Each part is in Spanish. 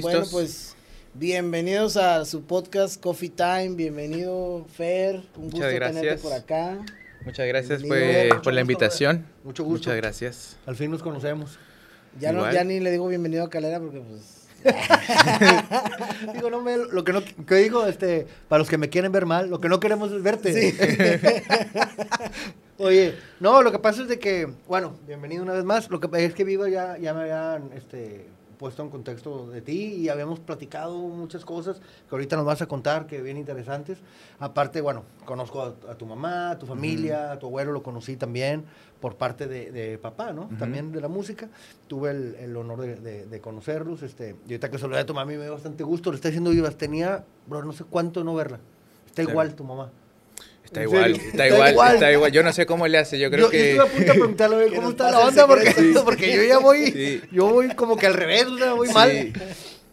Bueno, pues bienvenidos a su podcast Coffee Time. Bienvenido, Fer. Un Muchas gusto tenerte gracias. por acá. Muchas gracias pues, por la invitación. Mucho gusto. Muchas gracias. Al fin nos conocemos. Ya, no, ya ni le digo bienvenido a Calera porque pues... Digo, no me, lo que no, que digo, este, para los que me quieren ver mal, lo que no queremos es verte. Oye, no, lo que pasa es de que, bueno, bienvenido una vez más. Lo que es que Viva ya, ya me habían, este, puesto en contexto de ti y habíamos platicado muchas cosas que ahorita nos vas a contar que bien interesantes. Aparte, bueno, conozco a, a tu mamá, a tu familia, a tu abuelo lo conocí también por parte de, de papá, ¿no? También de la música. Tuve el, el honor de, de- de conocerlos. Este, y ahorita que saludé a tu mamá, me dio bastante gusto. Le está diciendo Vivas, tenía, bro, no sé cuánto no verla. Está Sí. igual tu mamá. Está ¿En igual, está, Está igual, igual. está igual. Yo no sé cómo le hace, yo creo yo, que... yo estuve a punto de preguntarle cómo está la onda, porque, secreto. porque yo ya voy, Sí. yo voy como que al revés, o sea, voy Sí. mal.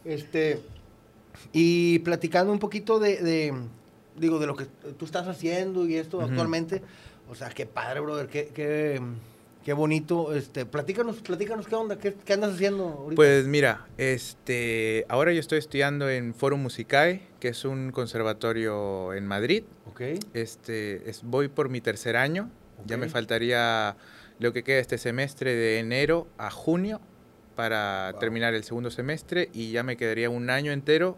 Este, y platicando un poquito de, de, digo, de lo que tú estás haciendo y esto Ujú. actualmente, o sea, qué padre, brother, qué, qué, qué bonito, este, platícanos, platícanos qué onda, qué, qué andas haciendo ahorita. Pues mira, este, ahora yo estoy estudiando en Forum Musicae, que es un conservatorio en Madrid. ok, Este, es- voy por mi tercer año. Ya me faltaría lo que queda este semestre de enero a junio para Wow. terminar el segundo semestre y ya me quedaría un año entero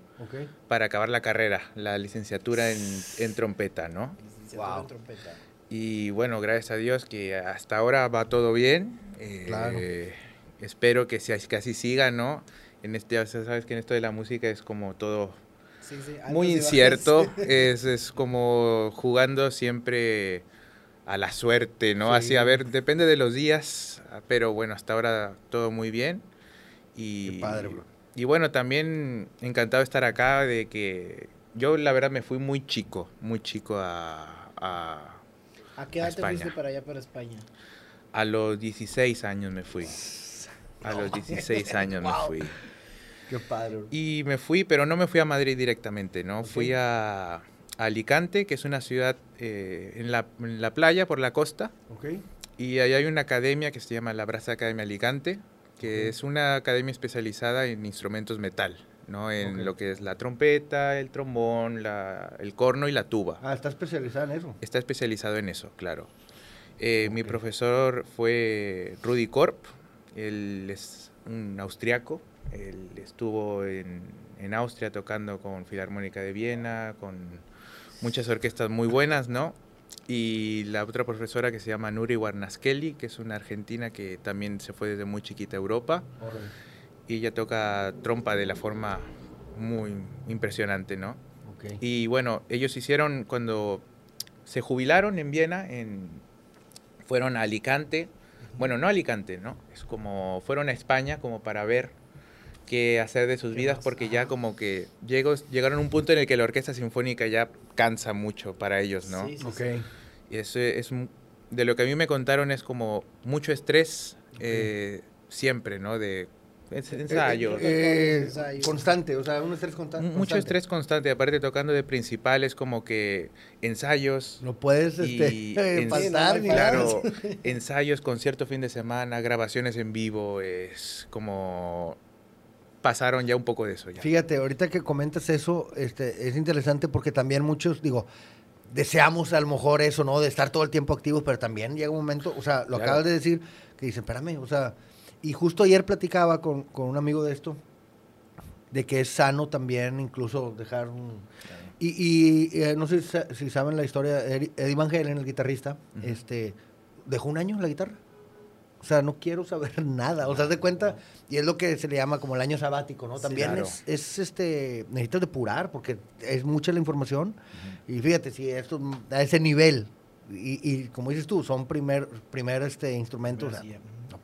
para acabar la carrera, la licenciatura en, en trompeta, ¿no? licenciatura en Wow. trompeta. Y bueno, gracias a Dios que hasta ahora va todo bien. Eh, Claro. Espero que, sea, que así siga, ¿no? En este, ya sabes que en esto de la música es como todo Sí, sí, altos muy incierto. es, es como jugando siempre a la suerte, ¿no? Así, a ver, depende de los días, pero bueno, hasta ahora todo muy bien. Y, Qué padre, bro. y bueno, también encantado de estar acá, de que yo la verdad me fui muy chico, muy chico a, a, ¿A qué A edad te fuiste para allá, para España? a los 16 años me fui. A los 16 años me fui. Qué padre. Y me fui, pero no me fui a Madrid directamente, ¿no? Fui a, Alicante, que es una ciudad eh, en, la, en la playa, por la costa, ok, y ahí hay una academia que se llama la Brasa Academia Alicante, que es una academia especializada en instrumentos metal, ¿no? En lo que es la trompeta, el trombón, la- el corno y la tuba. ah, está especializada en eso. Está especializado en eso, claro. Eh, Mi profesor fue Rudy Korp, él es un austriaco, él estuvo en, en Austria tocando con Filarmónica de Viena, con muchas orquestas muy buenas, ¿no? Y la otra profesora que se llama Nuri Warnaskeli, que es una argentina que también se fue desde muy chiquita a Europa. Y ella toca trompa de la forma muy impresionante, ¿no? Ok. Y bueno, ellos hicieron cuando se jubilaron en Viena, en, fueron a Alicante. Bueno, no a Alicante, ¿no? Es como fueron a España como para ver qué hacer de sus ¿Qué vidas porque ya como que llegó, llegaron a un punto en el que la orquesta sinfónica ya cansa mucho para ellos, ¿no? Sí, sí, Ok. sí. Y eso es un- de lo que a mí me contaron es como mucho estrés eh, siempre, ¿no? De es- ensayos. Eh, eh, Ensayo. constante, o sea, un estrés consta- constante. Mucho estrés constante, aparte tocando de principales como que ensayos, No puedes este, Y eh, nada. claro, ensayos, concierto fin de semana, grabaciones en vivo, es como pasaron ya un poco de eso ya. Fíjate, ahorita que comentas eso, este, es interesante porque también muchos, digo, deseamos a lo mejor eso, ¿no? De estar todo el tiempo activos, pero también llega un momento, o sea, lo Claro. acabas de decir, que dicen, espérame, o sea, y justo ayer platicaba con, con un amigo de esto, de que es sano también incluso dejar un... Y, y, eh, no sé si, sa- si saben la historia, Eddie Van Halen, el guitarrista, este, dejó un año la guitarra. O sea, no quiero saber nada. O sea, de cuenta, y es lo que se le llama como el año sabático, ¿no? Sí, También claro. es, es, este, necesitas depurar porque es mucha la información. Y fíjate, si esto a ese nivel, y, y como dices tú, son primer, primer este, instrumentos, o sea, Sí,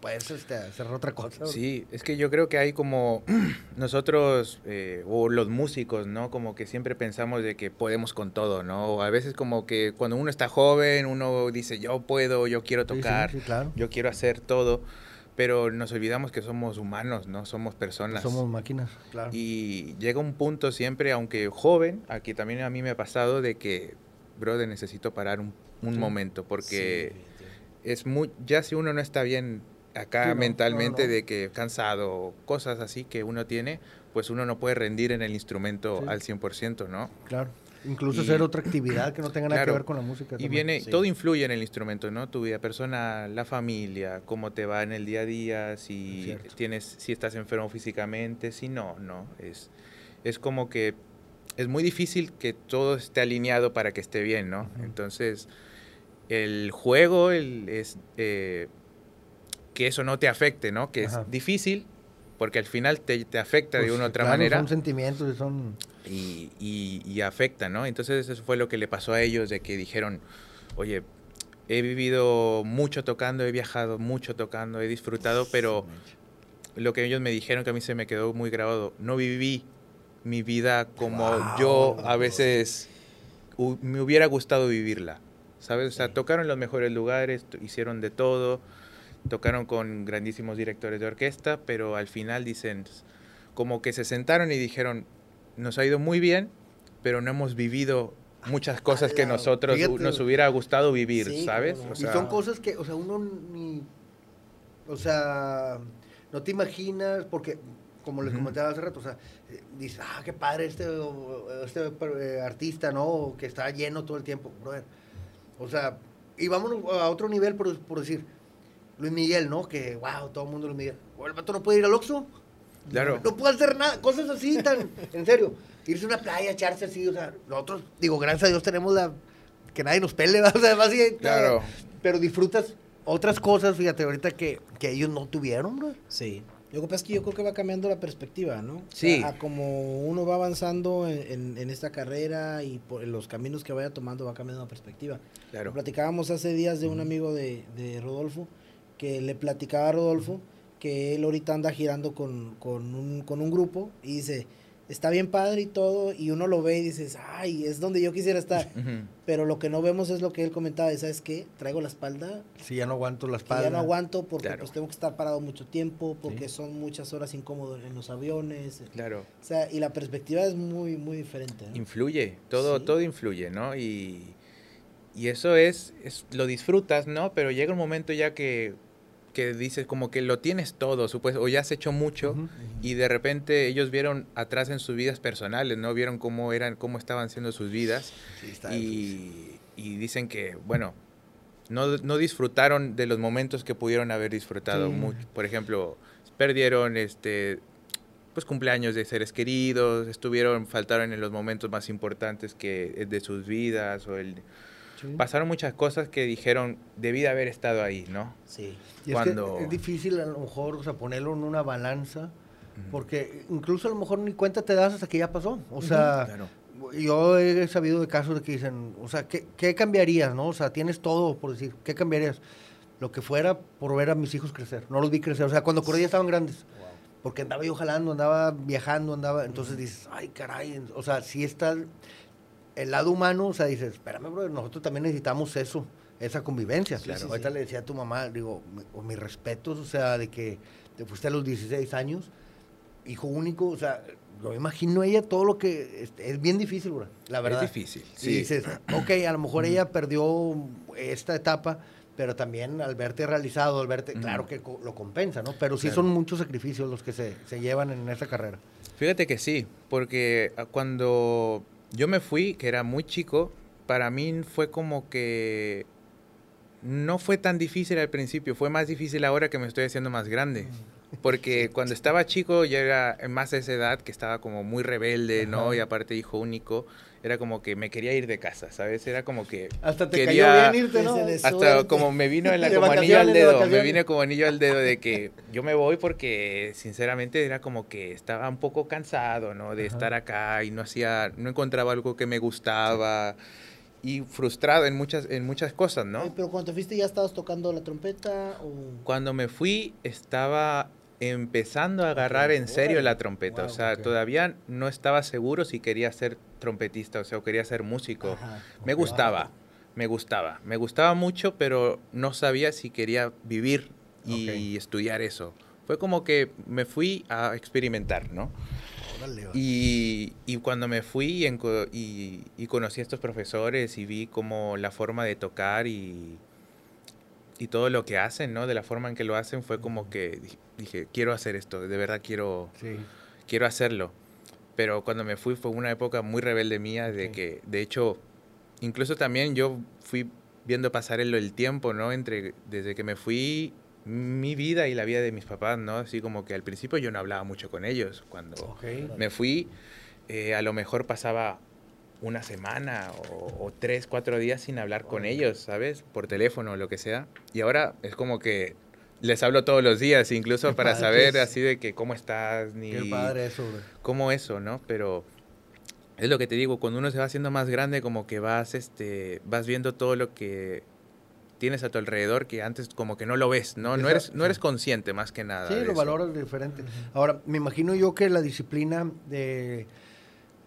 puedes este, hacer otra cosa. Sí, es que yo creo que hay como nosotros eh, o los músicos, ¿no? Como que siempre pensamos de que podemos con todo, ¿no? A veces como que cuando uno está joven, uno dice, yo puedo, yo quiero Sí, sí, tocar, sí, claro. yo quiero hacer todo, pero nos olvidamos que somos humanos, ¿no? Somos personas. Somos máquinas, claro. Y llega un punto siempre, aunque joven, aquí también a mí me ha pasado de que, brother, necesito parar un, un Sí. momento, porque Sí, es muy, ya si uno no está bien acá Sí, no, mentalmente no, no. de que cansado, cosas así que uno tiene, pues uno no puede rendir en el instrumento Sí. al 100%, ¿no? Claro. Incluso Y- hacer otra actividad que no tenga nada que ver con la música. Y también. viene, Sí. todo influye en el instrumento, ¿no? Tu vida personal, la familia, cómo te va en el día a día, si cierto. tienes, si estás enfermo físicamente, si no, no. Es, es como que es muy difícil que todo esté alineado para que esté bien, ¿no? Entonces, el juego el- es eh, que eso no te afecte, ¿no? Que Ajá. es difícil, porque al final te, te afecta de Pues, una u otra claro, manera Son sentimientos y son. y, y- y afecta, ¿no? Entonces eso fue lo que le pasó a ellos, de que dijeron, oye, he vivido mucho tocando, he viajado mucho tocando, he disfrutado, pero lo que ellos me dijeron que a mí se me quedó muy grabado, no viví mi vida como Wow. yo a veces hu- me hubiera gustado vivirla, ¿sabes? O sea, tocaron en los mejores lugares, hicieron de todo, tocaron con grandísimos directores de orquesta, pero al final dicen, como que se sentaron y dijeron, nos ha ido muy bien, pero no hemos vivido muchas cosas que nosotros fíjate. nos hubiera gustado vivir, Sí, ¿sabes? O y sea, son cosas que, o sea, uno ni. O sea, no te imaginas, porque, como les Ujú. comentaba hace rato, o sea, dices, ah, qué padre este, este eh, artista, ¿no? Que está lleno todo el tiempo, brother. O sea, y vámonos a otro nivel, por, por decir, Luis Miguel, ¿no? Que, wow, todo el mundo Luis Miguel. O el vato no puede ir al Oxxo. Claro. No puede hacer nada, cosas así tan, en serio. Irse a una playa, echarse así, o sea, nosotros, digo, gracias a Dios tenemos la, que nadie nos pele, ¿verdad? o sea, además, sí, Claro. pero disfrutas otras cosas, fíjate, ahorita que, que ellos no tuvieron, bro. Sí. Lo que pasa es que yo creo que va cambiando la perspectiva, ¿no? O Sí. sea, a como uno va avanzando en, en- en esta carrera y por los caminos que vaya tomando va cambiando la perspectiva. claro. Platicábamos hace días de un amigo de, de Rodolfo que le platicaba a Rodolfo que él ahorita anda girando con, con, un, con un grupo y dice, está bien padre y todo, y uno lo ve y dices, ay, es donde yo quisiera estar. Ujú. Pero lo que no vemos es lo que él comentaba, y ¿sabes qué? Traigo la espalda Si ya no aguanto la espalda. ya no aguanto porque Claro. pues tengo que estar parado mucho tiempo, porque Sí. son muchas horas incómodo en los aviones. Claro. O sea, y la perspectiva es muy, muy diferente. ¿no? Influye, todo, Sí. todo influye, ¿no? Y, y eso es, es, lo disfrutas, ¿no? Pero llega un momento ya que, que dices como que lo tienes todo, supuesto, o ya has hecho mucho, y de repente ellos vieron atrás en sus vidas personales, ¿no? Vieron cómo eran, cómo estaban siendo sus vidas, Sí, y, y dicen que, bueno, no, no disfrutaron de los momentos que pudieron haber disfrutado Sí. mucho. Por ejemplo, perdieron este pues cumpleaños de seres queridos, estuvieron, faltaron en los momentos más importantes que de sus vidas, o el Sí. pasaron muchas cosas que dijeron debí de haber estado ahí, ¿no? Sí. Y es, cuando- que es difícil a lo mejor, o sea, ponerlo en una balanza, porque incluso a lo mejor ni cuenta te das hasta que ya pasó. O sea, Claro. yo he sabido de casos de que dicen, o sea, ¿qué, qué cambiarías, no? O sea, tienes todo, por decir, ¿qué cambiarías? Lo que fuera por ver a mis hijos crecer. No los vi crecer. O sea, cuando corrí ya estaban grandes. Porque andaba yo jalando, andaba viajando, andaba... Entonces dices, ay, caray. O sea, sí está el lado humano, o sea, dices, espérame, bro, nosotros también necesitamos eso, esa convivencia. Claro. sí, Ahorita sí. le decía a tu mamá, digo, o mis respetos, o sea, de que te fuiste a los 16 años, hijo único, o sea, yo me imagino ella todo lo que... este, Es, bien difícil, bro, la verdad. Es difícil, Y sí. dices, ok, a lo mejor ella perdió esta etapa, pero también al verte realizado, al verte, claro que co- lo compensa, ¿no? Pero sí Claro. son muchos sacrificios los que se, se llevan en esa carrera. Fíjate que sí, porque ah, cuando yo me fui, que era muy chico, para mí fue como que no fue tan difícil al principio, fue más difícil ahora que me estoy haciendo más grande. Porque cuando estaba chico, ya era más de esa edad, que estaba como muy rebelde, ¿no? Ajá. Y aparte hijo único, era como que me quería ir de casa, ¿sabes? Era como que Hasta te Quería- cayó bien irte, ¿no? De- hasta como me vino en la, De como anillo al de dedo, me vacaciones. vino como anillo al dedo de que yo me voy porque sinceramente era como que estaba un poco cansado, ¿no? De Ajá. estar acá y no hacía, no encontraba algo que me gustaba y frustrado en muchas, en muchas cosas, ¿no? Pero cuando te fuiste ya estabas tocando la trompeta o... Cuando me fui estaba empezando a agarrar en serio órale. la trompeta, o Wow, sea, ok. todavía no estaba seguro si quería ser trompetista, o sea, quería ser músico. Ajá. Me gustaba, me gustaba, me gustaba mucho, pero no sabía si quería vivir y estudiar eso. Fue como que me fui a experimentar, ¿no? Órale. Y, y cuando me fui y, y- y conocí a estos profesores y vi como la forma de tocar y, y todo lo que hacen, ¿no? De la forma en que lo hacen, fue como que di- dije, quiero hacer esto, de verdad quiero, Sí. quiero hacerlo. Pero cuando me fui fue una época muy rebelde mía, de que, de hecho, incluso también yo fui viendo pasar el, el tiempo, ¿no? Entre, desde que me fui, mi vida y la vida de mis papás, ¿no? Así como que al principio yo no hablaba mucho con ellos. Cuando me fui, eh, a lo mejor pasaba una semana o, tres, cuatro días sin hablar con ellos, ¿sabes? Por teléfono o lo que sea. Y ahora es como que les hablo todos los días, incluso para saber así de que cómo estás, ni Qué padre eso, güey. cómo eso, ¿no? Pero es lo que te digo, cuando uno se va haciendo más grande, como que vas, este, vas viendo todo lo que tienes a tu alrededor que antes como que no lo ves, ¿no? No eres, no eres consciente más que nada. Sí, lo valoras diferente. Ahora, me imagino yo que la disciplina de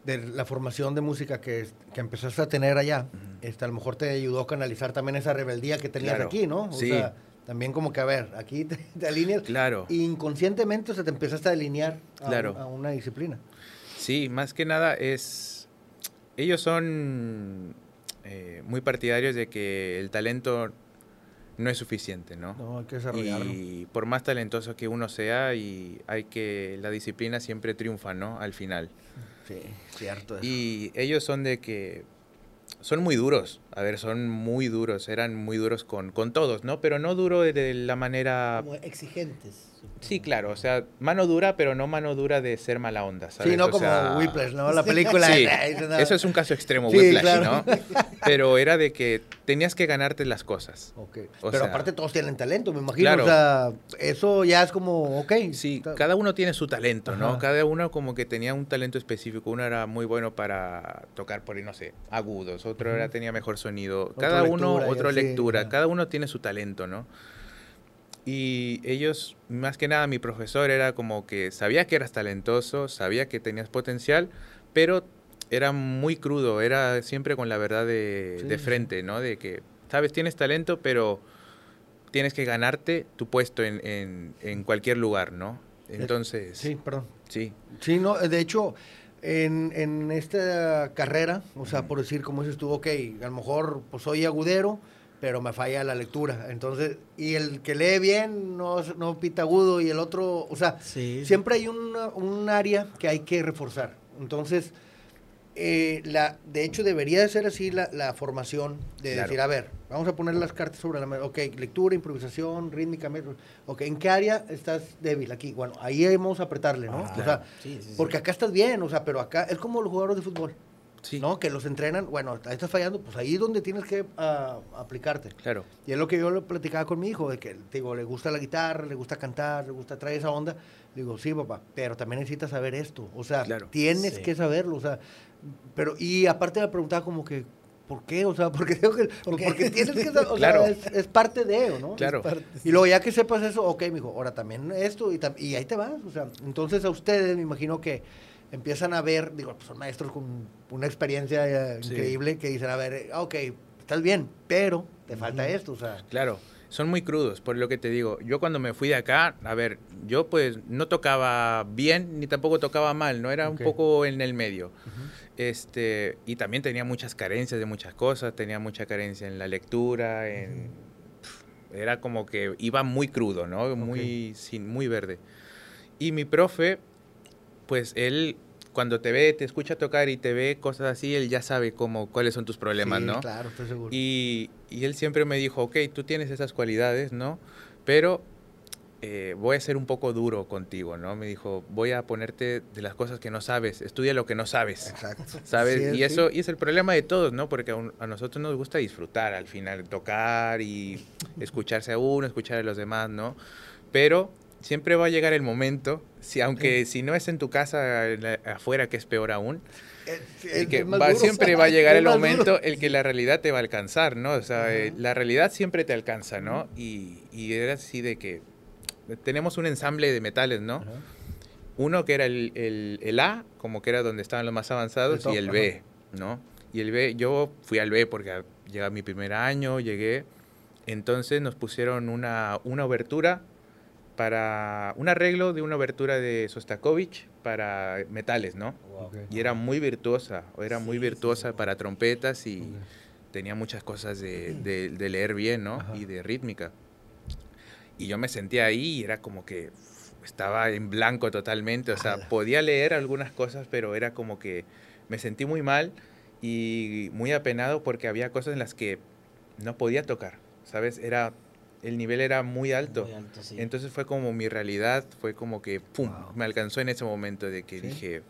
de la formación de música que, que empezaste a tener allá, este, a lo mejor te ayudó a canalizar también esa rebeldía que tenías aquí, ¿no? O sí. sea, también como que, a ver, aquí te, alineas. Claro. inconscientemente se te empezaste a alinear a, claro. a, una disciplina. Sí, más que nada es... Ellos son eh, muy partidarios de que el talento no es suficiente, ¿no? No, hay que desarrollarlo. Y por más talentoso que uno sea, y hay que... La disciplina siempre triunfa, ¿no? Al final. Sí, cierto. Y ellos son de que son muy duros. A ver, son muy duros. Eran muy duros con, con todos, ¿no? Pero no duro de la manera... Como exigentes. Sí, claro. O sea, mano dura, pero no mano dura de ser mala onda, ¿sabes? Sí, no o como sea... Whiplash, ¿no? La película... Sí, eso es un caso extremo, Sí, Whiplash, claro. ¿no? Pero era de que tenías que ganarte las cosas. Ok. O Pero sea- aparte todos tienen talento, me imagino. Claro. O sea, eso ya es como, ok. Sí, está- cada uno tiene su talento, ¿no? Ajá. Cada uno como que tenía un talento específico. Uno era muy bueno para tocar por ahí, no sé, agudos. Otro era, tenía mejor sonido. Cada uno, lectura otra lectura. Cada uno tiene su talento, ¿no? Y ellos, más que nada, mi profesor era como que sabía que eras talentoso, sabía que tenías potencial, pero era muy crudo, era siempre con la verdad de, Sí, de sí, frente, ¿no? De que, sabes, tienes talento, pero tienes que ganarte tu puesto en, en, en cualquier lugar, ¿no? Entonces, Sí, perdón. sí, Sí, no, de hecho, en, en esta carrera, o sea, por decir, como dices tú, ok, a lo mejor pues soy agudero, pero me falla la lectura. Entonces, y el que lee bien no, no pita agudo y el otro, o sea, Sí. siempre hay una- un área que hay que reforzar. Entonces, eh, la, de hecho, debería de ser así la, la formación de Claro. decir, a ver, vamos a poner las cartas sobre la mesa. Ok, lectura, improvisación, rítmica. Ok, ¿en qué área estás débil aquí? Bueno, ahí vamos a apretarle, ¿no? Ah, o sea, sí, sí, sí. porque acá estás bien, o sea, pero acá es como los jugadores de fútbol, sí, ¿no? Que los entrenan, bueno, ahí estás fallando, pues ahí es donde tienes que ah, aplicarte. claro, Y es lo que yo le platicaba con mi hijo, de que, te digo, le gusta la guitarra, le gusta cantar, le gusta traer esa onda. Le digo, sí, papá, pero también necesitas saber esto. O sea, Claro. tienes Sí. que saberlo. O sea, pero, y aparte me preguntaba como que, ¿por qué? O sea, porque tengo que, ¿Por qué? porque tienes que saber, o Claro. sea, es, es parte de, ¿no? Claro. Y luego ya que sepas eso, ok, mijo, ahora también esto y, y ahí te vas. O sea, entonces a ustedes me imagino que empiezan a ver, digo, pues son maestros con una experiencia eh, Sí. increíble que dicen, a ver, eh, ok, estás bien, pero te falta esto, o sea. claro. Son muy crudos, por lo que te digo. Yo cuando me fui de acá, a ver, yo pues no tocaba bien ni tampoco tocaba mal, no era Ok. un poco en el medio. Este, y también tenía muchas carencias de muchas cosas, tenía mucha carencia en la lectura, en era como que iba muy crudo, ¿no? Muy sin muy verde. Y mi profe pues él cuando te ve, te escucha tocar y te ve cosas así, él ya sabe cómo cuáles son tus problemas, Sí, ¿no? Claro, estoy seguro. Y, y él siempre me dijo, ok, tú tienes esas cualidades, ¿no? Pero eh, voy a ser un poco duro contigo, ¿no? Me dijo, voy a ponerte de las cosas que no sabes, estudia lo que no sabes, Exacto. ¿sabes? Sí, y sí. eso y es el problema de todos, ¿no? Porque a, un- a nosotros nos gusta disfrutar al final, tocar y escucharse a uno, escuchar a los demás, ¿no? Pero siempre va a llegar el momento, si, aunque si no es en tu casa, afuera, que es peor aún, es que va- duro. siempre va a llegar el momento duro. el que la realidad te va a alcanzar, ¿no? O sea, eh, la realidad siempre te alcanza, ¿no? Y, y era así de que tenemos un ensamble de metales, ¿no? Uno que era el, el- el A, como que era donde estaban los más avanzados, top, y el B, ¿no? Y el B, yo fui al B porque llega mi primer año, llegué, entonces nos pusieron una, una obertura para, un arreglo de una obertura de Sostakovich para metales, ¿no? Ok. Y era muy virtuosa, era muy Sí, virtuosa sí. para trompetas y Ok. tenía muchas cosas de, de- de leer bien, ¿no? Ajá. Y de rítmica. Y yo me sentía ahí y era como que estaba en blanco totalmente, o sea, Ala. podía leer algunas cosas, pero era como que me sentí muy mal y muy apenado porque había cosas en las que no podía tocar, ¿sabes? Era, el nivel era muy alto. Muy alto, sí. Entonces fue como mi realidad, fue como que, ¡pum!, Wow. me alcanzó en ese momento de que ¿Sí? dije,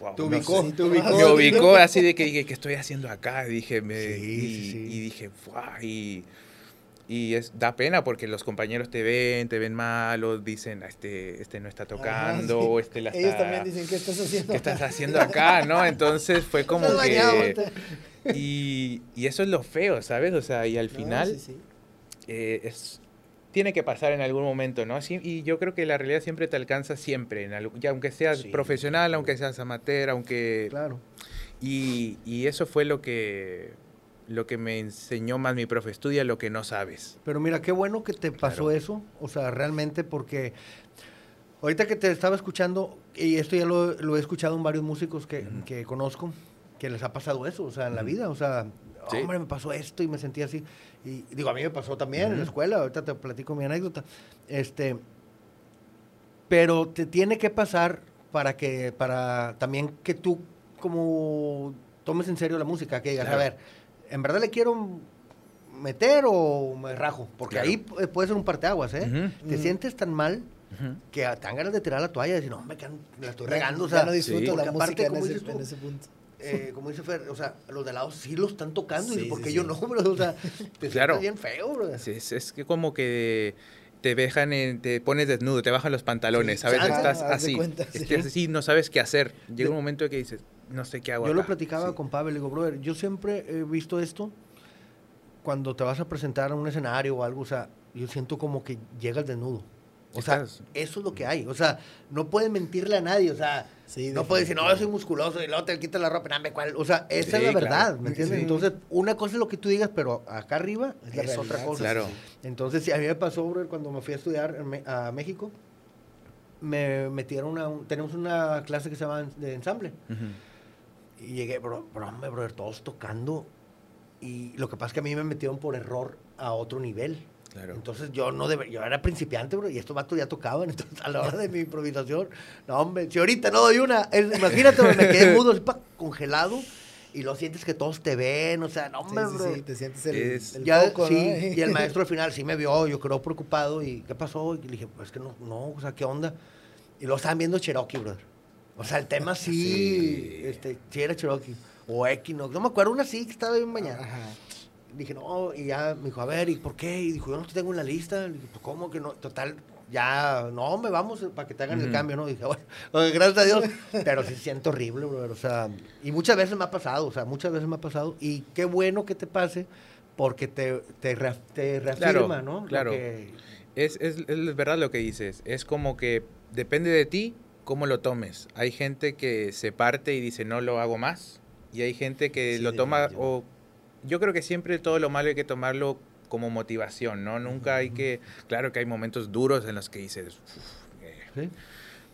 wow, Te no ubicó, sé. te ubicó. Me ubicó así de que dije, ¿qué estoy haciendo acá? Dije, me, Sí, y, sí, sí. y dije, "Fua", y, y es, da pena porque los compañeros te ven, te ven malos, dicen, "Ah, este, este no está tocando, Ajá, sí. o este la Ellos está... también dicen, ¿qué estás haciendo? ¿Qué estás haciendo acá? ¿No? Entonces fue como que... Y, y eso es lo feo, ¿sabes? O sea, y al No, final sí, sí. Eh, es, tiene que pasar en algún momento, ¿no? Sí, y yo creo que la realidad siempre te alcanza siempre, en algo- ya aunque seas Sí, profesional, aunque seas amateur, aunque... Claro. Y, y eso fue lo que, lo que me enseñó más mi profe, estudia lo que no sabes. Pero mira, qué bueno que te pasó Claro. eso, o sea, realmente porque ahorita que te estaba escuchando, y esto ya lo, lo he escuchado en varios músicos que, que conozco, que les ha pasado eso, o sea, en la vida, o sea, Sí. hombre, me pasó esto y me sentí así. Y digo, a mí me pasó también en la escuela, ahorita te platico mi anécdota. Este, pero te tiene que pasar para que, para también que tú como tomes en serio la música, que digas, Claro. a ver, ¿en verdad le quiero meter o me rajo? Porque Claro. ahí pu- puede ser un parteaguas, ¿eh? Ujú, Te Ujú. sientes tan mal ujú. que te dan ganas de tirar la toalla y decir, no, me quedan- la estoy Ya- regando, o ya sea, no disfruto sí. la Porque aparte, música en ese, dices tú, en ese punto. Eh, como dice Fer, o sea, los de lado sí lo están tocando, y Sí, dices, ¿por sí, qué sí. yo no, bro? O sea, te Claro. bien feo, bro. Sí, Es, es que como que te dejan, en- te pones desnudo, te bajan los pantalones, Sí, ¿sabes? ajá, Estás así, cuenta, estás sí. así, no sabes qué hacer. Llega un momento que dices, no sé qué hago Yo lo acá". platicaba con Pavel, le digo, brother, yo siempre he visto esto cuando te vas a presentar a un escenario o algo, o sea, yo siento como que llegas desnudo. O sea, eso es lo que hay. O sea, no puedes mentirle a nadie. O sea, Sí, no puedes decir, no, yo soy musculoso y luego te quitas la ropa. No, me cual. O sea, esa es la verdad, claro. ¿me entiendes? Sí. Entonces, una cosa es lo que tú digas, pero acá arriba Es otra cosa. Claro. Entonces, a mí me pasó, brother, cuando me fui a estudiar a México, me metieron a un- tenemos una clase que se llama de ensamble. Y llegué, bro, bro, hombre, brother, todos tocando. Y lo que pasa es que a mí me metieron por error a otro nivel. Claro. Entonces yo no debe, yo era principiante, bro, y estos vatos ya tocaban. Entonces a la hora de mi improvisación, no, hombre, si ahorita no doy una, es- imagínate, bro, me quedé mudo, así, pa, congelado, y lo sientes que todos te ven, o sea, no, Sí, hombre, sí, bro. sí, te sientes el, Es- el Ya, sí, ¿no? y el maestro al final sí me vio, yo creo preocupado, y ¿qué pasó? Y le dije, pues que no, no, o sea, ¿qué onda? Y lo estaban viendo Cherokee, brother. O sea, el tema sí, Sí. este, sí era Cherokee. O Equinox, no me acuerdo, una sí que estaba bien mañana. Ajá. Dije, no, y ya me dijo, a ver, ¿y por qué? Y dijo, yo no te tengo en la lista. Le dije, pues, ¿cómo que no? Total, ya, no, me vamos para que te hagan el cambio, ¿no? dije, bueno, gracias a Dios. Pero sí siento horrible, brother. O sea, y muchas veces me ha pasado, o sea, muchas veces me ha pasado. Y qué bueno que te pase, porque te, te, rea- te reafirma, Claro, ¿no? Claro. que- Es, es, es verdad lo que dices. Es como que depende de ti cómo lo tomes. Hay gente que se parte y dice no lo hago más. Y hay gente que Sí, lo toma o yo creo que siempre todo lo malo hay que tomarlo como motivación, ¿no? Nunca hay que, claro que hay momentos duros en los que dices, "Uf, eh", ¿sí?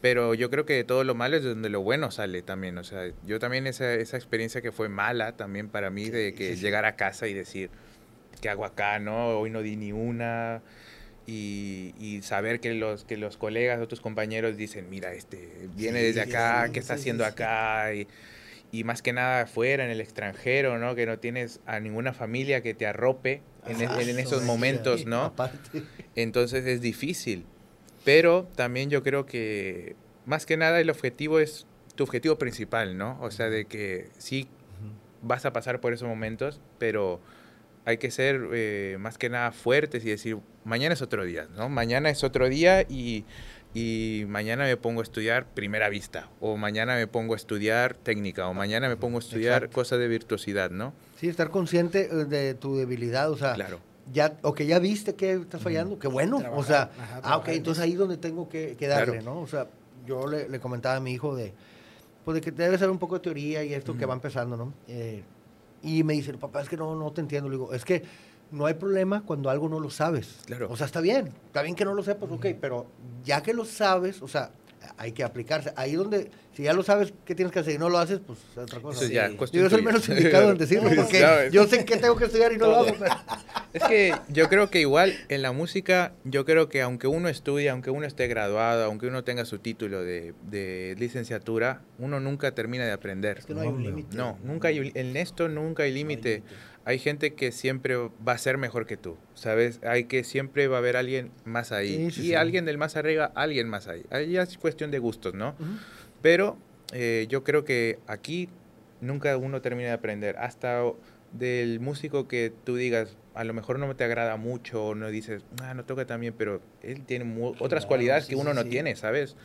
pero yo creo que de todo lo malo es de donde lo bueno sale también. O sea, yo también esa, esa experiencia que fue mala también para mí de que sí, sí. llegar a casa y decir, ¿qué hago acá? No, hoy no di ni una. Y, y saber que los, que los colegas, otros compañeros dicen, mira, este viene Sí, desde acá, sí, ¿qué está sí, haciendo sí, sí. acá? Y, y más que nada afuera, en el extranjero, ¿no? Que no tienes a ninguna familia que te arrope en, en esos momentos, ¿no? Aparte. Entonces es difícil. Pero también yo creo que más que nada el objetivo es tu objetivo principal, ¿no? O sea, de que sí vas a pasar por esos momentos, pero hay que ser eh, más que nada fuertes y decir, mañana es otro día, ¿no? Mañana es otro día y, y mañana me pongo a estudiar primera vista, o mañana me pongo a estudiar técnica, o mañana me pongo a estudiar Exacto. cosas de virtuosidad, ¿no? Sí, estar consciente eh, de tu debilidad, o sea, Claro. ya, o que ya viste que estás fallando, qué bueno, o sea, ajá, ah, ok, trabajar entonces ahí es donde tengo que, que darle, Claro. ¿no? O sea, yo le, le comentaba a mi hijo de, pues de que debe ser un poco de teoría y esto que va empezando, ¿no? Eh, y me dice, papá, es que no, no te entiendo, le digo, es que no hay problema cuando algo no lo sabes. Claro. O sea, está bien, está bien que no lo sepas, ok, pero ya que lo sabes, o sea, hay que aplicarse. Ahí donde, Si ya lo sabes qué tienes que hacer y no lo haces, pues es otra cosa. Eso ya, Sí. cuestión Yo soy el menos indicado en decirlo porque yo sé que tengo que estudiar y no lo hago. pero- Es que yo creo que igual en la música, yo creo que aunque uno estudie, aunque uno esté graduado, aunque uno tenga su título de, de licenciatura, uno nunca termina de aprender. Es que no hay un límite. No, nunca hay, en esto nunca hay límite. Hay gente que siempre va a ser mejor que tú, ¿sabes? Hay que siempre va a haber alguien más ahí. Sí, sí, y sí. alguien del más arriba, alguien más ahí. Ahí es cuestión de gustos, ¿no? Ujú. Pero eh, yo creo que aquí nunca uno termina de aprender. Hasta del músico que tú digas, a lo mejor no te agrada mucho, o no dices, ah, no toca tan bien, pero él tiene mu- otras Claro, cualidades que uno no tiene, ¿sabes?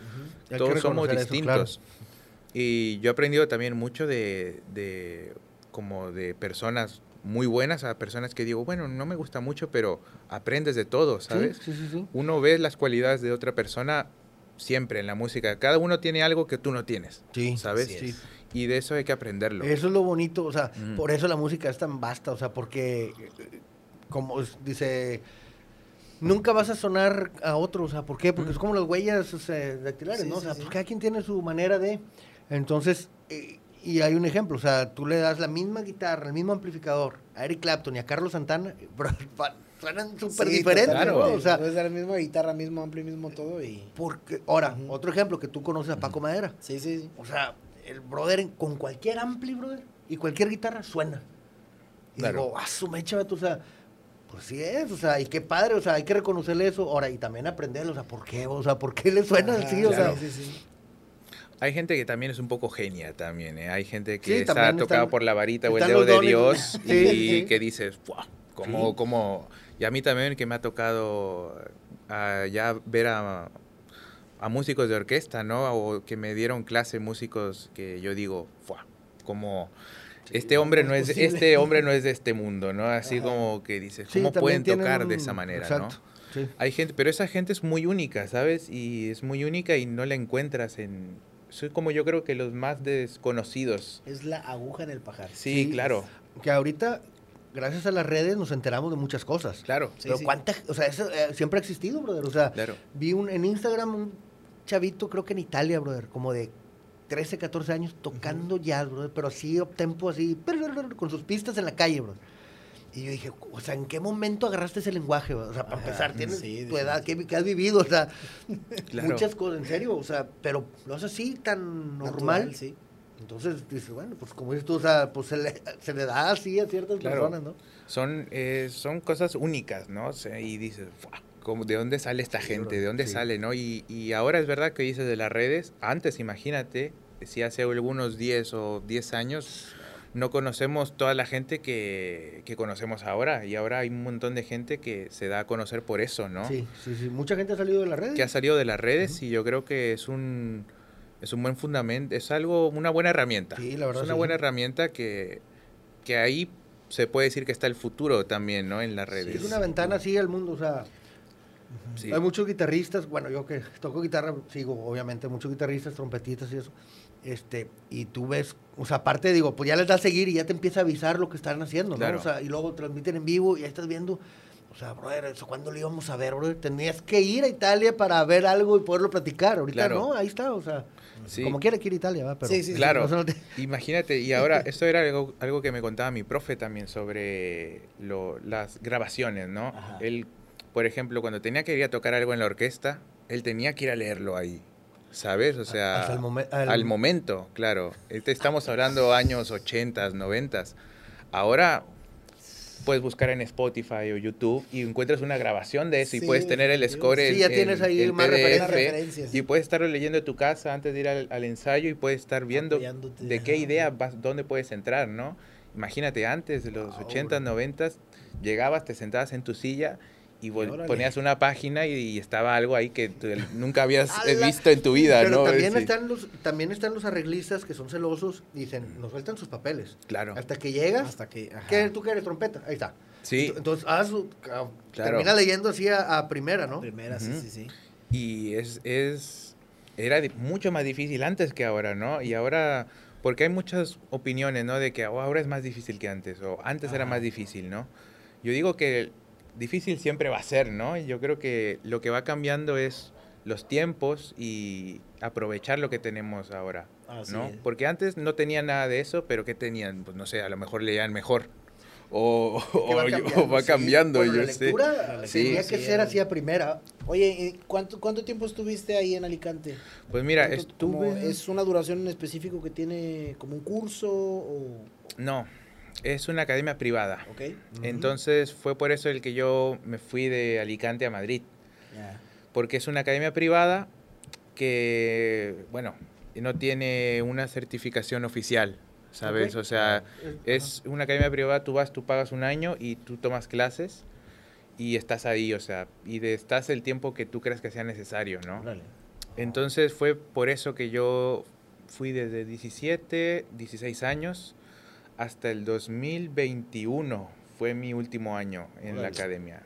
Hay que Todos somos eso, claro. distintos. Y yo he aprendido también mucho de, de como de personas muy buenas a personas que digo, bueno, no me gusta mucho, pero aprendes de todo, ¿sabes? Sí, sí, sí, sí. Uno ve las cualidades de otra persona siempre en la música. Cada uno tiene algo que tú no tienes, Sí, ¿sabes? Y de eso hay que aprenderlo. Eso es lo bonito, o sea, Mm. por eso la música es tan vasta, o sea, porque, como dice, nunca vas a sonar a otro, o sea, ¿por qué? Porque es como las huellas o sea, dactilares, Sí, ¿no? O sí, sea, sí. pues cada quien tiene su manera de... Entonces, eh, y hay un ejemplo, o sea, tú le das la misma guitarra, el mismo amplificador a Eric Clapton y a Carlos Santana, pero pa- suenan súper Sí, diferentes, claro. ¿no? O sea, Puedes dar la misma guitarra, mismo ampli, mismo todo y... porque, ahora, otro ejemplo, que tú conoces a Paco Madera. Sí, sí, sí. O sea, el brother con cualquier ampli, brother, y cualquier guitarra suena. Y Claro. digo, ah, su mecha, vato", o sea, pues sí es, o sea, y qué padre, o sea, hay que reconocerle eso. Ahora, y también aprenderlo, o sea, ¿por qué? O sea, ¿por qué le suena así? O claro. sea, sí, sí, sí. Hay gente que también es un poco genia también, ¿eh? Hay gente que Sí, está tocada por la varita o el dedo de. Dios y que dices, "Fua, como, como... Y a mí también que me ha tocado ah, ya ver a, a músicos de orquesta, ¿no? O que me dieron clase músicos que yo digo, "Fua, como... este hombre ¿cómo no es posible? este hombre no es de este mundo, ¿no? Así Ajá. como que dices, ¿cómo pueden tocar de esa manera, exacto, no? sí. Hay gente, pero esa gente es muy única, ¿sabes? Y es muy única y no la encuentras en... Soy como yo creo que los más desconocidos. Es la aguja en el pajar. Sí, Sí. claro, Que ahorita, gracias a las redes, nos enteramos de muchas cosas. claro, Sí, Pero sí. cuánta, o sea, eso eh, siempre ha existido, brother. O sea, claro. vi un, en Instagram un chavito, creo que en Italia, brother, como de 13, 14 años, tocando jazz, brother, pero así, tempo, así, con sus pistas en la calle, brother. Y yo dije, o sea, ¿en qué momento agarraste ese lenguaje? O sea, para Ajá, empezar, tienes sí, tu edad, ¿qué, qué has vivido? O sea, Claro. muchas cosas, en serio, o sea, pero lo haces así, tan normal. Sí. Entonces dices, bueno, pues como dices tú, o sea, pues se le, se le da así a ciertas Claro. personas, ¿no? Son, eh, son cosas únicas, ¿no? O sea, y dices, "Fua, ¿cómo- ¿de dónde sale esta gente? ¿De dónde sí. sale, no? Y, y ahora es verdad que dices de las redes. Antes, imagínate, si hace algunos 10 o 10 años no conocemos toda la gente que, que conocemos ahora. Y ahora hay un montón de gente que se da a conocer por eso, ¿no? Sí, sí, sí. Mucha gente ha salido de las redes. que ha salido de las redes y yo creo que es un es un buen fundamento, es algo una buena herramienta. Sí, la verdad, Es una sí. buena herramienta que que ahí se puede decir que está el futuro también, ¿no? En las redes. Es una ventana así al mundo, o sea, Sí. hay muchos guitarristas, bueno, yo que toco guitarra, sigo, obviamente, muchos guitarristas, trompetistas y eso, este, y tú ves, o sea, aparte digo, pues ya les da a seguir y ya te empieza a avisar lo que están haciendo, ¿no? O sea, y luego transmiten en vivo y ahí estás viendo, o sea, brother, eso cuándo lo íbamos a ver, brother, tenías que ir a Italia para ver algo y poderlo platicar, ahorita Claro. no, ahí está, o sea, Sí. como quiera que ir a Italia, va, pero... Sí, sí, sí. Claro. no te- Imagínate, y ahora, esto era algo, algo que me contaba mi profe también sobre lo- las grabaciones, ¿no? Ajá. Él, por ejemplo, cuando tenía que ir a tocar algo en la orquesta, él tenía que ir a leerlo ahí, ¿sabes? O sea, momen- al, al- momento, claro. Este, estamos hablando años 80, 90. Ahora puedes buscar en Spotify o YouTube y encuentras una grabación de eso y puedes tener el score Sí, ya en- tienes ahí más. PDF, referencias, y puedes estarlo leyendo en tu casa antes de ir al, al ensayo y puedes estar viendo de qué idea vas, dónde puedes entrar, ¿no? Imagínate, antes de los Wow, 80, bro. 90, llegabas, te sentabas en tu silla y órale. ponías una página y, y estaba algo ahí que tú nunca habías visto en tu vida, Pero ¿no? también, Sí, están los, también están los arreglistas que son celosos y dicen, nos sueltan sus papeles. Claro. Hasta que llegas, Hasta que... ajá. ¿qué, ¿tú qué eres? Trompeta. Ahí está. Sí, Ent- Entonces, haz Claro. termina leyendo así a, a primera, ¿no? Primera, sí, Ujú. sí, sí. y es, es era mucho más difícil antes que ahora, ¿no? Y ahora, porque hay muchas opiniones, ¿no? De que "Oh, ahora es más difícil que antes, o antes era Ajá. más difícil, ¿no? Yo digo que difícil siempre va a ser, ¿no? Yo creo que lo que va cambiando es los tiempos y aprovechar lo que tenemos ahora. ¿no? Porque antes no tenían nada de eso, pero ¿qué tenían? Pues no sé, a lo mejor leían mejor. O, va cambiando, yo sé. tenía que ser así a primera. Oye, ¿cuánto, ¿cuánto tiempo estuviste ahí en Alicante? Pues mira, estuve... ¿Es una duración en específico que tiene como un curso o...? No, es una academia privada. Okay. Entonces fue por eso el que yo me fui de Alicante a Madrid. Porque es una academia privada que, bueno, no tiene una certificación oficial. ¿sabes? O sea, es una academia privada, tú vas, tú pagas un año y tú tomas clases y estás ahí, o sea, y de, estás el tiempo que tú creas que sea necesario, ¿no? Entonces fue por eso que yo fui desde 17, 16 años hasta el 2021, fue mi último año en la academia.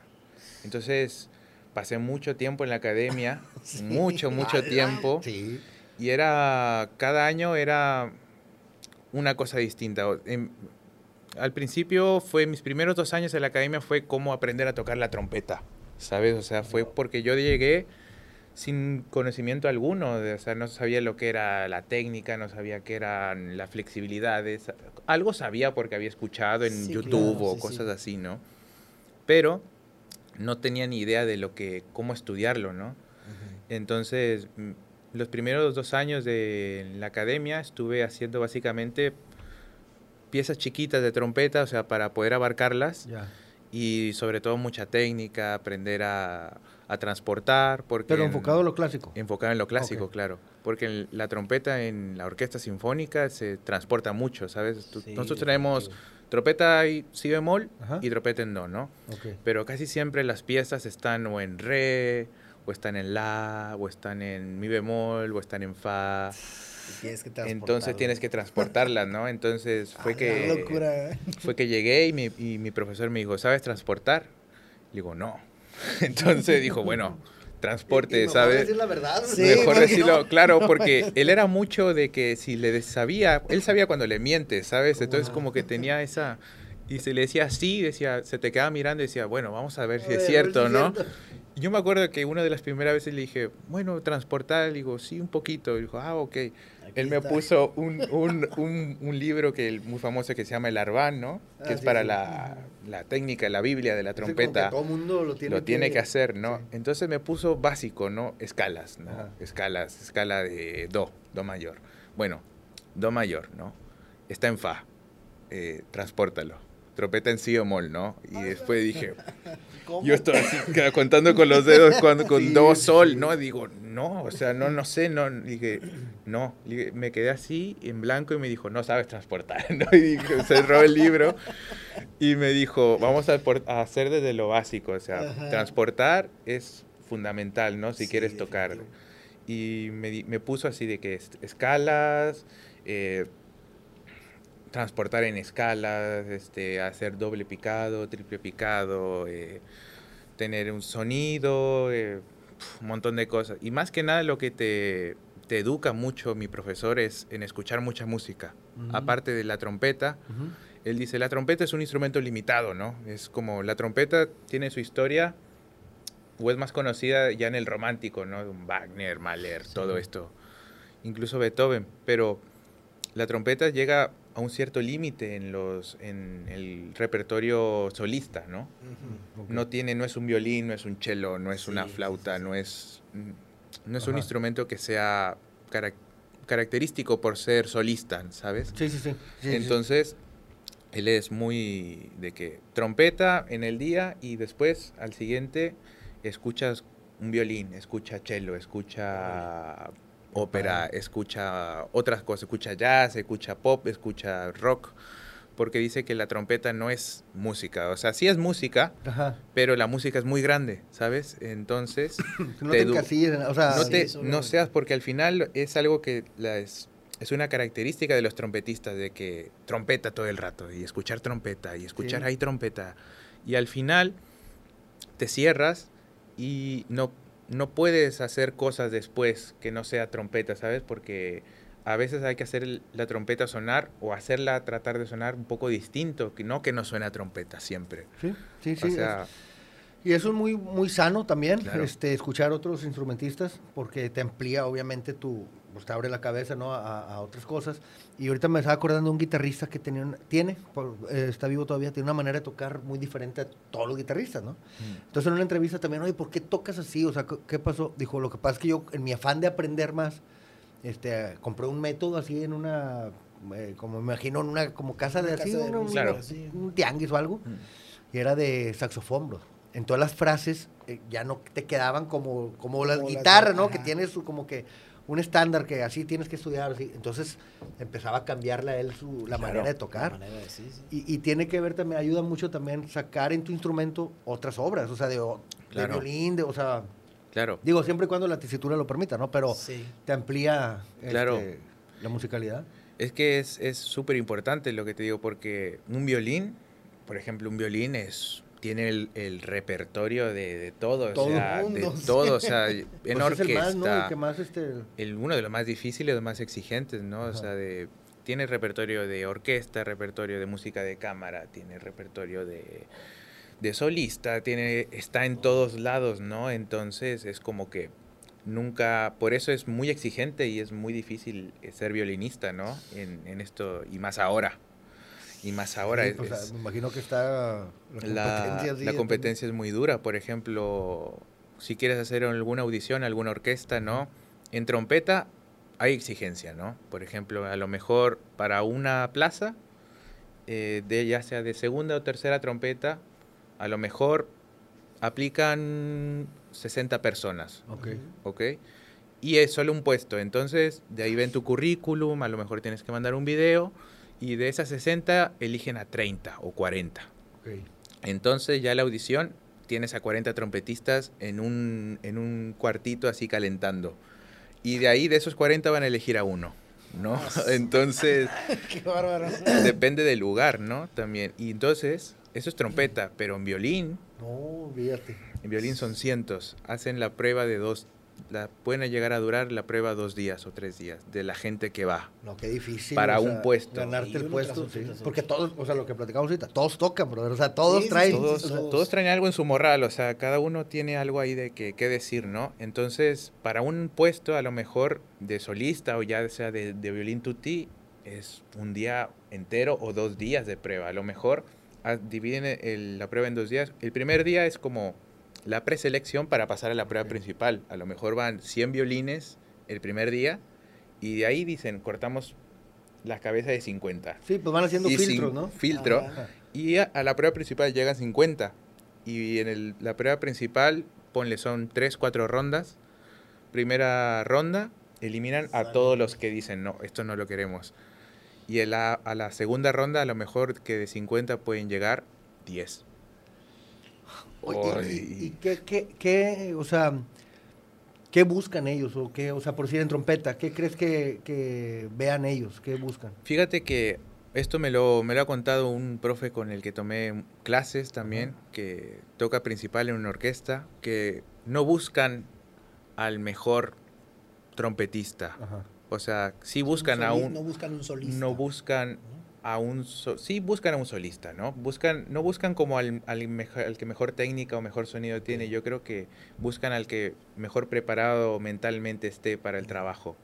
Entonces pasé mucho tiempo en la academia, mucho, mucho tiempo. Y era, cada año era una cosa distinta. al principio fue, mis primeros dos años en la academia fue cómo aprender a tocar la trompeta, ¿sabes? O sea, fue porque yo llegué sin conocimiento alguno, o sea, no sabía lo que era la técnica, no sabía qué eran las flexibilidades, algo sabía porque había escuchado en YouTube o cosas así, ¿no? Pero no tenía ni idea de lo que, cómo estudiarlo, ¿no? Entonces, los primeros dos años de la academia estuve haciendo básicamente piezas chiquitas de trompeta, o sea, para poder abarcarlas. Y sobre todo mucha técnica, aprender a, transportar. Porque Pero enfocado en lo clásico. Enfocado en lo clásico, claro. Porque la trompeta en la orquesta sinfónica se transporta mucho, ¿sabes? nosotros tenemos trompeta y si bemol y trompeta en do, ¿no? Pero casi siempre las piezas están o en re o están en la, o están en mi bemol, o están en fa. Entonces tienes que transportarlas, ¿no? Entonces fue ah, que locura. ¿eh? fue que llegué y mi, y mi profesor me dijo, ¿sabes transportar? Le digo, no. Entonces dijo, bueno, transporte, ¿sabes? Decir la verdad. mejor decirlo, claro, porque él era mucho de que si le sabía, él sabía cuando le mientes, ¿sabes? Entonces como que tenía esa y se le decía sí, decía, se te quedaba mirando y decía, bueno, vamos a ver si es cierto, ¿no? Yo me acuerdo que una de las primeras veces le dije, bueno, transportar, le digo, sí, un poquito. Y dijo, ah, ok. Él me puso un, un, un, libro que muy famoso que se llama El Arván, ¿no? Que ah, es para la, la, técnica, la Biblia de la trompeta. todo mundo lo tiene, lo tiene que, hacer, ¿no? Entonces me puso básico, ¿no? Escalas, ¿no? Escalas, escala de Do, Do mayor. Bueno, Do mayor, ¿no? Está en Fa, eh, transpórtalo trompeta en si mol, ¿no? Y después dije, yo estoy así contando con los dedos cuando, con do sol, ¿no? Digo, no, o sea, no, no sé, no, dije, no, me quedé así en blanco y me dijo, no sabes transportar, ¿no? Y dije, cerró el libro y me dijo, vamos a, hacer desde lo básico, o sea, transportar es fundamental, ¿no? Si quieres tocar. Y me, me, puso así de que escalas, eh, transportar en escalas, este, hacer doble picado, triple picado, eh, tener un sonido, eh, un montón de cosas. Y más que nada lo que te, te educa mucho mi profesor es en escuchar mucha música. Aparte de la trompeta, él dice, la trompeta es un instrumento limitado, ¿no? Es como la trompeta tiene su historia o es más conocida ya en el romántico, ¿no? Wagner, Mahler, todo esto, incluso Beethoven, pero la trompeta llega a un cierto límite en los en el repertorio solista, ¿no? No tiene, no es un violín, no es un cello, no es una flauta, no es no es un instrumento que sea característico por ser solista, ¿sabes? Sí, sí, sí. Entonces, él es muy de que trompeta en el día y después al siguiente escuchas un violín, escucha cello, escucha ópera, escucha otras cosas, escucha jazz, escucha pop, escucha rock, porque dice que la trompeta no es música, o sea, sí es música, pero la música es muy grande, ¿sabes? Entonces, no te, o sea, no, te, no seas, porque al final es algo que la es, es una característica de los trompetistas, de que trompeta todo el rato, y escuchar trompeta, y escuchar ahí trompeta, y al final te cierras y no no puedes hacer cosas después que no sea trompeta, ¿sabes? Porque a veces hay que hacer la trompeta sonar o hacerla tratar de sonar un poco distinto, que no que no suena trompeta siempre. Sí, sí, sí. y eso es muy, muy sano también, este, escuchar otros instrumentistas, porque te amplía obviamente tu, pues te abre la cabeza, ¿no? A, a otras cosas. Y ahorita me estaba acordando de un guitarrista que tenía una- tiene, por- eh, está vivo todavía, tiene una manera de tocar muy diferente a todos los guitarristas, ¿no? Entonces en una entrevista también, oye, ¿por qué tocas así? O sea, ¿qué- ¿qué pasó? Dijo, lo que pasa es que yo, en mi afán de aprender más, este, compré un método así en una, eh, como me imagino, en una como casa de Una así, casa de una- música, Claro. un tianguis o algo, y era de saxofón, bro. En todas las frases eh, ya no te quedaban como, como las Como las guitarras, de- ¿no? Que tienes su, como que un estándar que así tienes que estudiar. Así. Entonces empezaba a cambiarle a él su, la Claro, manera de tocar. manera de- sí, sí. Y, y tiene que ver también, ayuda mucho también sacar en tu instrumento otras obras, o sea, de, Claro. violín, de, o sea, Claro. digo, siempre y cuando la tesitura lo permita, ¿no? Pero Sí. te amplía Claro. este, la musicalidad. Es que es es súper importante lo que te digo, porque un violín, por ejemplo, un violín es tiene el, el repertorio de, de todo, Todo o sea, mundo, de todo, o sea, en Pues es orquesta, el más, ¿no? El que más, este... el- uno de los más difíciles, los más exigentes, ¿no? Ajá. O sea, de, tiene repertorio de orquesta, repertorio de música de cámara, tiene repertorio de, de solista, tiene, está en todos lados, ¿no? Entonces es como que nunca, por eso es muy exigente y es muy difícil eh, ser violinista, ¿no? En, en esto, y más ahora. Y más ahora sí, es- pues, es- me imagino que está la competencia es muy dura. Por ejemplo, si quieres hacer alguna audición, alguna orquesta, ¿no? En trompeta hay exigencia, ¿no? Por ejemplo, a lo mejor para una plaza, eh, de, ya sea de segunda o tercera trompeta, a lo mejor aplican 60 personas, Ok. ¿ok? Y es solo un puesto, entonces de ahí ven tu currículum, a lo mejor tienes que mandar un video, y de esas 60 eligen a 30 o 40. ok. Entonces ya la audición tienes a 40 trompetistas en un, en un cuartito así calentando. Y de ahí de esos 40 van a elegir a uno, ¿no? Entonces Qué bárbaro. depende del lugar, ¿no? También. Y entonces, eso es trompeta, pero en violín, No, fíjate. en violín son cientos. Hacen la prueba de dos, la, pueden llegar a durar la prueba dos días o tres días de la gente que va. No, qué difícil. Para o un puesto. Ganarte el puesto, sí. Porque todos, o sea, lo que platicamos ahorita, todos tocan, brother. O sea, todos Sí, traen. todos, todos. todos traen algo en su morral, o sea, cada uno tiene algo ahí de que, que decir, ¿no? Entonces, para un puesto a lo mejor de solista o ya sea de, de violín tutí, es un día entero o dos días de prueba. A lo mejor ah, dividen el- la prueba en dos días. El primer día es como la preselección para pasar a la prueba principal. A lo mejor van 100 violines el primer día y de ahí dicen, cortamos la cabeza de 50. Sí, pues van haciendo Y filtros, ¿no? Filtro. Ajá. Y a, a la prueba principal llegan 50. Y en el- la prueba principal, ponle, son 3, 4 rondas. Primera ronda, eliminan a todos los que dicen, no, esto no lo queremos. Y la- a la segunda ronda, a lo mejor que de 50 pueden llegar 10. ¿Y, y qué, qué, qué, o sea, qué buscan ellos? O, qué, o sea, por decir en trompeta, ¿qué crees que, que vean ellos? ¿Qué buscan? Fíjate que esto me lo, me lo ha contado un profe con el que tomé clases también, que toca principal en una orquesta, que no buscan al mejor trompetista. Ajá. O sea, sí buscan a un... No buscan un solista. no buscan a un so- sí buscan a un solista no buscan no buscan como al, al, mejo- al que mejor técnica o mejor sonido tiene. Yo creo que buscan al que mejor preparado mentalmente esté para el trabajo.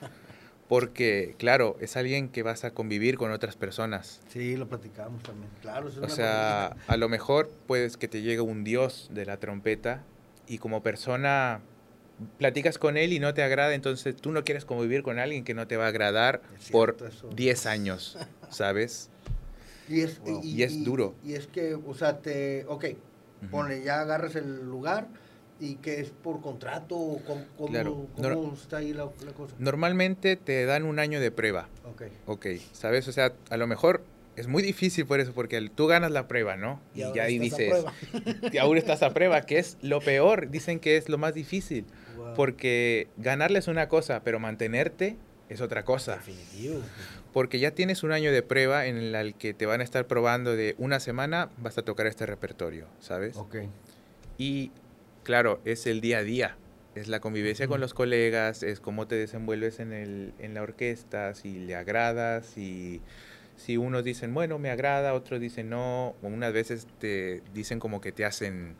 Porque claro es alguien que vas a convivir con otras personas. Sí, lo platicamos también. Claro, es o una sea maravilla. a lo mejor puedes que te llegue un dios de la trompeta y como persona platicas con él y no te agrada entonces tú no quieres convivir con alguien que no te va a agradar por cierto eso. 10 años sabes Y es, Wow. Y es duro. Y es que, o sea, te, ok, Ujú. ponle, ya agarras el lugar y que es por contrato o cómo, cómo- Claro. cómo No- está ahí la, la cosa. Normalmente te dan un año de prueba, Ok. ok, ¿sabes? O sea, a lo mejor es muy difícil por eso, porque tú ganas la prueba, ¿no? Y, ahora ya ahí dices, y aún estás a prueba, que es lo peor, dicen que es lo más difícil, Wow. porque ganarle es una cosa, pero mantenerte es otra cosa, Definitivo. porque ya tienes un año de prueba en el que te van a estar probando de una semana, vas a tocar este repertorio, ¿sabes? Ok. Y claro, es el día a día. Es la convivencia con los colegas, es cómo te desenvuelves en, el, en la orquesta, si le agradas, si, si unos dicen, bueno, me agrada, otros dicen no, o unas veces te dicen como que te hacen,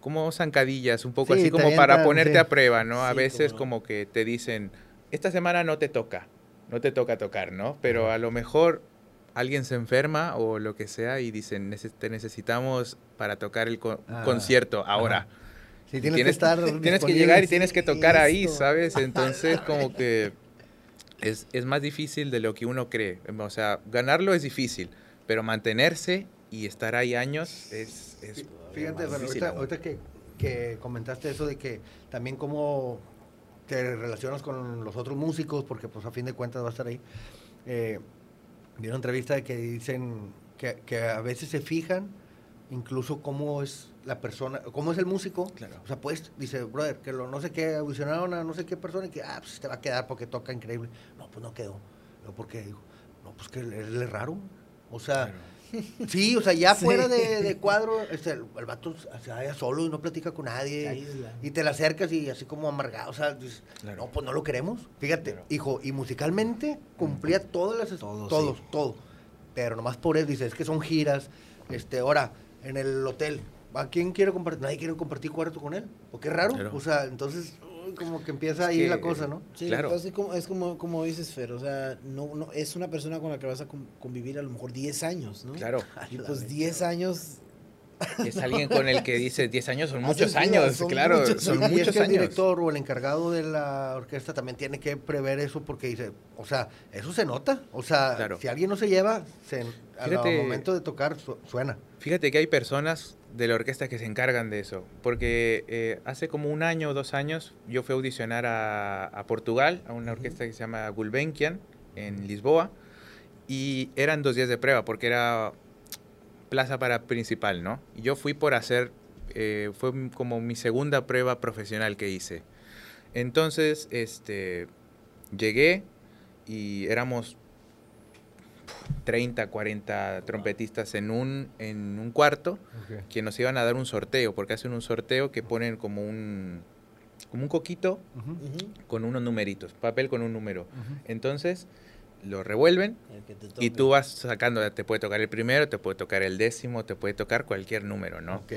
como zancadillas, un poco Sí, así como para ponerte sí. a prueba, ¿no? A Sí, veces como que te dicen, esta semana no te toca, no te toca tocar, ¿no? Pero a lo mejor alguien se enferma o lo que sea y dicen, "Nece- te necesitamos para tocar el co- Ah, concierto ahora. Sí, tienes, que estar tienes que llegar y tienes que tocar ahí. ¿sabes? Entonces como que es, es más difícil de lo que uno cree. O sea, ganarlo es difícil, pero mantenerse y estar ahí años es... es Fíjate, bueno, ahorita, que, que comentaste eso de que también cómo te relacionas con los otros músicos, porque pues a fin de cuentas va a estar ahí. Eh, vi una entrevista de que dicen que, que a veces se fijan incluso cómo es la persona, cómo es el músico. Claro. O sea, pues, dice, brother, que lo, no sé qué, audicionaron a no sé qué persona y que, ah, pues te va a quedar porque toca increíble. No, pues no quedó. No, ¿por qué? Dijo, no, pues que él, él es raro. O sea, Claro. Sí, o sea, ya Sí. fuera de, de cuadro, este, el, el vato se vaya solo y no platica con nadie. Y te le acercas y así como amargado, o sea, dices, Claro. no, pues no lo queremos. Fíjate, Claro. hijo, y musicalmente cumplía todas las... Todo, todos, sí. todo. Pero nomás por eso, dice, es que son giras, este, ahora, en el hotel, ¿a quién quiere compartir? Nadie quiere compartir cuarto con él, porque es raro. Claro. O sea, entonces, como que empieza Es ahí que- la cosa, ¿no? Sí, Claro. entonces es como, es como, como dices, Fer, o sea, no, no, es una persona con la que vas a con- convivir a lo mejor 10 años, ¿no? Claro, Y pues neta, 10 años, es alguien con el que dice 10 años son muchos años, son claro, muchos son Y es muchos que el años. director o el encargado de la orquesta también tiene que prever eso porque dice, o sea, eso se nota. O sea, Claro. si alguien no se lleva, se, al momento de tocar su- suena. Fíjate que hay personas de la orquesta que se encargan de eso, porque eh, hace como un año o dos años yo fui a audicionar a, a Portugal, a una orquesta que se llama Gulbenkian, en Lisboa, y eran dos días de prueba, porque era plaza para principal, ¿no? Y yo fui por hacer, eh, fue como mi segunda prueba profesional que hice. Entonces, este, llegué y éramos 30, 40 trompetistas en un, en un cuarto que nos iban a dar un sorteo, porque hacen un sorteo que ponen como un, como un coquito con unos numeritos, papel con un número. Entonces lo revuelven y tú vas sacando, te puede tocar el primero, te puede tocar el décimo, te puede tocar cualquier número, ¿no? Ok.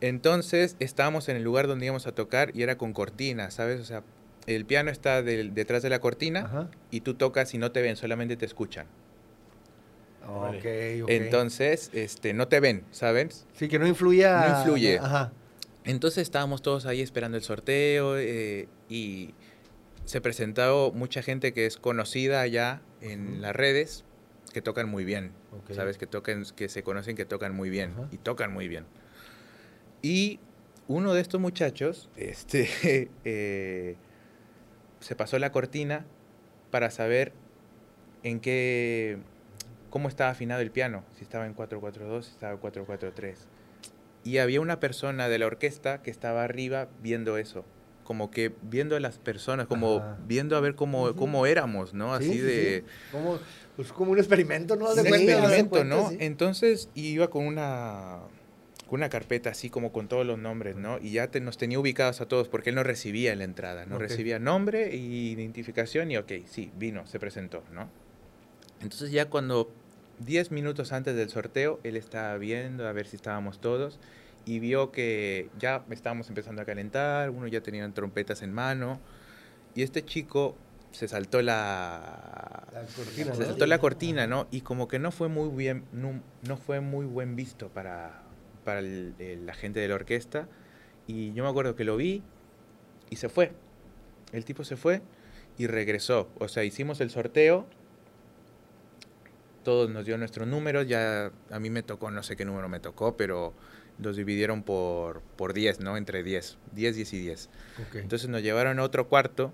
Entonces estábamos en el lugar donde íbamos a tocar y era con cortina, ¿sabes? O sea, el piano está del- detrás de la cortina Ajá. y tú tocas y no te ven, solamente te escuchan. Ok, ok. Entonces, este, no te ven, ¿sabes? Sí, que no influya. No influye. Ajá. Entonces estábamos todos ahí esperando el sorteo eh, y se presentó mucha gente que es conocida allá en las redes que tocan muy bien. ¿sabes? Que tocan, que se conocen que tocan muy bien Ajá. y tocan muy bien. Y uno de estos muchachos, este, eh, se pasó la cortina para saber en qué, cómo estaba afinado el piano, si estaba en 442, si estaba en 443. Y había una persona de la orquesta que estaba arriba viendo eso, como que viendo a las personas, como Ajá. viendo a ver cómo, Ujú. cómo éramos, ¿no? Sí, Así sí, de... sí. Como, pues como un experimento, ¿no? De Un experimento, cuenta, ¿no? sí. Entonces iba con una, una carpeta así como con todos los nombres, ¿no? Y ya te- nos tenía ubicados a todos porque él no recibía en la entrada, no Ok. recibía nombre y identificación y ok, sí, vino, se presentó, ¿no? Entonces ya cuando 10 minutos antes del sorteo, él estaba viendo a ver si estábamos todos y vio que ya estábamos empezando a calentar, uno ya tenía trompetas en mano y este chico se saltó la, La cortina, se ¿no? saltó la cortina, ¿no? Y como que no fue muy bien, no, no fue muy buen visto para, para el- el- la gente de la orquesta. Y yo me acuerdo que lo vi y se fue. El tipo se fue y regresó. O sea, hicimos el sorteo. Todos nos dio nuestros números. Ya a mí me tocó, no sé qué número me tocó, pero los dividieron por, por 10, ¿no? Entre 10. 10, 10 y 10. Ok. Entonces nos llevaron a otro cuarto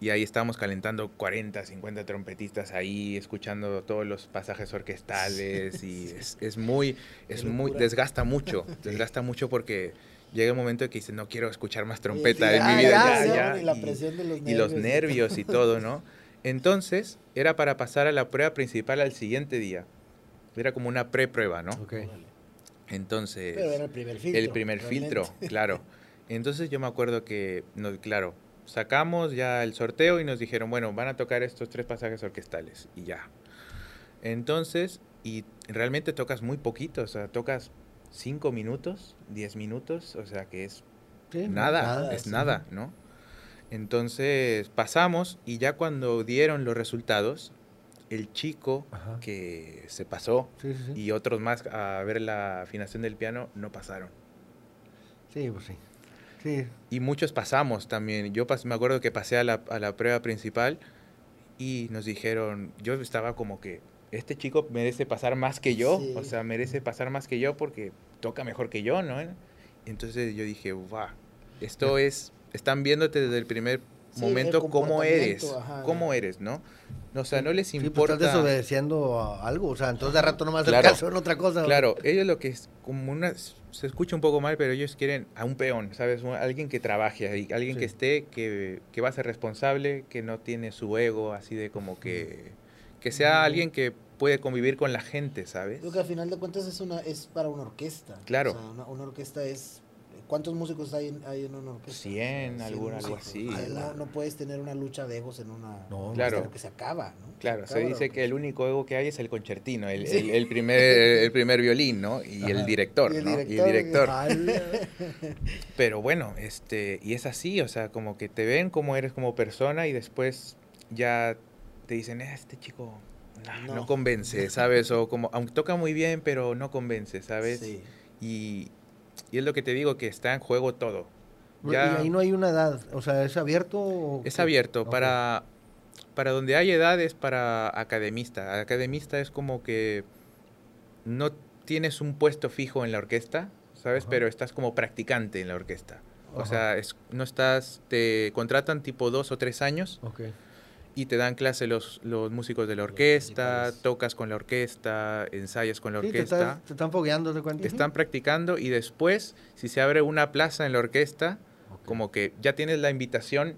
y ahí estábamos calentando 40, 50 trompetistas ahí, escuchando todos los pasajes orquestales y es, es muy, es muy, desgasta mucho, desgasta mucho porque llega un momento que dices, no quiero escuchar más trompeta en mi vida, ya, ya, ya, ya", y la y- presión de los y los nervios. nervios y todo, ¿no? Entonces, era para pasar a la prueba principal al siguiente día. Era como una pre-prueba, ¿no? Entonces, Pero era el primer filtro. el primer realmente. filtro, claro. Entonces yo me acuerdo que, no, claro, sacamos ya el sorteo y nos dijeron, bueno, van a tocar estos tres pasajes orquestales y ya. Entonces, y realmente tocas muy poquito, o sea, tocas cinco minutos, diez minutos, o sea que es Sí, nada, nada, es sí. nada, ¿no? Entonces pasamos y ya cuando dieron los resultados, el chico Ajá. que se pasó Sí, sí, sí. y otros más a ver la afinación del piano no pasaron. Sí, pues sí. Sí, Y muchos pasamos también. Yo pas- me acuerdo que pasé a la, a la prueba principal y nos dijeron, yo estaba como que, este chico merece pasar más que yo, Sí. o sea, merece pasar más que yo porque toca mejor que yo, ¿no? Entonces yo dije, wow, esto es, están viéndote desde el primer Sí, el momento cómo eres, ajá. cómo eres, ¿no? O sea, no les sí pues importa... estás desobedeciendo a algo, o sea, entonces de rato no me haces Claro. caso en otra cosa. Claro, ellos lo que es como una se escucha un poco mal, pero ellos quieren a un peón, ¿sabes? Un- alguien que trabaje ahí, alguien que Sí. esté, que, que va a ser responsable, que no tiene su ego, así de como que que sea alguien que puede convivir con la gente, ¿sabes? Creo que al final de cuentas es una es para una orquesta. Claro. O sea, una, una orquesta es ¿Cuántos músicos hay en, hay en una orquesta? 100, O sea, algo- así. Ah, No, no puedes tener una lucha de egos en una No, Claro. porque se acaba, ¿no? Claro, se acaba la dice que el único ego que hay es el concertino, el, Sí. el- el primer, el primer violín, ¿no? Y el Ajá. director, Y el ¿no? director, y el director. Pero bueno, este, y es así, o sea, como que te ven como eres como persona y después ya te dicen, "Eh, este chico no. No. convence, ¿sabes? O como, aunque toca muy bien, pero no convence, ¿sabes? Sí. Y, y es lo que te digo, que está en juego todo. Y ahí no hay una edad, o sea, ¿es abierto? o es abierto, para, para donde hay edad es para academista. Academista es como que no tienes un puesto fijo en la orquesta, ¿sabes? Ajá. Pero estás como practicante en la orquesta. O sea, es, no estás, te contratan tipo dos o tres años Ok. Y te dan clase los, los músicos de la orquesta, tocas con la orquesta, ensayas con la Sí, te, orquesta, estás- te están fogueando, ¿te cuenta? están practicando y después, si se abre una plaza en la orquesta, Ok. como que ya tienes la invitación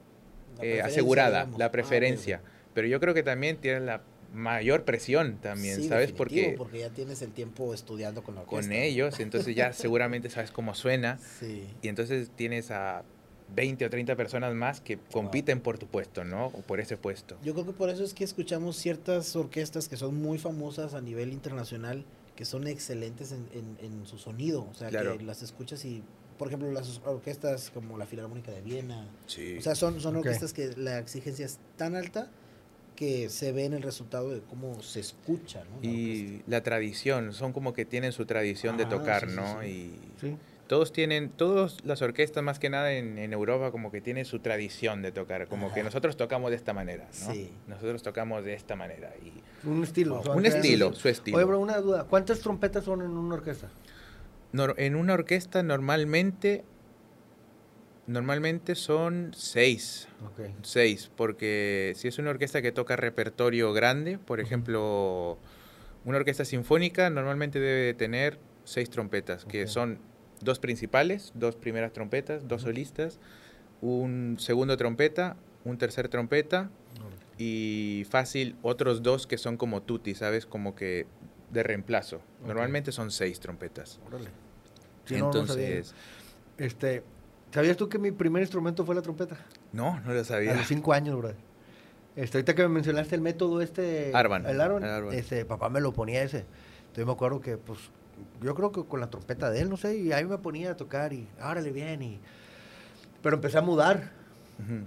La eh, asegurada, digamos. la Ah, preferencia. ok. Pero yo creo que también tienes la mayor presión también, Sí, ¿sabes? Porque porque ya tienes el tiempo estudiando con la orquesta. con ellos, entonces ya seguramente sabes cómo suena Sí. y entonces tienes a 20 o 30 personas más que compiten por tu puesto, ¿no? O por ese puesto. Yo creo que por eso es que escuchamos ciertas orquestas que son muy famosas a nivel internacional, que son excelentes en, en- en su sonido. O sea, Claro. que las escuchas y, por ejemplo, las orquestas como la Filarmónica de Viena. Sí. O sea, son, orquestas que la exigencia es tan alta que se ve en el resultado de cómo se escucha, ¿no? La orquesta. y la tradición, son como que tienen su tradición de Ah, tocar, sí, sí, ¿no? sí. Y Sí. Todos tienen, todas las orquestas más que nada en, en Europa como que tienen su tradición de tocar, como que nosotros tocamos de esta manera, ¿no? Sí. Nosotros tocamos de esta manera y Un estilo. Un o sea, un cada- estilo, su estilo. Oye, bro, una duda. ¿Cuántas trompetas son en una orquesta? En una orquesta normalmente normalmente son seis, Ok. seis, porque si es una orquesta que toca repertorio grande, por ejemplo, una orquesta sinfónica normalmente debe de tener seis trompetas, que son dos principales, dos primeras trompetas, dos solistas, un segundo trompeta, un tercer trompeta y fácil otros dos que son como tutti, ¿sabes? Como que de reemplazo. Ok. Normalmente son seis trompetas. Órale. Sí, no, no. Entonces, Este, ¿sabías tú que mi primer instrumento fue la trompeta? no, no lo A sabía. los cinco años, brother. Este, ahorita que me mencionaste el método este... Arban, El Arban. el Arban. Este, papá me lo ponía ese. Entonces me acuerdo que, pues, yo creo que con la trompeta de él, no sé, y ahí me ponía a tocar y, árale bien, y... Pero empecé a mudar. Ujú.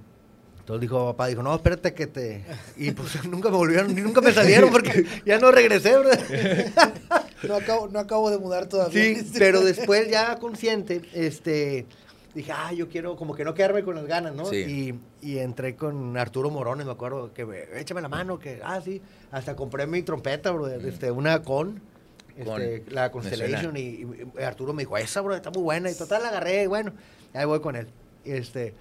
Entonces dijo papá, dijo, no, espérate que te... Y pues nunca me volvieron, ni nunca me salieron porque ya no regresé, ¿verdad? No acabo, no acabo de mudar todavía. Sí, pero después ya consciente, este, dije, ah, yo quiero como que no quedarme con las ganas, ¿no? Sí. Y, y entré con Arturo Morones, me acuerdo, que me- échame la mano, que, ah, sí, hasta compré mi trompeta, bro, este, una con, este, Con. la Me Constellation, y, y Arturo me dijo, esa, bro, está muy buena, y total la agarré, y bueno, ahí voy con él. Y este,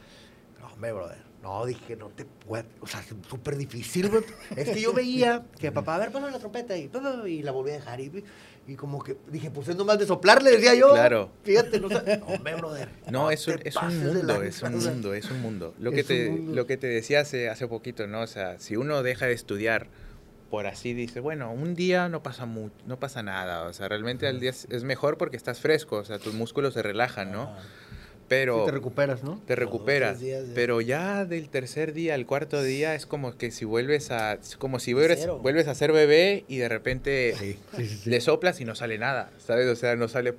no, hombre, brother. No, dije, no te puedo, o sea, súper difícil, bro. Es que yo veía que papá, a ver, pásame la trompeta y, y la volví a dejar y, y como que dije, pues es nomás de soplarle, decía yo. Claro. Fíjate, no sé. No, hombre, brother. No, es, un, es un mundo, es un mundo, es un mundo. Lo que, es un te, mundo. lo que te decía hace, hace poquito, ¿no? O sea, si uno deja de estudiar por así, dice, bueno, un día no pasa mu no pasa nada. O sea, realmente al día es, es mejor porque estás fresco, o sea, tus músculos se relajan, ¿no? Pero... te recuperas, ¿no? Te recuperas. Pero ya del tercer día al cuarto día es como que si vuelves a... Como si vuelves, vuelves a ser bebé y de repente le soplas y no sale nada, ¿sabes? O sea, no sale...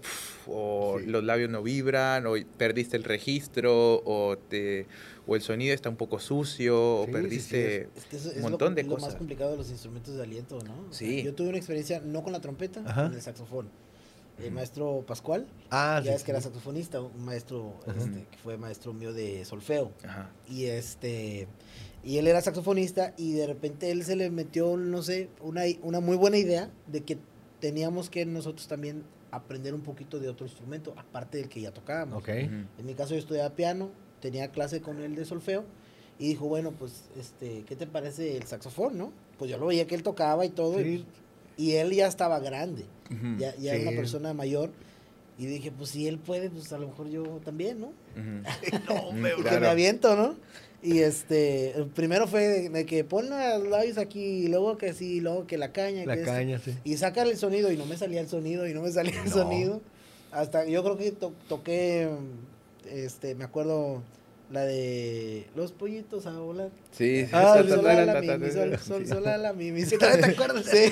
o los labios no vibran, o perdiste el registro, o te o el sonido está un poco sucio, o perdiste un montón de cosas. Es lo más complicado de los instrumentos de aliento, ¿no? Sí. yo tuve una experiencia no con la trompeta, con el saxofón el maestro Pascual, ah, ya es que era saxofonista, un maestro este, que fue maestro mío de solfeo. Y este y él era saxofonista y de repente él se le metió, no sé, una, una muy buena idea de que teníamos que nosotros también aprender un poquito de otro instrumento, aparte del que ya tocábamos. En mi caso yo estudiaba piano, tenía clase con él de solfeo y dijo, bueno, pues, este, ¿qué te parece el saxofón, no? Pues yo lo veía que él tocaba y todo, y, y él ya estaba grande ya, ya era una persona mayor. Y dije, pues si él puede, pues a lo mejor yo también, ¿no? no, me, que me aviento, ¿no? Y este, primero fue de, que pon los labios aquí, y luego que sí, luego que la caña. La caña, sí. Y saca el sonido, y no me salía el sonido, y no me salía el sonido. Hasta, yo creo que toqué, este, me acuerdo, la de los pollitos a volar. Sí, ah, solala, mi, mi, sol, sol, solala, mi, mi, ¿Te acuerdas? Sí.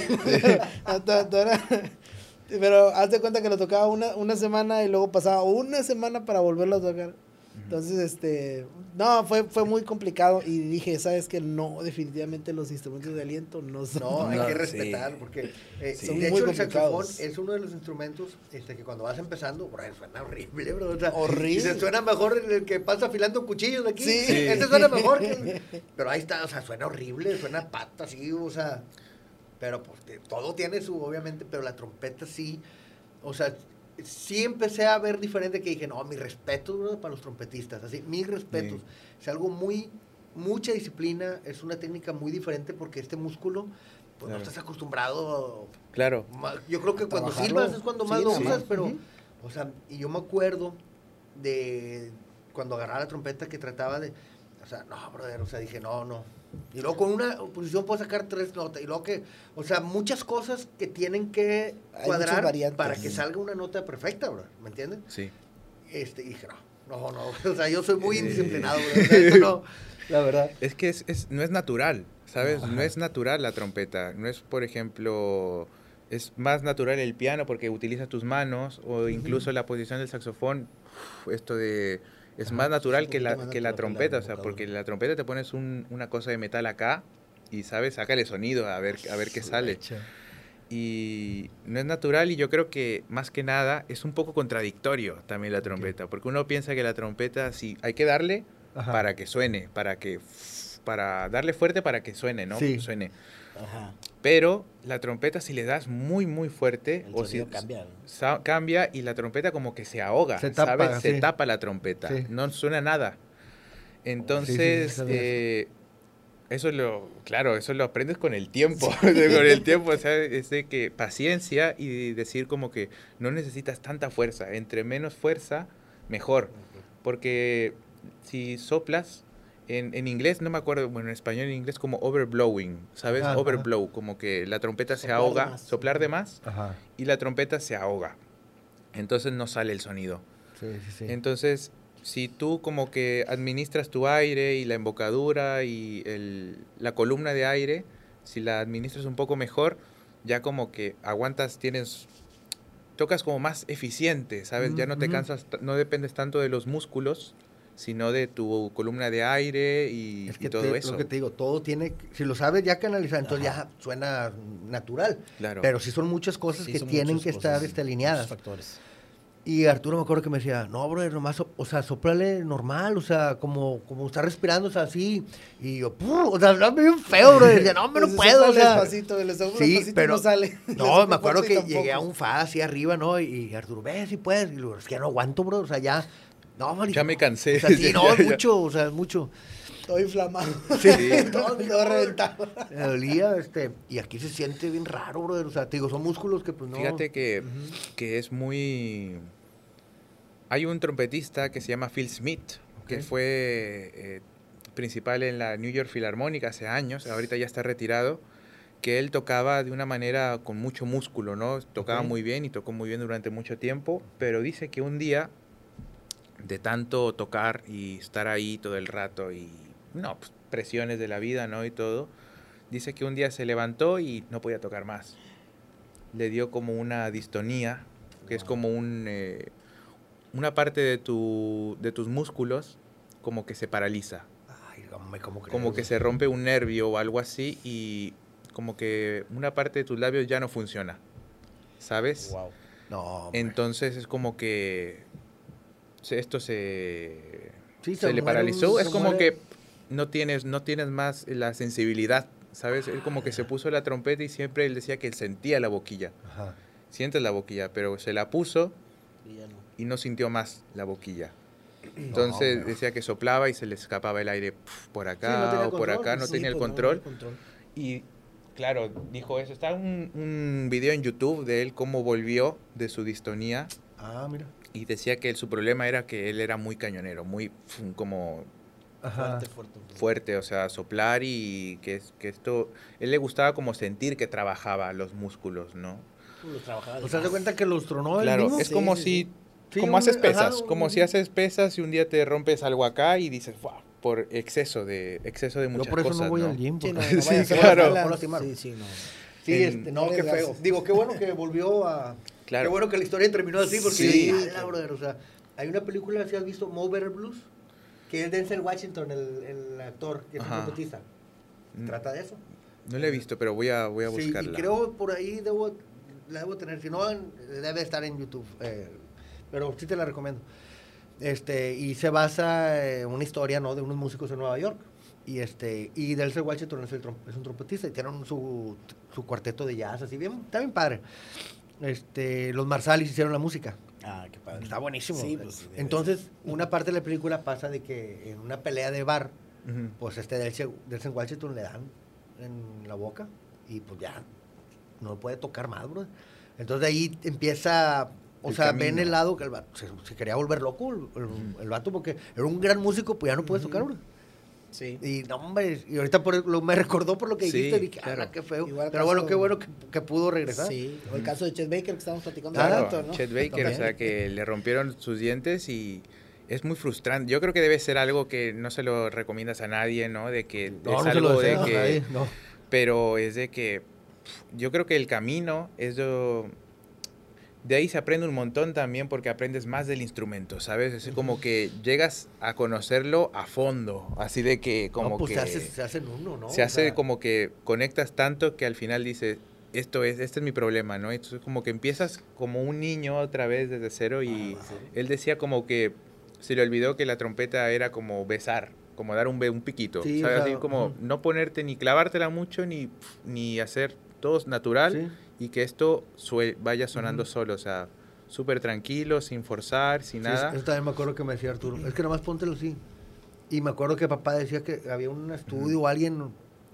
Pero haz de cuenta que lo tocaba una, una semana y luego pasaba una semana para volverlo a tocar. Entonces, este, no, fue, fue muy complicado y dije, ¿sabes que No, definitivamente los instrumentos de aliento no son. No, hay que respetar porque, eh, son de muy hecho, el saxofón es uno de los instrumentos este, que cuando vas empezando, bro, suena horrible, bro. O sea, horrible. Y se suena mejor el que pasa afilando cuchillos de aquí. Sí. Ese suena mejor que Pero ahí está, o sea, suena horrible, suena pata así, o sea... Pero pues todo tiene su, obviamente, pero la trompeta sí, o sea, sí empecé a ver diferente que dije, no, mi respeto para los trompetistas, así, mis respetos. Es algo muy, mucha disciplina, es una técnica muy diferente porque este músculo, pues no estás acostumbrado. Claro. Yo creo que cuando silbas es cuando más lo usas, pero, o sea, y yo me acuerdo de cuando agarraba la trompeta que trataba de, o sea, no, brother, o sea, dije, no, no, y luego con una posición puedo sacar tres notas. Y luego que, o sea, muchas cosas que tienen que cuadrar para que salga una nota perfecta, bro. ¿Me entiendes? Sí. Este, y dije, no, no, no. O sea, yo soy muy indisciplinado, bro. no, la verdad. Es que es, es, no es natural, ¿sabes? No es natural la trompeta. No es, por ejemplo, es más natural el piano porque utilizas tus manos o incluso la posición del saxofón. esto de es más natural que la, que la trompeta, o sea, porque la trompeta te pones un, una cosa de metal acá y, ¿sabes? Sácale sonido a ver, a ver qué sale. Y no es natural y yo creo que más que nada es un poco contradictorio también la trompeta, porque uno piensa que la trompeta sí hay que darle para que suene, para que para darle fuerte para que suene, ¿no? Sí. Suene. Pero la trompeta si le das muy muy fuerte o si cambia, cambia y la trompeta como que se ahoga, se tapa, Se tapa la trompeta, no suena nada. Entonces eh, eso lo, claro, eso lo aprendes con el tiempo, con el tiempo, o sea, es de que paciencia y decir como que no necesitas tanta fuerza, entre menos fuerza, mejor, porque si soplas en, inglés, no me acuerdo, bueno, en español, en inglés, como overblowing, ¿sabes? Overblow, como que la trompeta se ahoga, soplar de más, y la trompeta se ahoga. Entonces no sale el sonido. Sí, sí, sí. Entonces, si tú como que administras tu aire y la embocadura y el, la columna de aire, si la administras un poco mejor, ya como que aguantas, tienes tocas como más eficiente, ¿sabes? Ya no te cansas, no dependes tanto de los músculos, sino de tu columna de aire y, todo eso. Lo que te digo, todo tiene, si lo sabes ya canalizar, entonces ya suena natural. Claro. Pero sí son muchas cosas que tienen que estar este, alineadas. Factores. Y Arturo me acuerdo que me decía, no, bro, nomás, o sea, soplale normal, o sea, como, como está respirando, o sea, así. Y yo, o sea, está bien feo, bro. decía, no, me no puedo, o sea. Despacito, sí, pero no sale. No, me acuerdo que llegué a un fa así arriba, ¿no? Y, Arturo, ve si puedes. Y luego, es que ya no aguanto, bro, o sea, ya no, Ya me cansé. O sea, sí, no, mucho, o sea, mucho. Estoy inflamado. Sí. todo, reventado. Me dolía, este, y aquí se siente bien raro, brother. O sea, te digo, son músculos que pues no. Fíjate que, que es muy. Hay un trompetista que se llama Phil Smith, que fue eh, principal en la New York Philharmonic hace años, ahorita ya está retirado, que él tocaba de una manera con mucho músculo, ¿no? Tocaba muy bien y tocó muy bien durante mucho tiempo, pero dice que un día de tanto tocar y estar ahí todo el rato y, no, pues, presiones de la vida, ¿no? Y todo, dice que un día se levantó y no podía tocar más. Le dio como una distonía, que es como un, eh, una parte de, tu, de tus músculos como que se paraliza. Ay, hombre, ¿cómo crees? Como que se rompe un nervio o algo así y como que una parte de tus labios ya no funciona. ¿Sabes? Wow. No. Entonces es como que esto se, Sí, se le un- paralizó. Es como muere. que no tienes, no tienes más la sensibilidad, ¿sabes? Es como que se puso la trompeta y siempre él decía que él sentía la boquilla. Ajá. Sientes la boquilla, pero se la puso Y ya no. y no sintió más la boquilla. Entonces No, decía que soplaba y se le escapaba el aire pf, por acá no tenía o por control, acá, no Sí, tenía el pues, control. control. Y claro, dijo eso. Está un, un video en YouTube de él cómo volvió de su distonía Ah, mira. Y decía que él- su problema era que él era muy cañonero, muy fum, como Ajá. Fuerte, fuerte. fuerte, o sea, soplar y que, es- que esto, él le gustaba como sentir que trabajaba los músculos, ¿no? Los trabajadores. O sea, ¿te cuenta que los tronó el Claro, mismo? es Sí, como sí, si, sí. Como un- haces ajá, pesas, un- como si haces pesas y un día te rompes algo acá y dices, "Fua", por exceso de, exceso de Yo muchas por eso cosas, no voy ¿no? al gym. Sí, no, porque- no Sí, vaya a ser claro. Sí, sí, no. Sí, En- este, no, qué feo. Digo, qué bueno que volvió a... Claro. Qué bueno que la historia terminó así, porque Sí. yo dije, "Ala, brother", o sea, hay una película, si has visto, Mo Better Blues, que es Denzel Washington, el, el actor que es trompetista. Mm, Trata de eso. No la he visto, pero voy a, voy a Sí, buscarla. y creo por ahí debo, la debo tener, si no, debe estar en YouTube, eh, pero sí te la recomiendo. Este, y se basa en una historia, ¿no? De unos músicos en Nueva York. Y este, y Denzel Washington es, el es un trompetista y tienen su, su cuarteto de jazz, así bien, está bien padre. Este, los Marsalis hicieron la música. Ah, qué padre. Está buenísimo. Sí, pues, Entonces, una parte de la película pasa de que en una pelea de bar, Ujú. pues este Denzel Denzel Washington le dan en la boca y pues ya no puede tocar más, bro. Entonces ahí empieza, o El sea, ven camino. el lado que el vato se, se quería volver loco el, el- el vato porque era un gran músico, pues ya no puedes tocar, bro. Sí. Y no, hombre, y ahorita por, lo, me recordó por lo que Sí, dijiste, dije, claro. ah, qué feo. Igual Pero bueno, qué bueno que, que pudo regresar. Sí. O el caso de Chet Baker que estábamos platicando Ah, Claro, rato, ¿no? Chet Baker, o sea, que le rompieron sus dientes y es muy frustrante. Yo creo que debe ser algo que no se lo recomiendas a nadie, ¿no? De que No, es no se algo lo de que... nadie, no. Pero es de que yo creo que el camino es de... De ahí se aprende un montón también porque aprendes más del instrumento, ¿sabes? Es como que llegas a conocerlo a fondo, así de que como No, pues que se, hace, se uno, ¿no? se O hace sea, como que conectas tanto que al final dices, esto es, este es mi problema, ¿no? Entonces como que empiezas como un niño otra vez desde cero y Ah, sí. él decía como que se le olvidó que la trompeta era como besar, como dar un, un piquito, Sí, o ¿sabes? sea, Así como no ponerte ni clavártela mucho ni, ni hacer todo natural Sí. Y que esto vaya sonando Ujú. solo, o sea, súper tranquilo, sin forzar, sin Sí, nada. Eso también me acuerdo que me decía Arturo. Es que nomás póntelo así. Y me acuerdo que papá decía que había un estudio o alguien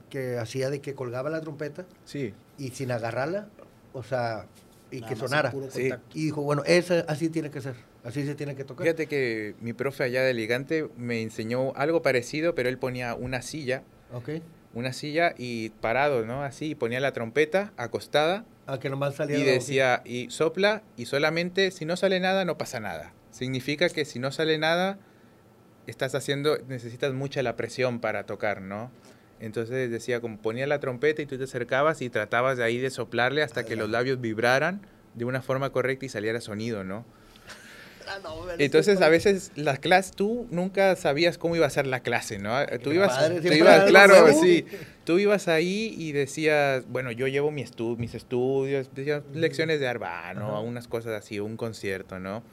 que hacía de que colgaba la trompeta Sí, y sin agarrarla, o sea, y Nada que sonara. puro Sí. contacto. Y dijo, bueno, esa, así tiene que ser. Así se tiene que tocar. Fíjate que mi profe allá de Ligante me enseñó algo parecido, pero él ponía una silla, Ok. Una silla y parado, ¿no? Así, y ponía la trompeta acostada A que nomás salía y decía, y sopla, y solamente si no sale nada, no pasa nada. Significa que si no sale nada, estás haciendo, necesitas mucha la presión para tocar, ¿no? Entonces decía, como ponía la trompeta y tú te acercabas y tratabas de ahí de soplarle hasta que los labios vibraran de una forma correcta y saliera sonido, ¿no? boquilla. Ah, no, ven, Entonces, este a veces la clase, tú nunca sabías cómo iba a ser la clase, ¿no? Tú ibas, padre, tú siempre ibas- claro, sí. Tú ibas ahí y decías, bueno, yo llevo mi estu mis estudios, decía, lecciones de arbano, Ajá. unas cosas así, un concierto, ¿no?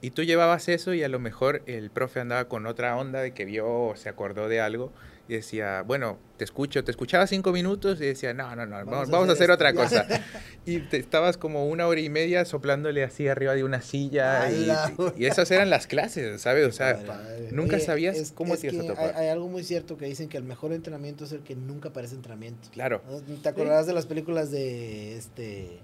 Y tú llevabas eso y a lo mejor el profe andaba con otra onda de que vio o se acordó de algo y decía, bueno, te escucho, te escuchaba cinco minutos y decía, no, no, no, vamos, vamos a hacer esto". otra cosa. Y te estabas como una hora y media soplándole así arriba de una silla y, esas eran las clases, ¿sabes? O sea, nunca Oye, sabías es- cómo es te ibas a que topar. Hay, hay algo muy cierto que dicen que el mejor entrenamiento es el que nunca parece entrenamiento. Claro. ¿Te acordarás de las películas de este.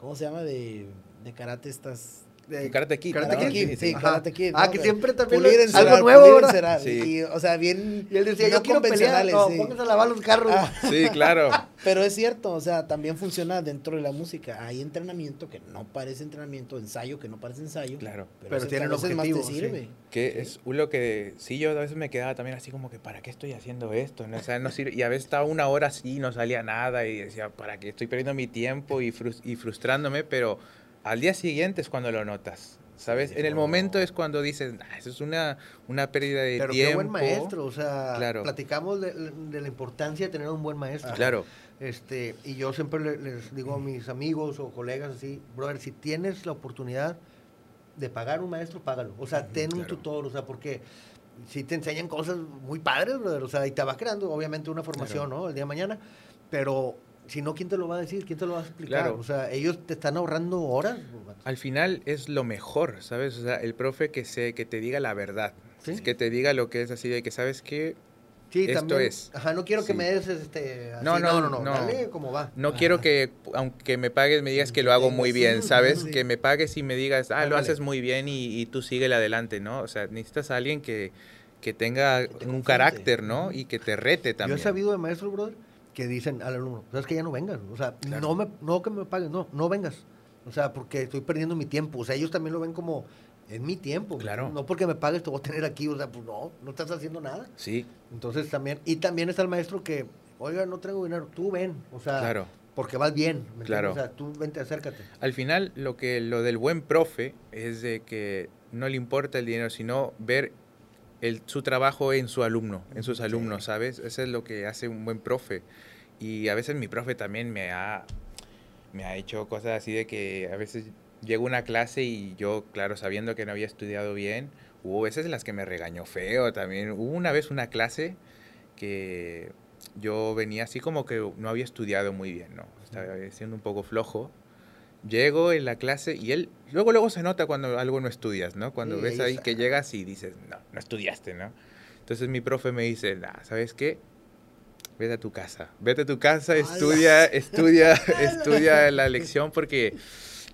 ¿Cómo se llama? De, de karate, estas. De Karate Kid, Karate ¿no? Kid, Sí. Ajá. Karate Kid. Ah, ¿no? que siempre también pulir, le- encerar, algo nuevo, pulir, ¿verdad? encerar. Sí. Y, o sea, bien. Y él decía, no yo quiero pelear. convencionales, No, sí. pónganse a lavar los carros. Ah. Sí, claro. Pero es cierto, o sea, también funciona dentro de la música. Hay entrenamiento que no parece entrenamiento, ensayo que no parece ensayo. Claro. Pero ese tiene veces más te sí. sirve. Que es lo que sí yo a veces me quedaba también así como que para qué estoy haciendo esto, ¿no? O sea, no sirve y a veces estaba una hora así, no salía nada y decía, ¿para qué estoy perdiendo mi tiempo y, frus- y frustrándome? Pero al día siguiente es cuando lo notas. ¿Sabes? Sí, en el no. momento es cuando dices, ah, eso es una, una pérdida de Pero tiempo. qué buen maestro, o sea, Claro. platicamos de, de la importancia de tener un buen maestro. Claro, Este, y yo siempre le- les digo a mis amigos o colegas así, brother, si tienes la oportunidad de pagar un maestro, págalo. O sea, ten un claro. tutor, o sea, porque si te enseñan cosas muy padres, brother, o sea, y te va creando obviamente una formación, ¿no? El día de mañana, pero si no, ¿quién te lo va a decir? ¿Quién te lo va a explicar? Claro. O sea, ellos te están ahorrando horas. bro. al final es lo mejor, ¿sabes? O sea, el profe que se que te diga la verdad, Sí. que te diga lo que es así de que sabes que Sí, Esto también. es. Ajá, no quiero que Sí. me des este. así, No, no, no, no, no. Dale como va. No Ajá. quiero que, aunque me pagues, me digas que lo hago muy bien, ¿sabes? sí. Que me pagues y me digas, ah, lo haces muy bien y, y tú síguele adelante, ¿no? O sea, necesitas a alguien que, que tenga te un confronte. carácter, ¿no? Y que te rete también. Yo he sabido de maestros, brother, que dicen al alumno, sabes que ya no vengas. O sea, Claro. no, me, no que me paguen, no, no vengas. O sea, porque estoy perdiendo mi tiempo. O sea, ellos también lo ven como, es mi tiempo. Claro. No porque me pagues te voy a tener aquí. O sea, pues no, no estás haciendo nada. Sí, Entonces también, y también está el maestro que, oiga, no traigo dinero, tú ven. O sea, claro. porque vas bien. ¿me? Claro. O sea, tú vente, acércate. Al final, lo que lo del buen profe es de que no le importa el dinero, sino ver el, su trabajo en su alumno, en sus alumnos, ¿sabes? Eso es lo que hace un buen profe. Y a veces mi profe también me ha, me ha hecho cosas así de que a veces llego a una clase y yo, claro, sabiendo que no había estudiado bien, hubo veces en las que me regañó feo también. Hubo una vez una clase que yo venía así como que no había estudiado muy bien, ¿no? Estaba siendo un poco flojo. Llego en la clase y él, luego luego se nota cuando algo no estudias, ¿no? Cuando Sí, ves ahí que llegas y dices, no, no estudiaste, ¿no? Entonces mi profe me dice, nah, ¿sabes qué? Vete a tu casa, vete a tu casa, ¡Hala! estudia, estudia, estudia la lección porque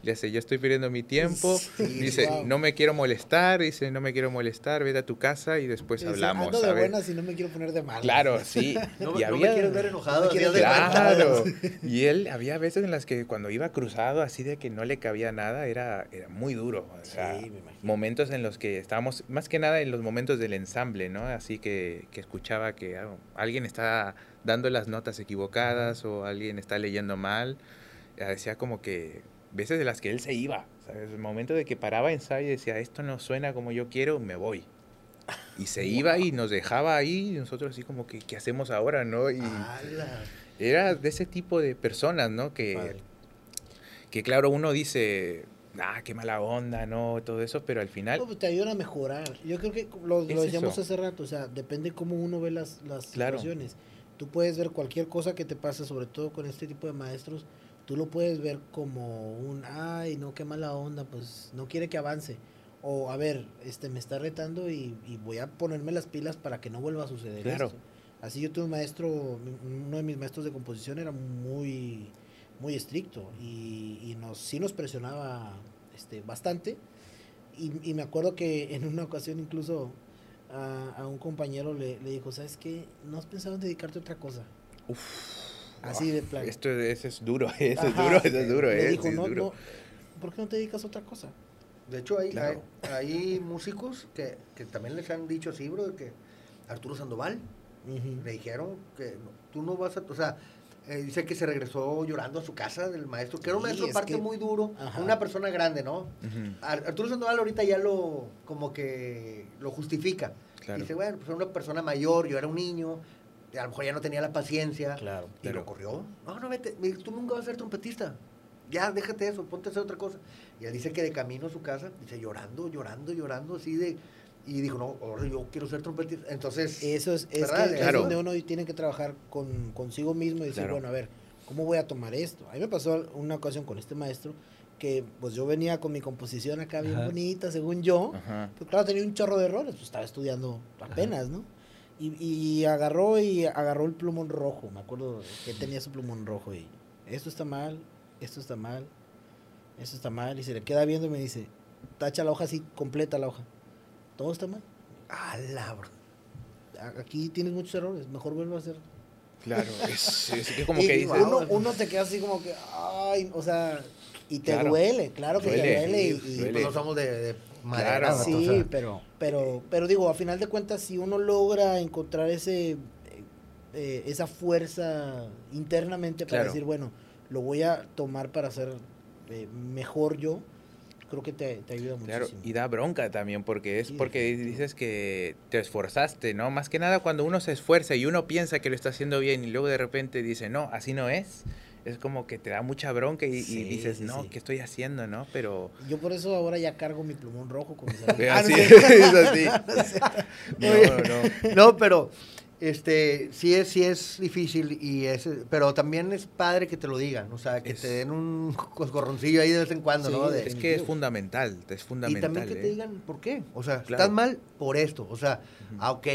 ya sé, yo estoy perdiendo mi tiempo. Sí, dice, wow. no me quiero molestar, dice, no me quiero molestar, vete a tu casa y después Dice, hablamos, Ando de ¿sabes? buenas y no me quiero poner de malas. Claro, sí. No, y no me quieres ver enojado. no me de. Claro. Y él, había veces en las que cuando iba cruzado, así de que no le cabía nada, era, era muy duro. O sea, Sí, me imagino. momentos en los que estábamos, más que nada en los momentos del ensamble, ¿no? Así que, que escuchaba que ah, alguien está dando las notas equivocadas o alguien está leyendo mal. Ya Decía como que veces de las que él se iba, ¿sabes? El momento de que paraba ensayo y decía, esto no suena como yo quiero, me voy. Y se iba y nos dejaba ahí, y nosotros así como que, ¿qué hacemos ahora, no? Y era de ese tipo de personas, ¿no? Que, que claro, uno dice, ah, qué mala onda, ¿no? Todo eso, pero al final, No, pues te ayudan a mejorar. Yo creo que lo, lo decíamos hace rato, o sea, depende cómo uno ve las, las Claro. situaciones. Tú puedes ver cualquier cosa que te pase, sobre todo con este tipo de maestros, tú lo puedes ver como un, ay, no, qué mala onda, pues no quiere que avance. O, a ver, este me está retando y, y voy a ponerme las pilas para que no vuelva a suceder Claro. esto. Así yo tuve un maestro, uno de mis maestros de composición era muy, muy estricto y, y nos, sí nos presionaba este, bastante. Y, y me acuerdo que en una ocasión incluso a, a un compañero le, le dijo, ¿sabes qué? ¿No has pensado en dedicarte a otra cosa? Así de plan. esto eso es duro, eso es Ajá. duro, eso es duro, Le eh, dijo, es no, duro. no, ¿por qué no te dedicas a otra cosa? De hecho, hay, Claro. hay, hay músicos que, que también les han dicho así, bro, que Arturo Sandoval le dijeron que no, tú no vas a, o sea, eh, dice que se regresó llorando a su casa del maestro, que era un maestro que- muy duro, Ajá. una persona grande, ¿no? Arturo Sandoval ahorita ya lo, como que lo justifica. Claro. Dice, bueno, pues era una persona mayor, yo era un niño, a lo mejor ya no tenía la paciencia. Claro. Y lo corrió. No, no, vete, tú nunca vas a ser trompetista. Ya, déjate eso, ponte a hacer otra cosa. Y él dice que de camino a su casa, dice, llorando, llorando, llorando, así de... Y dijo, no, ahora yo quiero ser trompetista. Entonces, Eso es, es, que es Claro. donde uno tiene que trabajar con consigo mismo y decir, Claro. bueno, a ver, ¿cómo voy a tomar esto? A mí me pasó una ocasión con este maestro que pues yo venía con mi composición acá bien Ajá. bonita, según yo. Ajá. Pues claro, tenía un chorro de errores, pues estaba estudiando apenas, ¿no? Y, y agarró y agarró el plumón rojo, me acuerdo que tenía su plumón rojo y esto está mal, esto está mal, esto está mal, y se le queda viendo y me dice, tacha la hoja así, completa la hoja. Todo está mal. ¡Hala, bro! Aquí tienes muchos errores, mejor vuelvo a hacer. Claro, es, es que como Y que dices, uno, uno te queda así como que, ay, o sea, y te Claro. duele, claro que Duele, te duele. sí, y- y, duele. Pues no somos de, de madera, Claro. Sí, o sea. pero, pero, pero digo, a final de cuentas, si uno logra encontrar ese, eh, eh, esa fuerza internamente para Claro. decir, bueno, lo voy a tomar para ser eh, mejor yo, creo que te, te ayuda Claro, muchísimo. y da bronca también, porque es Sí, porque dices que te esforzaste, ¿no? Más que nada cuando uno se esfuerza y uno piensa que lo está haciendo bien y luego de repente dice, no, así no es, es como que te da mucha bronca y, y Sí, dices, sí, no, sí. ¿qué estoy haciendo, no? Pero... Yo por eso ahora ya cargo mi plumón rojo con mis así, es así. No, no. No, pero este sí es sí es difícil y es pero también es padre que te lo digan, o sea, que Es- te den un coscorroncillo ahí de vez en cuando, Sí, ¿no? De- Es que es fundamental, es y fundamental. también que te ¿eh? digan por qué, o sea, Claro. estás mal por esto, o sea, ah, ok,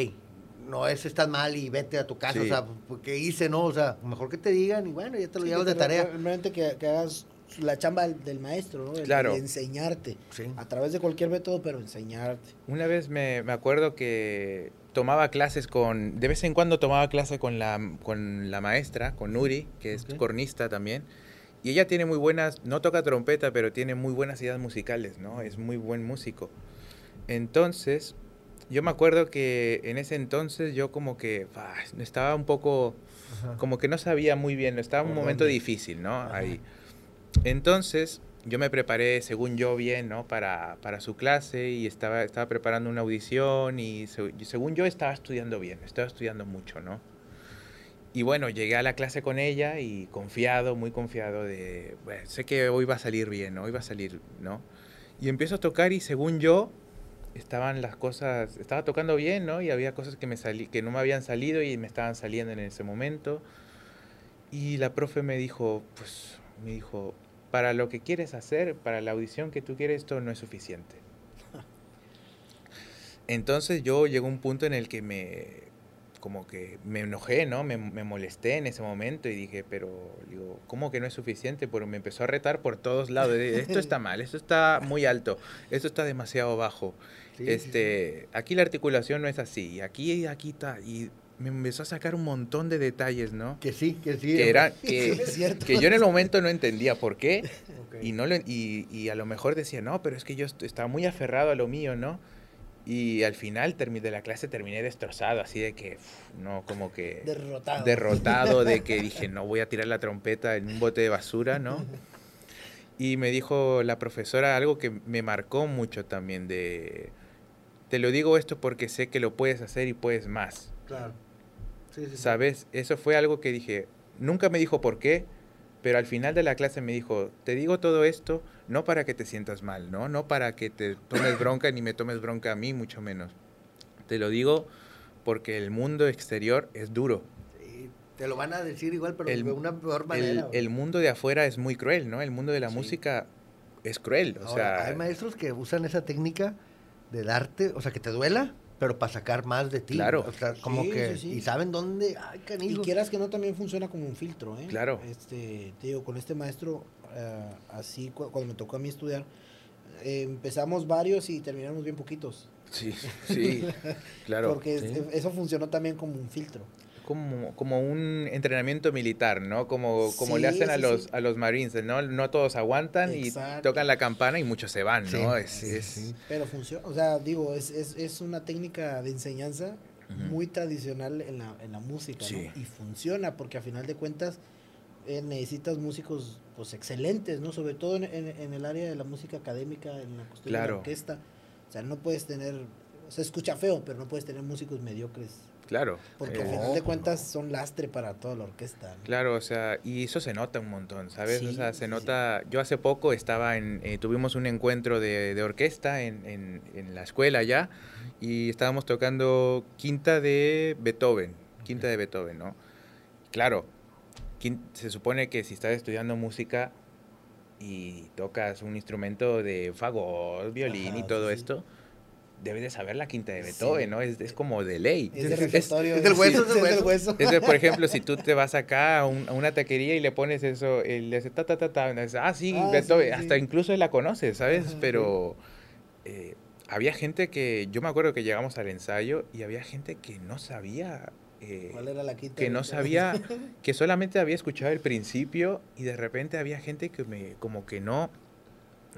no es estás mal y vete a tu casa, o sea, ¿qué hice, no? O sea, mejor que te digan y bueno, ya te lo Sí, llevas de te- tarea. Realmente que, que hagas la chamba del, del maestro, ¿no? El- Claro. el enseñarte. Sí. A través de cualquier método, pero enseñarte. Una vez me, me acuerdo que tomaba clases con, de vez en cuando tomaba clase con la, con la maestra, con Nuri, que es Ok. cornista también. Y ella tiene muy buenas, no toca trompeta, pero tiene muy buenas ideas musicales, ¿no? Es muy buen músico. Entonces, yo me acuerdo que en ese entonces yo como que ah, estaba un poco, Ajá. como que no sabía muy bien, estaba en un ¿Por momento dónde? difícil, ¿no? Ajá. Ahí. Entonces, yo me preparé, según yo, bien, ¿no? Para, para su clase y estaba, estaba preparando una audición y, se- y según yo estaba estudiando bien, estaba estudiando mucho, ¿no? Y bueno, llegué a la clase con ella y confiado, muy confiado de, bueno, sé que hoy va a salir bien. Hoy va a salir, ¿no? Y empiezo a tocar y según yo, estaban las cosas, estaba tocando bien, ¿no? Y había cosas que, me salí, que no me habían salido y me estaban saliendo en ese momento. Y la profe me dijo, pues, me dijo, para lo que quieres hacer, para la audición que tú quieres, esto no es suficiente. Entonces yo llegó un punto en el que me, como que me enojé, ¿no? Me, me molesté en ese momento y dije, pero, digo, ¿cómo que no es suficiente? Pero me empezó a retar por todos lados. Esto está mal, esto está muy alto, esto está demasiado bajo. Sí, sí, este, aquí la articulación no es así, aquí, aquí está. Y me empezó a sacar un montón de detalles, ¿no? Que sí, que sí. Que, era, que, Sí, es cierto. que yo en el momento no entendía por qué. Y, no lo, y, y a lo mejor decía, no, pero es que yo est- estaba muy aferrado a lo mío, ¿no? Y al final de la clase terminé destrozado, así de que, no, como que Derrotado. derrotado, de que dije, no voy a tirar la trompeta en un bote de basura, ¿no? Y me dijo la profesora algo que me marcó mucho también, de, te lo digo esto porque sé que lo puedes hacer y puedes más. Claro. Sí, sí, sí. ¿Sabes? Eso fue algo que dije, nunca me dijo por qué, pero al final de la clase me dijo, te digo todo esto no para que te sientas mal, ¿no? No para que te tomes bronca ni me tomes bronca a mí, mucho menos. Te lo digo porque el mundo exterior es duro. Sí, te lo van a decir igual, pero El- de una peor manera. el mundo de afuera es muy cruel, ¿no? El mundo de la Sí. música es cruel. O Ahora, sea, hay maestros que usan esa técnica de darte, o sea, que te duela, pero para sacar más de ti. Claro. O sea, como Sí, que. sí, sí. Y saben dónde. Ay, Y canijo. quieras que no, también funciona como un filtro, ¿eh? Claro. Este, te digo, con este maestro, eh, así cu- cuando me tocó a mí estudiar, eh, empezamos varios y terminamos bien poquitos. sí, sí, claro. Porque eso funcionó también como un filtro. Como, como un entrenamiento militar, ¿no? Como, como le hacen a sí, los, sí. a los Marines, ¿no? No todos aguantan y tocan la campana y muchos se van, ¿no? Sí, es, sí, es- sí. Pero funciona, o sea, digo, es, es, es una técnica de enseñanza muy tradicional en la, en la música, Sí. ¿no? Y funciona porque a final de cuentas eh, necesitas músicos pues excelentes, ¿no? Sobre todo en, en- en el área de la música académica, en la cuestión de Claro. la orquesta. O sea, no puedes tener, se escucha feo, pero no puedes tener músicos mediocres. Claro. Porque eh, al final de cuentas son lastre para toda la orquesta. ¿no? Claro, o sea, y eso se nota un montón, ¿sabes? o sea, se sí. nota, yo hace poco estaba en, eh, tuvimos un encuentro de, de orquesta en, en- en la escuela ya, y estábamos tocando quinta de Beethoven, quinta de Beethoven, ¿no? Claro, quin- se supone que si estás estudiando música y tocas un instrumento de fagot, violín y todo esto, debes de saber la quinta de Beethoven, ¿no? Es, es, como de ley. Es, de es, es del hueso, es del hueso. Es de, por ejemplo, si tú te vas acá a, un, a, una taquería y le pones eso, el le ta, ta, ta, ta, ah, sí, ah, Beethoven, sí, hasta incluso él la conoce, ¿sabes? Ajá, Pero eh, había gente que, yo me acuerdo que llegamos al ensayo y había gente que no sabía eh, ¿Cuál era la quinta? que no sabía, que solamente había escuchado el principio y de repente había gente que me, como que no,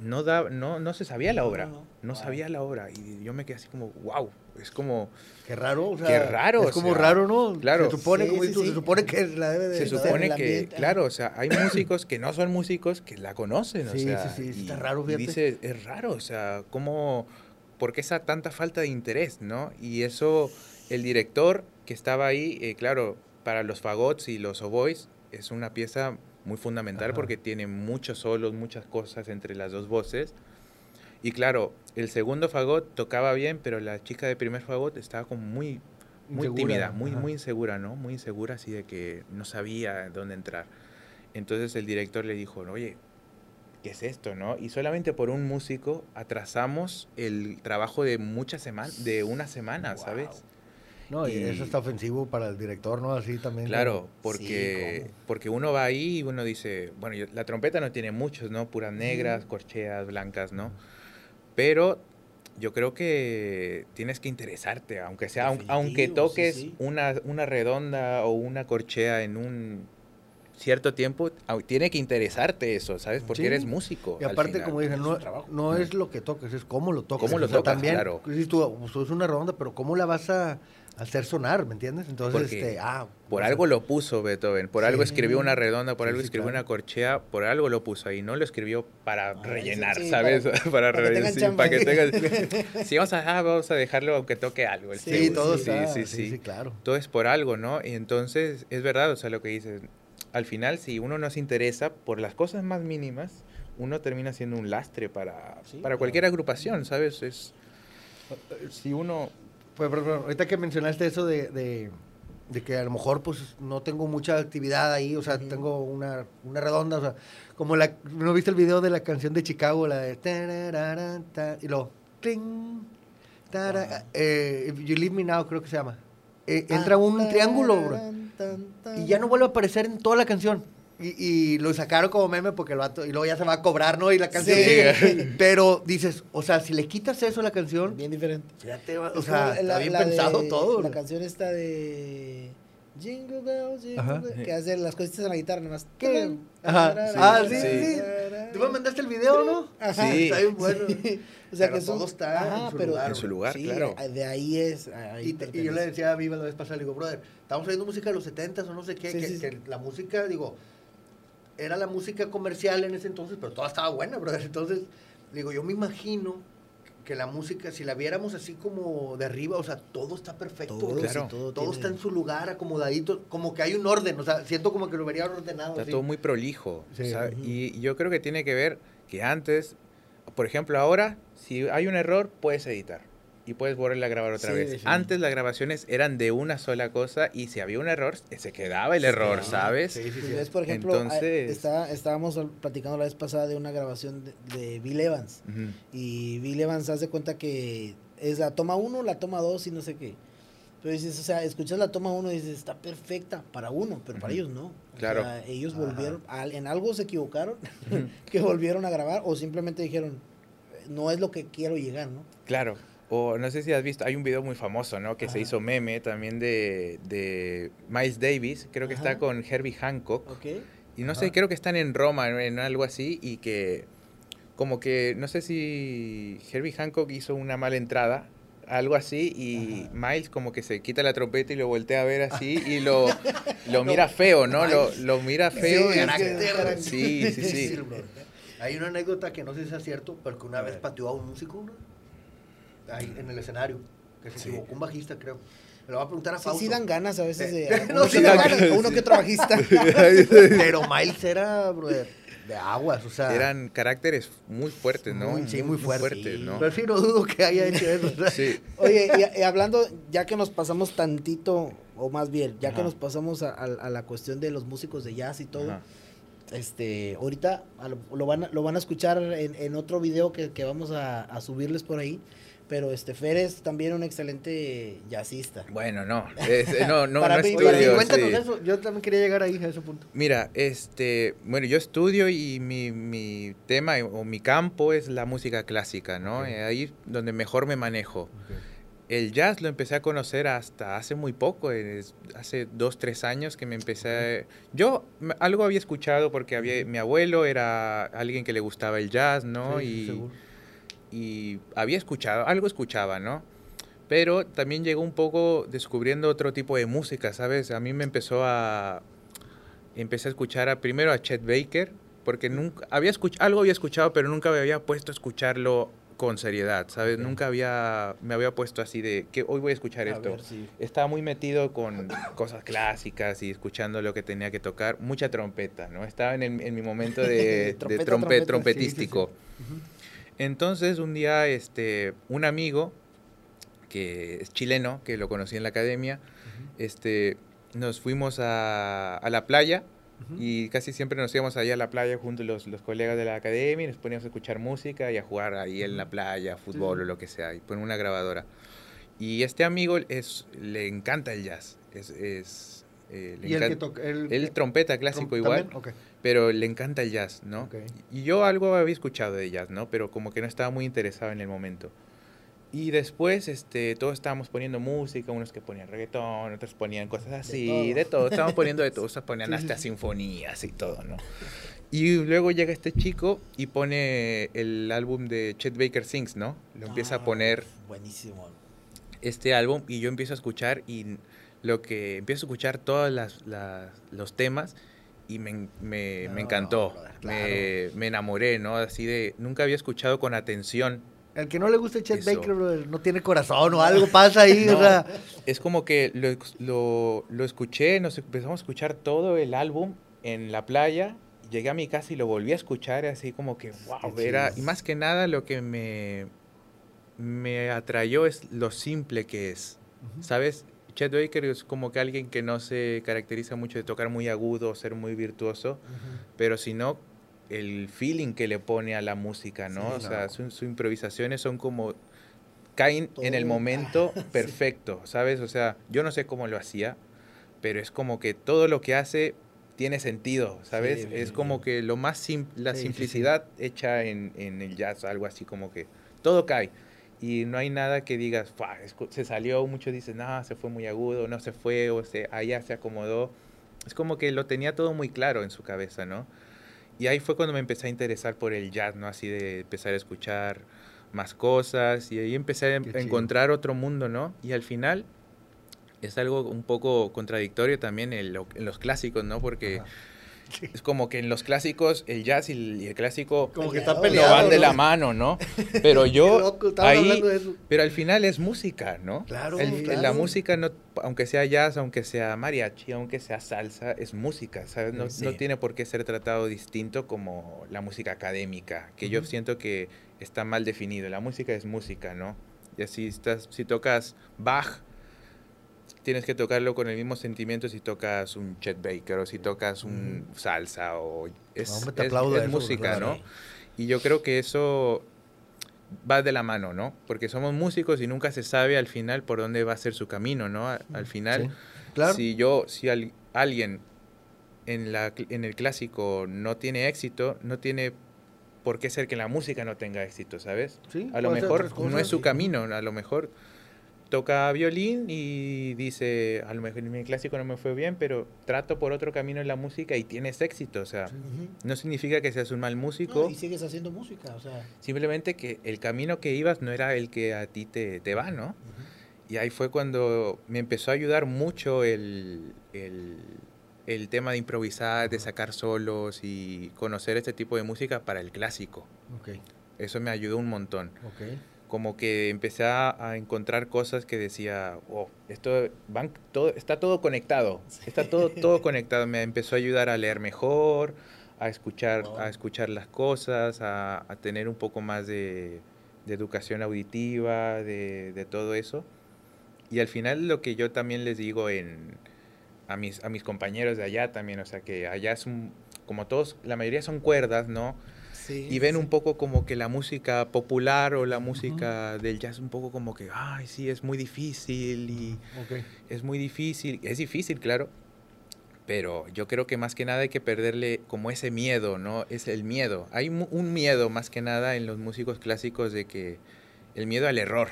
no, da, no, no se sabía la obra, no, no, no wow. sabía la obra y yo me quedé así como, wow, es como... Qué raro, o sea, qué raro. Es como o sea, raro, ¿no? Claro. Se supone, Sí, como sí, dices tú, sí. se supone que la debe de... Se supone que, ambiente, claro, o sea, hay músicos que no son músicos que la conocen, Sí, o sea, sí, sí, y, está raro, y dice, es raro, o sea, ¿cómo, por qué esa tanta falta de interés, no? Y eso, el director que estaba ahí, eh, claro, para los fagots y los oboes, es una pieza muy fundamental Ajá. porque tiene muchos solos, muchas cosas entre las dos voces. Y claro, el segundo fagot tocaba bien, pero la chica de primer fagot estaba como muy, muy Insegura, tímida, muy, ajá. muy insegura, ¿no? Muy insegura, así de que no sabía dónde entrar. Entonces el director le dijo, oye, ¿qué es esto, no? Y solamente por un músico atrasamos el trabajo de muchas semanas, de una semana, Wow. ¿sabes? No, y Y- eso está ofensivo para el director, ¿no? Así también. Claro, porque, porque uno va ahí y uno dice, bueno, yo- la trompeta no tiene muchos, ¿no? Puras negras, Ujú. corcheas, blancas, ¿no? Pero yo creo que tienes que interesarte, aunque sea, aun- aunque sí, toques sí. Una, una redonda o una corchea en un cierto tiempo, tiene que interesarte eso, ¿sabes? Porque Sí. eres músico. Y aparte, como dicen, es no, no es lo que toques, es cómo lo tocas. Cómo lo O sea, tocas, también, claro. dices tú, pues, es una redonda, pero ¿cómo la vas a hacer sonar, ¿me entiendes? Entonces, Porque este, ah... Por o sea, algo lo puso Beethoven, por Sí. algo escribió una redonda, por Sí, algo sí, escribió claro. una corchea, por algo lo puso ahí, no lo escribió para Ah, rellenar, sí, sí, ¿sabes? para- Para, rellenar, para que tengas... Sí, vamos a, ah, vamos a dejarlo aunque toque algo. el Sí, todo sí, está... sí, Sí, sí. sí, claro. Todo es por algo, ¿no? Y entonces, es verdad, o sea, lo que dices, al final, si uno no se interesa por las cosas más mínimas, uno termina siendo un lastre para, Sí, para claro. cualquier agrupación, ¿sabes? Es... Si uno... Pues, ahorita que mencionaste eso de, de, de que a lo mejor pues no tengo mucha actividad ahí, o sea, tengo una, una redonda, o sea, como la, ¿no viste el video de la canción de Chicago, la de tararara, y luego, tara, Ajá. eh, If You Leave Me Now, creo que se llama. Eh, Ah, entra un triángulo, bro, y ya no vuelve a aparecer en toda la canción. Y, y lo sacaron como meme porque el vato, y luego ya se va a cobrar, ¿no? Y la canción Sí. sigue. Pero dices, o sea, si le quitas eso a la canción, Bien diferente. ya te va, o Es sea, está bien pensado de- todo. La canción esta de Jingle Bells, Jingle que hace las cositas en la guitarra nomás. ¿Qué? Ajá. Ah, sí, sí. Tú me mandaste el video, ¿no? Ajá. Sí. Está bien bueno. Sí. O sea Pero que son- todo está en su lugar, En su lugar, sí, claro. De ahí es. ahí Y, yo le decía a Viva la vez pasada, le digo, brother, estamos oyendo música de los 70 o no sé qué, Sí, que, sí, sí. que la música, digo, era la música comercial en ese entonces, pero toda estaba buena, brother. Entonces, digo, yo me imagino que la música, si la viéramos así como de arriba, o sea, todo está perfecto. Todo. Claro. todo, Todo tiene- está en su lugar, acomodadito, como que hay un orden, o sea, siento como que lo vería ordenado. Está así. todo muy prolijo. Sí. o sea, Ujú. y yo creo que tiene que ver que antes, por ejemplo, ahora, si hay un error, puedes editar. Y puedes volverla a grabar otra Sí, vez. definitivo. Antes las grabaciones eran de una sola cosa y si había un error, se quedaba el error, Sí. ¿sabes? Sí, sí, sí. Pues ves, por ejemplo, Entonces- está- estábamos platicando la vez pasada de una grabación de, de Bill Evans. Ujú. Y Bill Evans hace cuenta que es la toma 1, la toma 2 y no sé qué. Pero dices, o sea, escuchas la toma 1 y dices, está perfecta para uno, pero para Ujú. ellos no. O Claro. sea, ellos volvieron, al- en algo se equivocaron, que volvieron a grabar o simplemente dijeron, no es lo que quiero llegar, ¿no? Claro. O no sé si has visto, hay un video muy famoso, ¿no? Que se Ajá. hizo meme también de, de Miles Davis, creo que Ajá. está con Herbie Hancock. ¿Ok? Y no Ajá. sé, creo que están en Roma, en, algo así, y que como que, no sé si Herbie Hancock hizo una mala entrada, algo así, y Ajá. Miles como que se quita la trompeta y lo voltea a ver así, y lo, lo mira feo, ¿no? Lo, lo mira feo. Sí, y- carácter. sí, sí, sí. Hay una anécdota que no sé si es cierto, pero que una vez pateó a un músico, ¿no? Ahí en el escenario, que se Sí. equivocó un bajista, creo. Me lo va a preguntar a Sí, Fausto. sí dan ganas a veces de... Eh, no, uno sí que dan otro- ganas, a uno sí. que otro bajista. Pero Miles era, brother, de aguas, o sea. Eran caracteres muy fuertes, ¿no? Muy- sí, muy fuertes, fuertes, ¿no? Pero sí, no dudo que haya hecho eso. o sea. Sí. Oye, y, y hablando, ya que nos pasamos tantito, o más bien, ya que nos pasamos a, a- a la cuestión de los músicos de jazz y todo, Ajá. este, ahorita lo, lo van, a, lo van a escuchar en, en otro video que, que vamos a, a subirles por ahí, pero este Fer es también un excelente jazzista. Bueno, no, es- no, no, Para no mí, estudio, para mí, Cuéntanos sí. eso. Yo también quería llegar ahí a ese punto. Mira, este, bueno, yo estudio y mi, mi tema o mi campo es la música clásica, ¿no? Ok. Eh, Ahí donde mejor me manejo. El jazz lo empecé a conocer hasta hace muy poco, es- hace dos, tres años que me empecé a... Yo algo había escuchado porque había, mi abuelo era alguien que le gustaba el jazz, ¿no? Sí, sí, y, seguro. Y había escuchado, algo escuchaba, ¿no? Pero también llegó un poco descubriendo otro tipo de música, ¿sabes? A mí me empezó a... Empecé a escuchar a, primero a Chet Baker, porque nunca había escuch- algo había escuchado, pero nunca me había puesto a escucharlo con seriedad, ¿sabes? Ok. Nunca había, me había puesto así de que hoy voy a escuchar A esto. ver, sí. Estaba muy metido con cosas clásicas y escuchando lo que tenía que tocar. Mucha trompeta, ¿no? Estaba en, el- en mi momento de, de Trompeta, trompe- trompeta, sí, sí, sí. trompetístico. Ujú. Entonces, un día, este, un amigo que es chileno, que lo conocí en la academia, este, nos fuimos a, a la playa y casi siempre nos íbamos allá a la playa junto los, los colegas de la academia y nos poníamos a escuchar música y a jugar ahí en la playa, fútbol o lo que sea, y poner una grabadora. Y este amigo es, le encanta el jazz, es, es, eh, le Y el que toca. El, trompeta clásico igual, pero le encanta el jazz, ¿no? Y yo algo había escuchado de jazz, ¿no? Pero como que no estaba muy interesado en el momento. Y después, este, todos estábamos poniendo música, unos que ponían reggaetón, otros ponían cosas así, todo. de todo, estábamos poniendo de todo, o ponían Sí, sí, hasta sinfonías y todo, ¿no? Y luego llega este chico y pone el álbum de Chet Baker Sings, ¿no? Lo empieza a Ah, poner Buenísimo. este álbum y yo empiezo a escuchar y lo que empiezo a escuchar todos las, las- los temas y me, me, No, me encantó, brother, me, me enamoré, ¿no? Así de, nunca había escuchado con atención. El que no le guste Chet Eso. Baker, brother, no tiene corazón o algo pasa ahí. No. o sea, Es como que lo, lo, lo escuché, nos empezamos a escuchar todo el álbum en la playa, llegué a mi casa y lo volví a escuchar así como que, wow, era, y más que nada lo que me, me atrayó es lo simple que es. ¿Sabes? Chet Baker es como que alguien que no se caracteriza mucho de tocar muy agudo o ser muy virtuoso, pero sino el feeling que le pone a la música, ¿no? Sí, o sea, no. su- sus improvisaciones son como caen en el Todo- momento ah, sí. perfecto, ¿sabes? O sea, yo no sé cómo lo hacía, pero es como que todo lo que hace tiene sentido, ¿sabes? Sí, es como bien. que lo más sim- la sí. simplicidad hecha en, en el jazz, algo así como que todo cae. Y no hay nada que digas, "Fua, es co- se salió, muchos dicen, no, se fue muy agudo, no se fue, o se, allá se acomodó. Es como que lo tenía todo muy claro en su cabeza, ¿no? Y ahí fue cuando me empecé a interesar por el jazz, ¿no? Así de empezar a escuchar más cosas y ahí empecé a, Qué a chido. encontrar otro mundo, ¿no? Y al final es algo un poco contradictorio también en, lo- en los clásicos, ¿no? Porque Ajá. Sí. es como que en los clásicos el jazz y el, y el clásico Como que está Peleado, no van de ¿no? la mano, ¿no? Pero yo loco, ahí, pero al final es música, ¿no? Claro, El- claro. La música, no, aunque sea jazz, aunque sea mariachi, aunque sea salsa, es música, ¿sabes? No, Sí. no tiene por qué ser tratado distinto como la música académica, que yo Ujú. siento que está mal definido. La música es música, ¿no? Y así estás, si tocas Bach, tienes que tocarlo con el mismo sentimiento si tocas un Chet Baker o si tocas un salsa o es, hombre, te es- aplaudo es eso, música. ¿no? Y yo creo que eso va de la mano, ¿no? Porque somos músicos y nunca se sabe al final por dónde va a ser su camino, ¿no? Al final, Sí, Claro. si yo, si al- alguien en, la, en el clásico no tiene éxito, no tiene por qué ser que la música no tenga éxito, ¿sabes? Sí, A lo mejor no es su camino, a lo mejor toca violín y dice, a lo mejor en mi clásico no me fue bien, pero trato por otro camino en la música y tienes éxito, o sea, no significa que seas un mal músico, No, y sigues haciendo música, o sea. simplemente que el camino que ibas no era el que a ti te, te va, ¿no? Y ahí fue cuando me empezó a ayudar mucho el, el, el tema de improvisar, de sacar solos y conocer este tipo de música para el clásico. Ok, Eso me ayudó un montón. ok. Como que empecé a, encontrar cosas que decía, oh, esto van, todo, está todo conectado, está todo, todo conectado. Me empezó a ayudar a leer mejor, a escuchar, Wow. a escuchar las cosas, a, a tener un poco más de, de educación auditiva, de, de todo eso. Y al final lo que yo también les digo en, a, mis, a mis compañeros de allá también, o sea que allá es un, como todos, la mayoría son cuerdas, ¿no? Y ven un poco como que la música popular o la música del jazz un poco como que, ay, sí, es muy difícil y es muy difícil. Es difícil, claro, pero yo creo que más que nada hay que perderle como ese miedo, ¿no? Es el miedo. Hay un miedo más que nada en los músicos clásicos de que el miedo al error.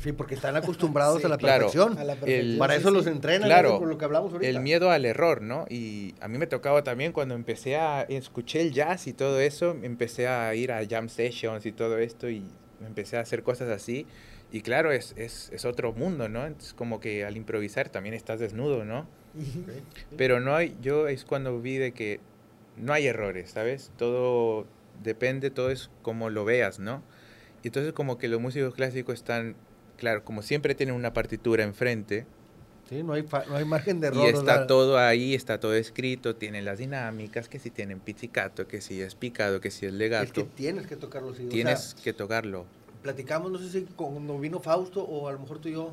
Sí, porque están acostumbrados a, la perfección. Para eso los entrenan, claro, por lo que hablamos ahorita. El miedo al error, ¿no? Y a mí me tocaba también cuando empecé a escuché el jazz y todo eso, empecé a ir a jam sessions y todo esto y empecé a hacer cosas así. Y claro, es, es, es otro mundo, ¿no? Es como que al improvisar también estás desnudo, ¿no? Pero no hay, yo es cuando vi de que no hay errores, ¿sabes? Todo depende, todo es como lo veas, ¿no? Y entonces como que los músicos clásicos están, claro, como siempre tienen una partitura enfrente. Sí, no hay, no hay margen de error. Y está todo ahí, está todo escrito, tienen las dinámicas, que si tienen pizzicato, que si es picado, que si es legato. Es que tienes que tocarlo. Sí, tienes que tocarlo. Platicamos, no sé si cuando vino Fausto o a lo mejor tú y yo,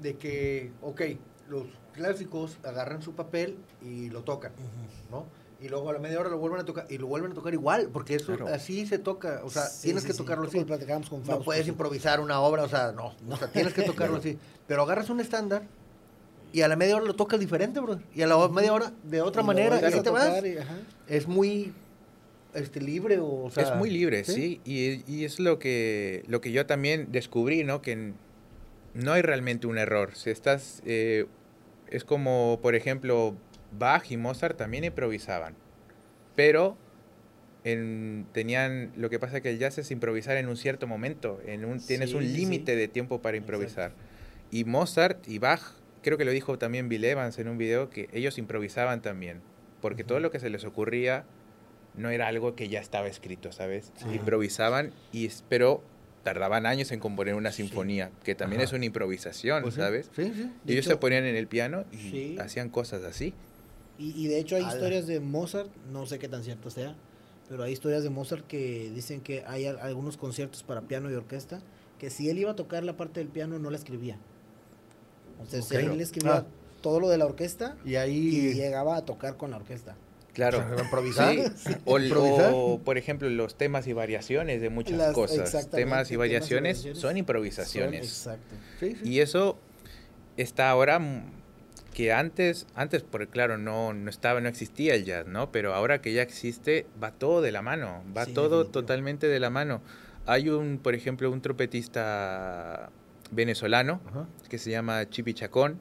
de que, ok, los clásicos agarran su papel y lo tocan, ¿no? Y luego a la media hora lo vuelven a tocar y lo vuelven a tocar igual, porque eso así se toca, o sea, tienes que tocarlo así. no puedes improvisar una obra, o sea, no, o sea, tienes que tocarlo así. Pero agarras un estándar y a la media hora lo tocas diferente, bro. Y a la media hora de otra manera, y te vas. es muy este libre o, sea, es muy libre sí, Y, y, es lo que lo que yo también descubrí no que no hay realmente un error si estás eh, es como, por ejemplo, Bach y Mozart también improvisaban, pero en, tenían, lo que pasa que el jazz es improvisar en un cierto momento, en un, tienes un límite de tiempo para improvisar. Y Mozart y Bach, creo que lo dijo también Bill Evans en un video, que ellos improvisaban también, porque todo lo que se les ocurría no era algo que ya estaba escrito, ¿sabes? Improvisaban y pero tardaban años en componer una sinfonía, que también es una improvisación, pues ¿sabes? Sí, sí. Y ellos se ponían en el piano y hacían cosas así. Y, de hecho hay historias de Mozart, no sé qué tan cierto sea, pero hay historias de Mozart que dicen que hay algunos conciertos para piano y orquesta que si él iba a tocar la parte del piano no la escribía. O sea, él escribía ah. todo lo de la orquesta y ahí y llegaba a tocar con la orquesta. Claro. improvisar. O, por ejemplo, los temas y variaciones de muchas cosas. Temas y variaciones, son improvisaciones. exacto. y eso está ahora que antes, antes, porque claro, no, no estaba, no existía el jazz, ¿no? Pero ahora que ya existe, va todo de la mano, va todo totalmente de la mano. Hay un, por ejemplo, un trompetista venezolano que se llama Chipi Chacón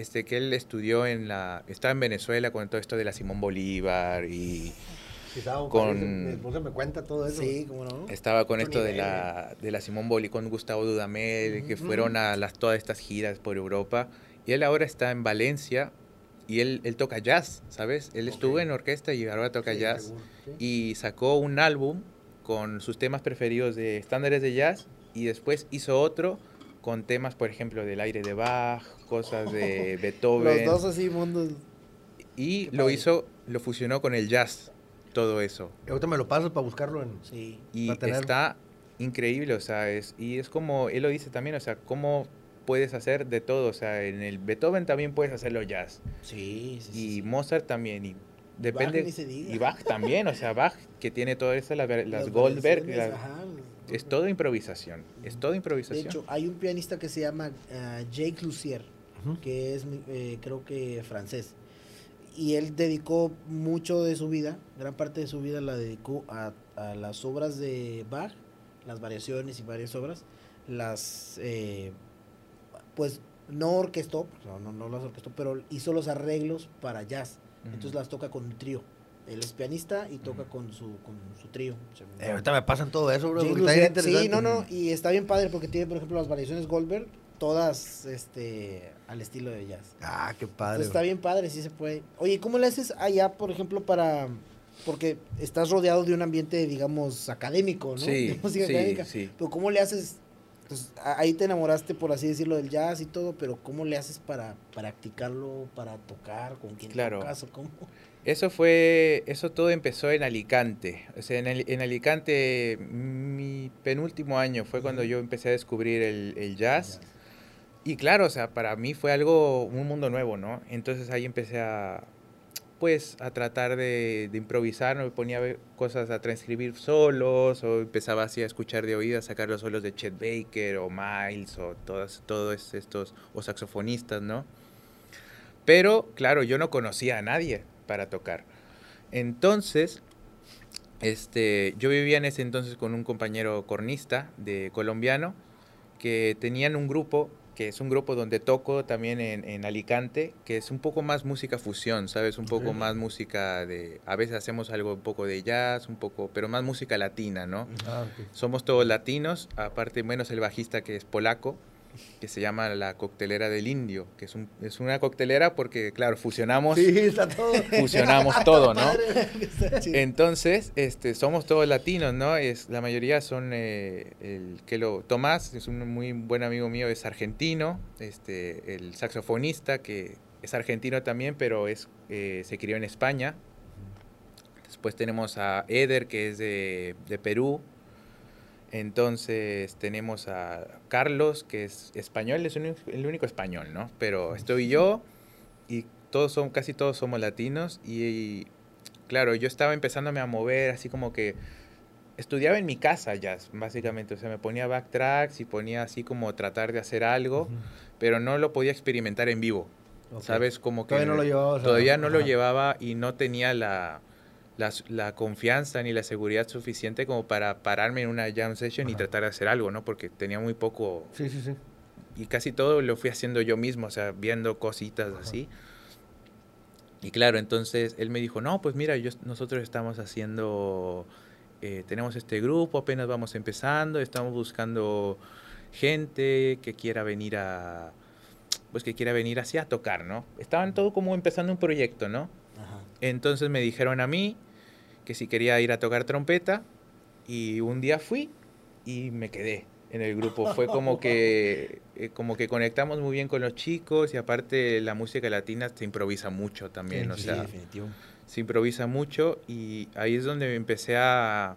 este, que él estudió en la... Estaba en Venezuela con todo esto de la Simón Bolívar y... con, mi esposa me cuenta todo eso. Sí, cómo no. Estaba con esto de la, de la Simón Bolívar, con Gustavo Dudamel, que fueron a las, todas estas giras por Europa. Y él ahora está en Valencia y él, él toca jazz, ¿sabes? Él estuvo en orquesta y ahora toca jazz. Y sacó un álbum con sus temas preferidos de estándares de jazz y después hizo otro con temas, por ejemplo, del aire de Bach, cosas de Beethoven. Los dos así mundos. Y lo hizo, lo fusionó con el jazz, todo eso. Y ahorita me lo paso para buscarlo en... Sí. Y está increíble, o sea, es, y es como, él lo dice también, o sea, cómo puedes hacer de todo, o sea, en el Beethoven también puedes hacerlo jazz. Sí, sí. Y Mozart también, y depende... Bach y Bach también, o sea, Bach, que tiene todo eso, las, las Goldberg, es todo improvisación, es todo improvisación. De hecho, hay un pianista que se llama uh, Jake Lucier, que es, eh, creo que francés. Y él dedicó mucho de su vida, gran parte de su vida la dedicó a, a las obras de Bach, las variaciones y varias obras, las, eh, pues no orquestó, no, no, no las orquestó, pero hizo los arreglos para jazz. Entonces las toca con un trío. Él es pianista y toca con su, con su trío. Eh, ahorita me pasan todo eso, bro. sí, no, no, y está bien padre porque tiene, por ejemplo, las variaciones Goldberg, todas este al estilo de jazz. Ah, qué padre. está bien padre, sí se puede. Oye, ¿cómo le haces allá, por ejemplo, para porque estás rodeado de un ambiente, digamos, académico, ¿no? Sí, sí, sí. Pero ¿cómo le haces? Pues, ahí te enamoraste, por así decirlo, del jazz y todo, pero ¿cómo le haces para practicarlo, para tocar, con quién claro. tocas o cómo? Eso fue, eso todo empezó en Alicante. O sea, en, en Alicante, mi penúltimo año fue cuando yo empecé a descubrir el, jazz. Y claro, o sea, para mí fue algo, un mundo nuevo, ¿no? Entonces ahí empecé a, pues a tratar de, improvisar, me ponía cosas a transcribir solos o empezaba así a escuchar de oídas, sacar los solos de Chet Baker o Miles o todos estos, o saxofonistas, ¿no? Pero claro, yo no conocía a nadie para tocar. Entonces, este, yo vivía en ese entonces con un compañero cornista de colombiano que tenían un grupo que es un grupo donde toco también en, en, Alicante, que es un poco más música fusión, ¿sabes? Un poco más música de... A veces hacemos algo un poco de jazz, un poco... pero más música latina, ¿no? Ah. Somos todos latinos, aparte menos el bajista que es polaco, que se llama la coctelera del indio, que es, un, es una coctelera porque, claro, fusionamos, sí, está todo. fusionamos todo, ¿no? Entonces, este, somos todos latinos, ¿no? Es, la mayoría son, eh, el que lo, Tomás, es un muy buen amigo mío, es argentino, este, el saxofonista, que es argentino también, pero es, eh, se crió en España. Después tenemos a Eder, que es de, de Perú, entonces tenemos a Carlos, que es español, es el único español, ¿no? Pero estoy yo y todos son, casi todos somos latinos y, claro, yo estaba empezándome a mover así como que estudiaba en mi casa jazz, básicamente, o sea, me ponía backtracks y ponía así como tratar de hacer algo, pero no lo podía experimentar en vivo. ¿Sabes? Como que todavía no lo llevaba. Todavía no lo llevaba y no tenía la la, la, confianza ni la seguridad suficiente como para pararme en una jam session Ajá. y tratar de hacer algo, ¿no? Porque tenía muy poco... Sí, sí, sí. Y casi todo lo fui haciendo yo mismo, o sea, viendo cositas Ajá. así. Y claro, entonces él me dijo, no, pues mira, yo, nosotros estamos haciendo, eh, tenemos este grupo, apenas vamos empezando, estamos buscando gente que quiera venir a, pues que quiera venir así a tocar, ¿no? Estaban todo como empezando un proyecto, ¿no? Ajá. Entonces me dijeron a mí, que si quería ir a tocar trompeta y un día fui y me quedé en el grupo. Fue como que, eh, como que conectamos muy bien con los chicos y aparte la música latina se improvisa mucho también. Sí, o sea, definitivo. Se improvisa mucho y ahí es donde empecé a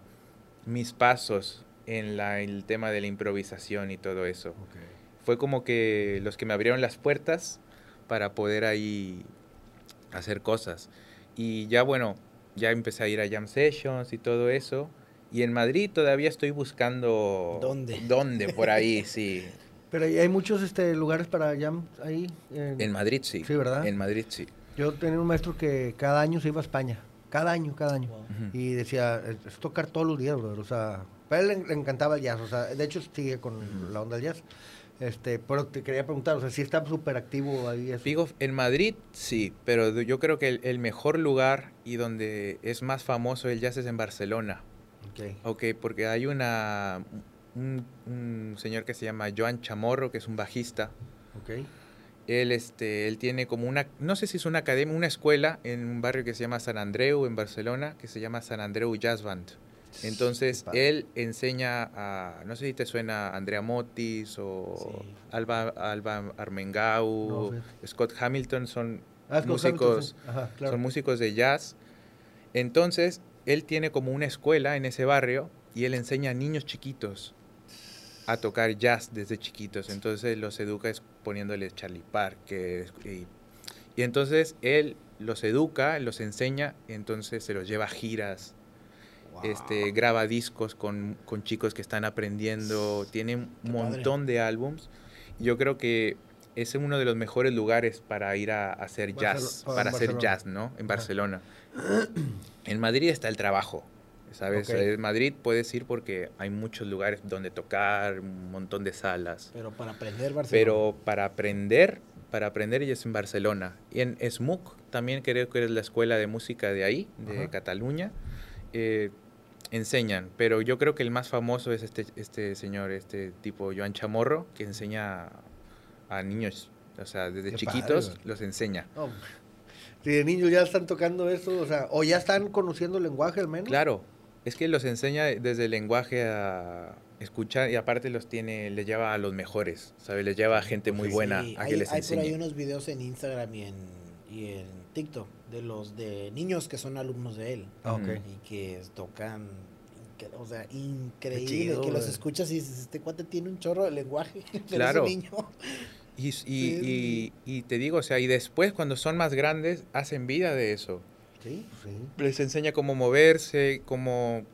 mis pasos en la, el tema de la improvisación y todo eso. Okay. Fue como que los que me abrieron las puertas para poder ahí hacer cosas. Y ya bueno, ya empecé a ir a jam sessions y todo eso. Y en Madrid todavía estoy buscando... ¿Dónde? ¿Dónde? Por ahí, sí. Pero hay muchos este, lugares para jam ahí. En... en Madrid sí. Sí, ¿verdad? En Madrid sí. Yo tenía un maestro que cada año se iba a España. Cada año, cada año. Wow. Y decía, es tocar todos los días, brother. O sea, a él le, le, encantaba el jazz. O sea, de hecho sigue con uh -huh. la onda del jazz. Este, pero te quería preguntar, o sea, si está súper activo ahí. Eso. Digo, en Madrid sí, pero yo creo que el, el, mejor lugar y donde es más famoso el jazz es en Barcelona. Ok. Ok, porque hay una, un, un señor que se llama Joan Chamorro, que es un bajista. Ok. Él, este, él tiene como una, no sé si es una academia, una escuela en un barrio que se llama San Andreu, en Barcelona, que se llama San Andreu Jazz Band. Entonces, él enseña a, no sé si te suena Andrea Motis o sí. Alba, Alba Armengau, no, Scott Hamilton, son ah, músicos, Hamilton, sí. Ajá, claro. son músicos de jazz. Entonces, él tiene como una escuela en ese barrio y él enseña a niños chiquitos a tocar jazz desde chiquitos. Entonces, los educa poniéndoles Charlie Parker. Y, y entonces, él los educa, los enseña, entonces se los lleva a giras. Este, graba discos con, con, chicos que están aprendiendo, tiene un montón padre. de álbums. Yo creo que es uno de los mejores lugares para ir a, a hacer jazz, para hacer jazz, ¿no? En Barcelona. en Madrid está el trabajo, ¿sabes? Okay. En Madrid puedes ir porque hay muchos lugares donde tocar, un montón de salas. Pero para aprender Barcelona. Pero para aprender, para aprender y es en Barcelona. Y en SMUC también creo que es la escuela de música de ahí, de Ajá. Cataluña. Eh, enseñan, pero yo creo que el más famoso es este, este señor, este tipo Joan Chamorro, que enseña a niños, o sea, desde Qué chiquitos padre. los enseña. Oh. Si de niños ya están tocando esto, o sea, o ya están conociendo el lenguaje al menos. Claro, es que los enseña desde el lenguaje a escuchar y aparte los tiene, les lleva a los mejores, ¿sabes? Les lleva a gente muy pues buena sí. a hay, que les hay enseñe. Hay por ahí unos videos en Instagram y en, y en TikTok de los de niños que son alumnos de él ah, okay. y que tocan o sea, increíble chido, que los escuchas y dices, este cuate tiene un chorro de lenguaje, claro. niño. Y, y, sí. y, y, te digo, o sea, y después cuando son más grandes, hacen vida de eso. Sí, sí. Les enseña cómo moverse, cómo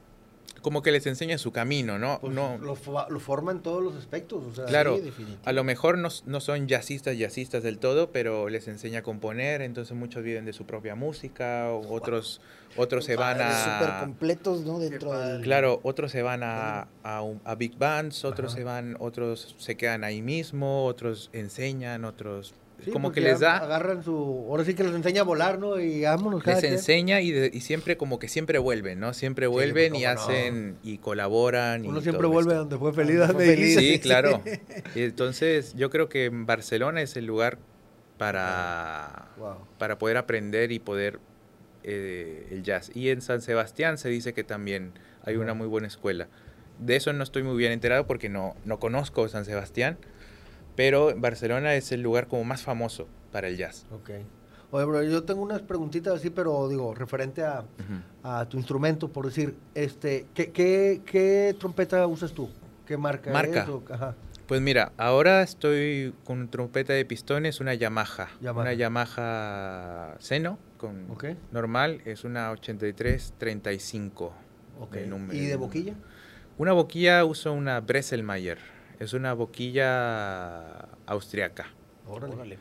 como que les enseña su camino, ¿no? Pues no lo, lo forma en todos los aspectos. O sea, Claro, Sí, a lo mejor no, no son jazzistas, jazzistas del todo, pero les enseña a componer, entonces muchos viven de su propia música, o otros, otros se van Súper a... completos, ¿no? Dentro del... Claro, otros se van a, a, un- a big bands, otros Ajá. se van, otros se quedan ahí mismo, otros enseñan, otros Sí, como porque que les da, Agarran su. Ahora sí que les enseña a volar, ¿no? Y vámonos, les quien. enseña y, de- y siempre como que siempre vuelven, ¿no? Siempre vuelven pues, y no. hacen y colaboran. Uno y siempre vuelve a esto. donde fue feliz. Donde fue. Sí, claro. Entonces, yo creo que Barcelona es el lugar para, Wow. para poder aprender y poder eh, el jazz. Y en San Sebastián se dice que también hay una muy buena escuela. De eso no estoy muy bien enterado porque no, no conozco San Sebastián, pero Barcelona es el lugar como más famoso para el jazz. Ok. Oye, bro, yo tengo unas preguntitas así, pero digo, referente a, tu instrumento, por decir, este, ¿qué, qué, qué trompeta usas tú? ¿Qué marca, Marca. es? O- ajá. Pues mira, ahora estoy con trompeta de pistones, una Yamaha. Yamaha. Una Yamaha Seno, con normal, es una 8335. ok. de número- ¿Y de boquilla? Una boquilla uso una Bresselmayer. Es una boquilla austriaca. Órale. Órale.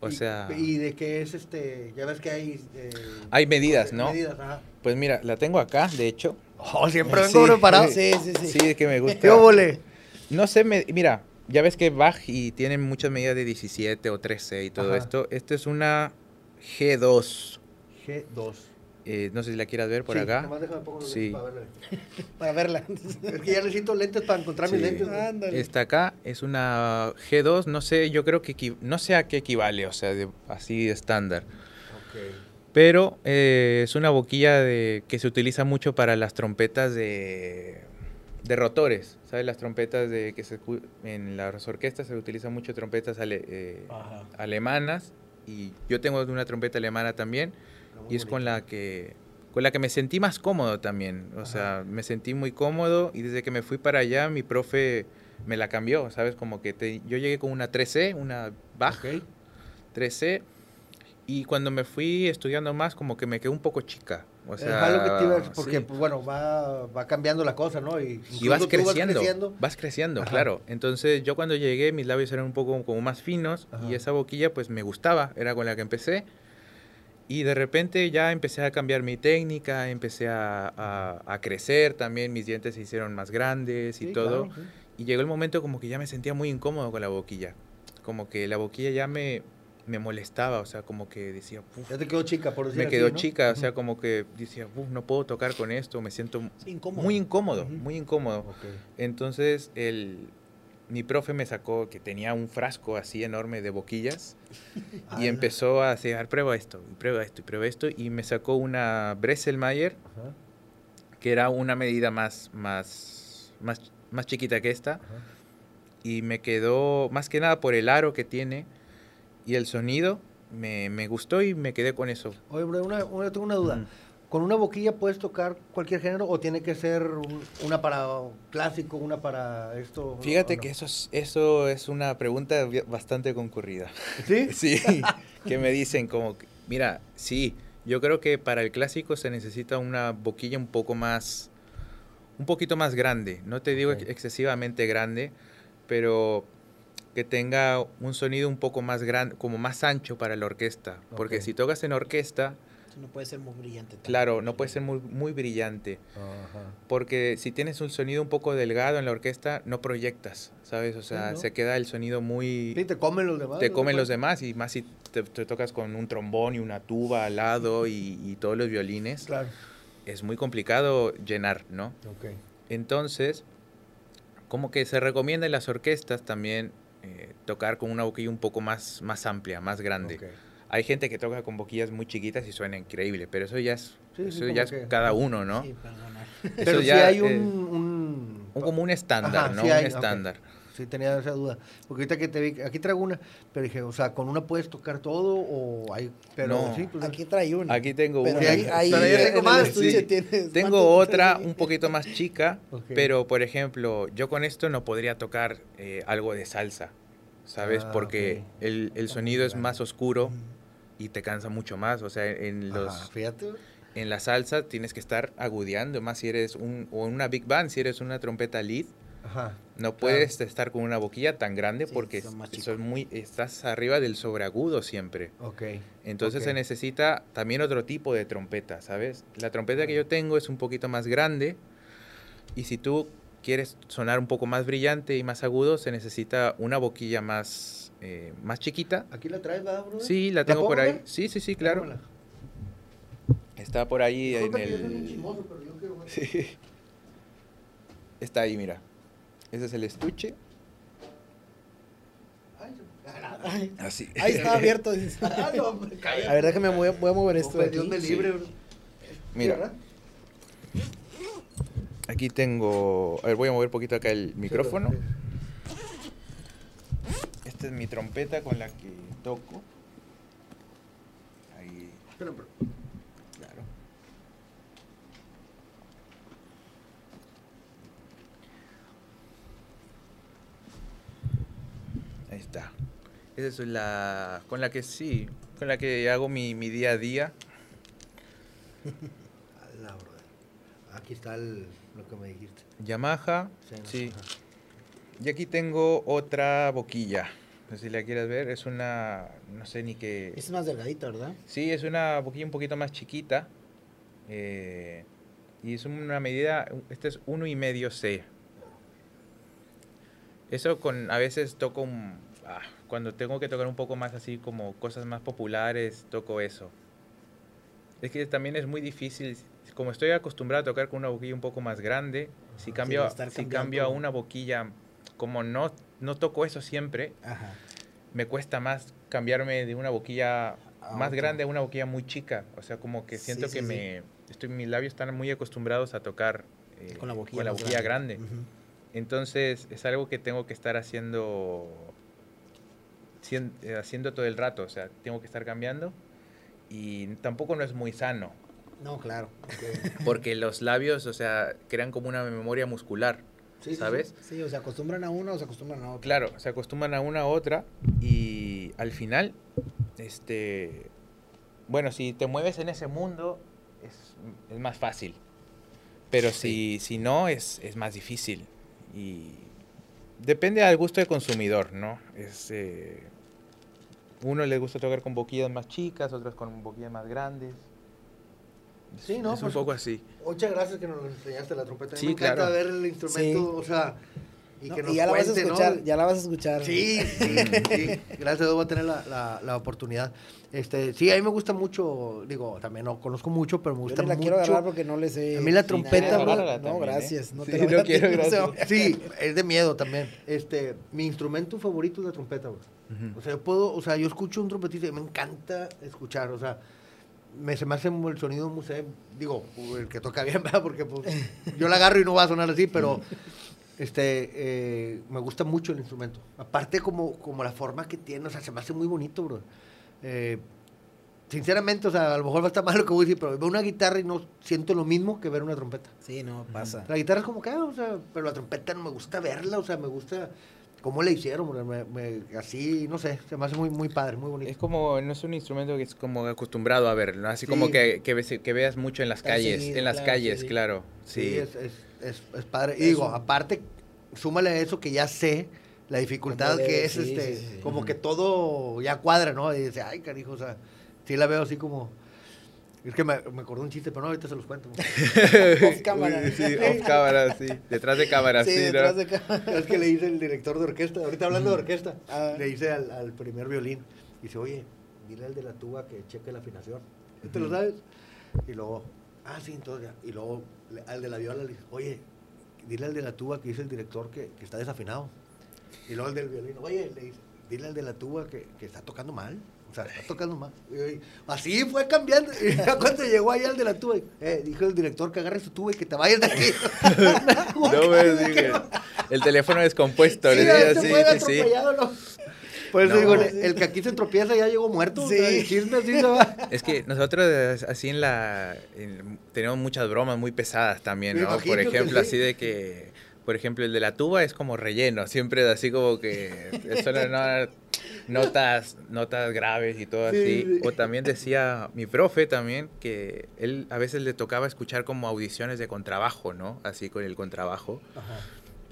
O ¿Y- sea, ¿Y de qué es este? Ya ves que hay... eh, hay medidas, ¿no? Medidas, ajá. Pues mira, la tengo acá, de hecho. Oh, siempre Sí, vengo preparado. Sí, sí, sí. Sí, es que me gusta. ¿Qué? No sé, me- mira, ya ves que Bach y tienen muchas medidas de 17 o 13 y todo Ajá. esto. Esta es una G2. G2. Eh, no sé si la quieras ver por Sí, acá. nomás déjame pongo los Sí. lentes para verla. Para verla. Es que ya necesito lentes para encontrar mis lentes. Ándale. Esta acá es una G2, no sé, yo creo que no sé a qué equivale, o sea, de- así estándar. Pero eh, es una boquilla de, que se utiliza mucho para las trompetas de, de rotores, ¿sabes? Las trompetas de que se en las orquestas se utilizan mucho trompetas ale- eh, alemanas y yo tengo una trompeta alemana también y es con la que con la que me sentí más cómodo también, o sea, me sentí muy cómodo y desde que me fui para allá mi profe me la cambió, ¿sabes? Como que te- yo llegué con una 3C, una Bach, Ok. 13 y cuando me fui estudiando más como que me quedó un poco chica. O sea, que te iba porque sí. pues, bueno, va, va cambiando la cosa, ¿no? Y, y vas incluso tú creciendo, vas creciendo, Ajá. claro. Entonces yo cuando llegué mis labios eran un poco como más finos Ajá. y esa boquilla pues me gustaba, era con la que empecé. Y de repente ya empecé a cambiar mi técnica, empecé a, a- a crecer también, mis dientes se hicieron más grandes y Sí, todo. claro, sí. Y llegó el momento como que ya me sentía muy incómodo con la boquilla. Como que la boquilla ya me, me molestaba, o sea, como que decía, "Uf, Ya te quedó chica, por decir me así, quedó ¿no? chica, o sea, como que decía, "Uf, no puedo tocar con esto, me siento Sí, incómodo. muy incómodo, muy incómodo. Entonces, el, mi profe me sacó que tenía un frasco así enorme de boquillas y empezó a decir, "A ver, prueba esto, y prueba esto, y prueba esto, y me sacó una Bresselmayer, Ajá, que era una medida más, más, más, más chiquita que esta, ajá. y me quedó más que nada por el aro que tiene y el sonido, me, me gustó y me quedé con eso. Oye, bro, una, una- tengo una duda. ¿Con una boquilla puedes tocar cualquier género o tiene que ser un- una para clásico, una para esto? Fíjate no? que eso es, eso es una pregunta bastante concurrida. ¿Sí? Sí, que me dicen como, mira, sí, yo creo que para el clásico se necesita una boquilla un poco más, un poquito más grande. No te digo excesivamente grande, pero que tenga un sonido un poco más grande, como más ancho para la orquesta. Porque si tocas en orquesta, no puede ser muy brillante. tampoco. claro, no puede ser muy, muy brillante. Ajá. Porque si tienes un sonido un poco delgado en la orquesta, no proyectas, ¿sabes? O sea, ¿no? se queda el sonido muy... Sí, te comen los demás. te ¿no? comen los demás y más si te, te tocas con un trombón y una tuba al lado y, y todos los violines, Claro. es muy complicado llenar, ¿no? Ok. Entonces, como que se recomienda en las orquestas también eh, tocar con una boquilla un poco más, más amplia, más grande. ok. Hay gente que toca con boquillas muy chiquitas y suena increíble, pero eso ya es, Sí, eso ya es que- cada uno, ¿no? Sí, perdona. Eso Pero si ya, hay un, un- un- como un estándar, Ajá, ¿no? sí un hay, estándar. Sí, tenía esa duda. Porque ahorita que te vi, aquí traigo una, pero dije, o sea, ¿con una puedes tocar todo o hay...? Pero No. sí, pues, Aquí trae una. Aquí tengo Pero una. ahí, ahí Pero tengo el más, estudio sí. tienes Tengo ¿cuánto otra un poquito más chica, pero por ejemplo, yo con esto no podría tocar eh, algo de salsa, ¿sabes? Ah, Porque el, el sonido es más oscuro, y te cansa mucho más. O sea, en los... Ajá, fíjate. En la salsa tienes que estar agudeando, más si eres un, o una big band, si eres una trompeta lead, Ajá. no puedes estar con una boquilla tan grande Sí, porque son muy, estás arriba del sobreagudo siempre. Ok. Entonces Ok. se necesita también otro tipo de trompeta, ¿sabes? La trompeta que yo tengo es un poquito más grande y si tú quieres sonar un poco más brillante y más agudo, se necesita una boquilla más, eh, más chiquita. ¿Aquí la traes, verdad, bro? Sí, la tengo por ahí. ver? Sí, sí, sí, claro. Está por ahí en que un el... chismoso, pero yo quiero ver. Sí. Está ahí, mira. Ese es el estuche. Ay, Así. ahí está abierto. dices. Ah, no, hombre, cállate. A ver, déjame, voy a, voy a mover No, esto. pues, de Dios me Sí. libre, bro. Mira, ¿verdad? aquí tengo... A ver, voy a mover un poquito acá el micrófono. Sí, Esta es mi trompeta con la que toco. Ahí, bro. claro. Ahí está. Esa es la con la que sí, con la que hago mi, mi día a día. Brother. Aquí está el, lo que me dijiste. Yamaha, sí. Y aquí tengo otra boquilla. No sé si la quieres ver. Es una, no sé ni qué. Es más delgadita, ¿verdad? Sí, es una boquilla un poquito más chiquita. eh, y es una medida, este es uno y medio C. Eso con, a veces toco, un- ah, cuando tengo que tocar un poco más así como cosas más populares, toco eso. Es que también es muy difícil, como estoy acostumbrado a tocar con una boquilla un poco más grande, si Ajá. cambio, Sí, si cambio a una boquilla, como no, no toco eso siempre, Ajá. me cuesta más cambiarme de una boquilla más grande a una boquilla muy chica. O sea, como que siento sí, que sí. me estoy, mis labios están muy acostumbrados a tocar eh, Con la boquilla, grande. Entonces es algo que tengo que estar haciendo cien- eh, haciendo todo el rato. O sea, tengo que estar cambiando y tampoco no es muy sano No, claro. porque los labios, o sea, crean como una memoria muscular. Sí, ¿Sabes? Sí, o se acostumbran a una o se acostumbran a otra. Claro, se acostumbran a una a otra y al final, este, bueno, si te mueves en ese mundo es, es más fácil, pero si, si no es, es más difícil y depende al gusto del consumidor, ¿no? Es, eh, uno le gusta tocar con boquillas más chicas, otros con boquillas más grandes. Es- Sí, no, es un pues, poco así. Muchas gracias que nos enseñaste la trompeta. Sí, me encanta claro. ver el instrumento, Sí. o sea, y No, que nos y ya la vas a cuente, ¿no? escuchar, ya la vas a escuchar. Sí, sí, sí. Gracias a Dios voy a tener la, la, la oportunidad. Este, sí, a mí me gusta mucho, digo, también no conozco mucho, pero me Yo gusta ni la mucho. quiero agarrar porque no le sé. A mí la trompeta, nada. bro, No, también, ¿eh? gracias. No Sí, te a- quiero, gracias. Sí, es de miedo también. Este, mi instrumento favorito es la trompeta, bro. Ujú. O sea, yo puedo, o sea, yo escucho un trompetista y me encanta escuchar, o sea, me, se me hace el sonido museo, digo, el que toca bien, ¿verdad? Porque pues, yo la agarro y no va a sonar así, pero este, eh, me gusta mucho el instrumento. Aparte como, como la forma que tiene, o sea, se me hace muy bonito, bro. Eh, sinceramente, o sea, a lo mejor va a estar mal lo que voy a decir, pero veo una guitarra y no siento lo mismo que ver una trompeta. Sí, no, pasa. La guitarra es como que, ah, o sea, pero la trompeta no me gusta verla, o sea, me gusta cómo le hicieron, me- me- así, no sé, se me hace muy, muy padre, muy bonito. Es como, no es un instrumento que es como acostumbrado a ver, ¿no? Así Sí. como que, que, ves- que veas mucho en las calles, en las claro, calles, sí, claro. Sí, Sí, es, es, es, es padre. Y digo, un- aparte, súmale a eso que ya sé la dificultad que es, sí, este, sí, sí. como que todo ya cuadra, ¿no? Y dice, ay, carijo, o sea, sí la veo así como... Es que me, me acordé un chiste, pero no, ahorita se los cuento. Off cámara. Sí, off cámara, sí. Detrás de cámara, sí, Sí, ¿no? detrás de cámara. es que le dice el director de orquesta, ahorita hablando de orquesta, Ah. le dice al, al primer violín, dice, oye, dile al de la tuba que cheque la afinación. ¿Tú ¿Te lo sabes? Y luego, ah, sí, entonces ya. Y luego le- al de la viola le dice, oye, dile al de la tuba que dice el director que, que está desafinado. Y luego el del violín, oye, le dice, dile al de la tuba que, que está tocando mal. O sea, está tocando y así fue cambiando. Y ya cuando llegó ahí al de la tuba, eh, dijo el director que agarre su tuba y que te vayas de aquí. No me digas. El teléfono descompuesto, le Sí, decía, se sí, fue sí, sí. atropellado, ¿no? Por eso No. digo, el, el que aquí se tropieza ya llegó muerto. Sí. o sea, el chisme así se va. Es que nosotros así en la... en- tenemos muchas bromas muy pesadas también, ¿no? Por ejemplo, sí. así de que... Por ejemplo, el de la tuba es como relleno. Siempre es así como que... Eso no- no- notas, notas graves y todo así. O también decía mi profe también que él a veces le tocaba escuchar como audiciones de contrabajo, ¿no? Así con el contrabajo. Ajá.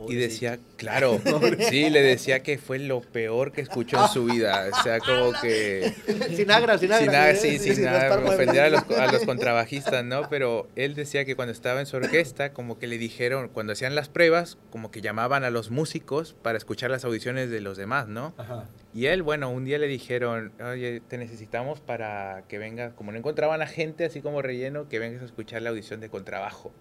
Y decía, claro, sí, le decía que fue lo peor que escuchó en su vida. O sea, como que... Sin agra, sin agra. sí, sin, ofender a los, a los, contrabajistas, ¿no? Pero él decía que cuando estaba en su orquesta, como que le dijeron, cuando hacían las pruebas, como que llamaban a los músicos para escuchar las audiciones de los demás, ¿no? Ajá. Y él, bueno, un día le dijeron, oye, te necesitamos para que vengas, como no encontraban a gente así como relleno, que vengas a escuchar la audición de contrabajo.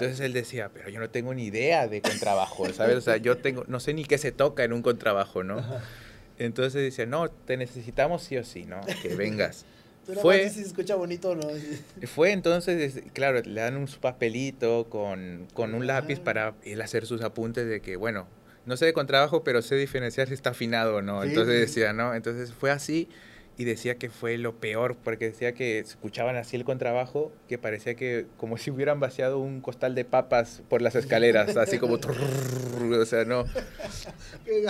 Entonces él decía, pero yo no tengo ni idea de contrabajo, ¿sabes? O sea, yo tengo, no sé ni qué se toca en un contrabajo, ¿no? Entonces decía, no, te necesitamos sí o sí, ¿no? Que vengas. fue, si se escucha bonito no. Fue entonces, claro, le dan un papelito con, con un lápiz para él hacer sus apuntes de que, bueno, no sé de contrabajo, pero sé diferenciar si está afinado o no. Entonces decía, ¿no? Entonces fue así y decía que fue lo peor, porque decía que escuchaban así el contrabajo, que parecía que como si hubieran vaciado un costal de papas por las escaleras, así como... o sea, no...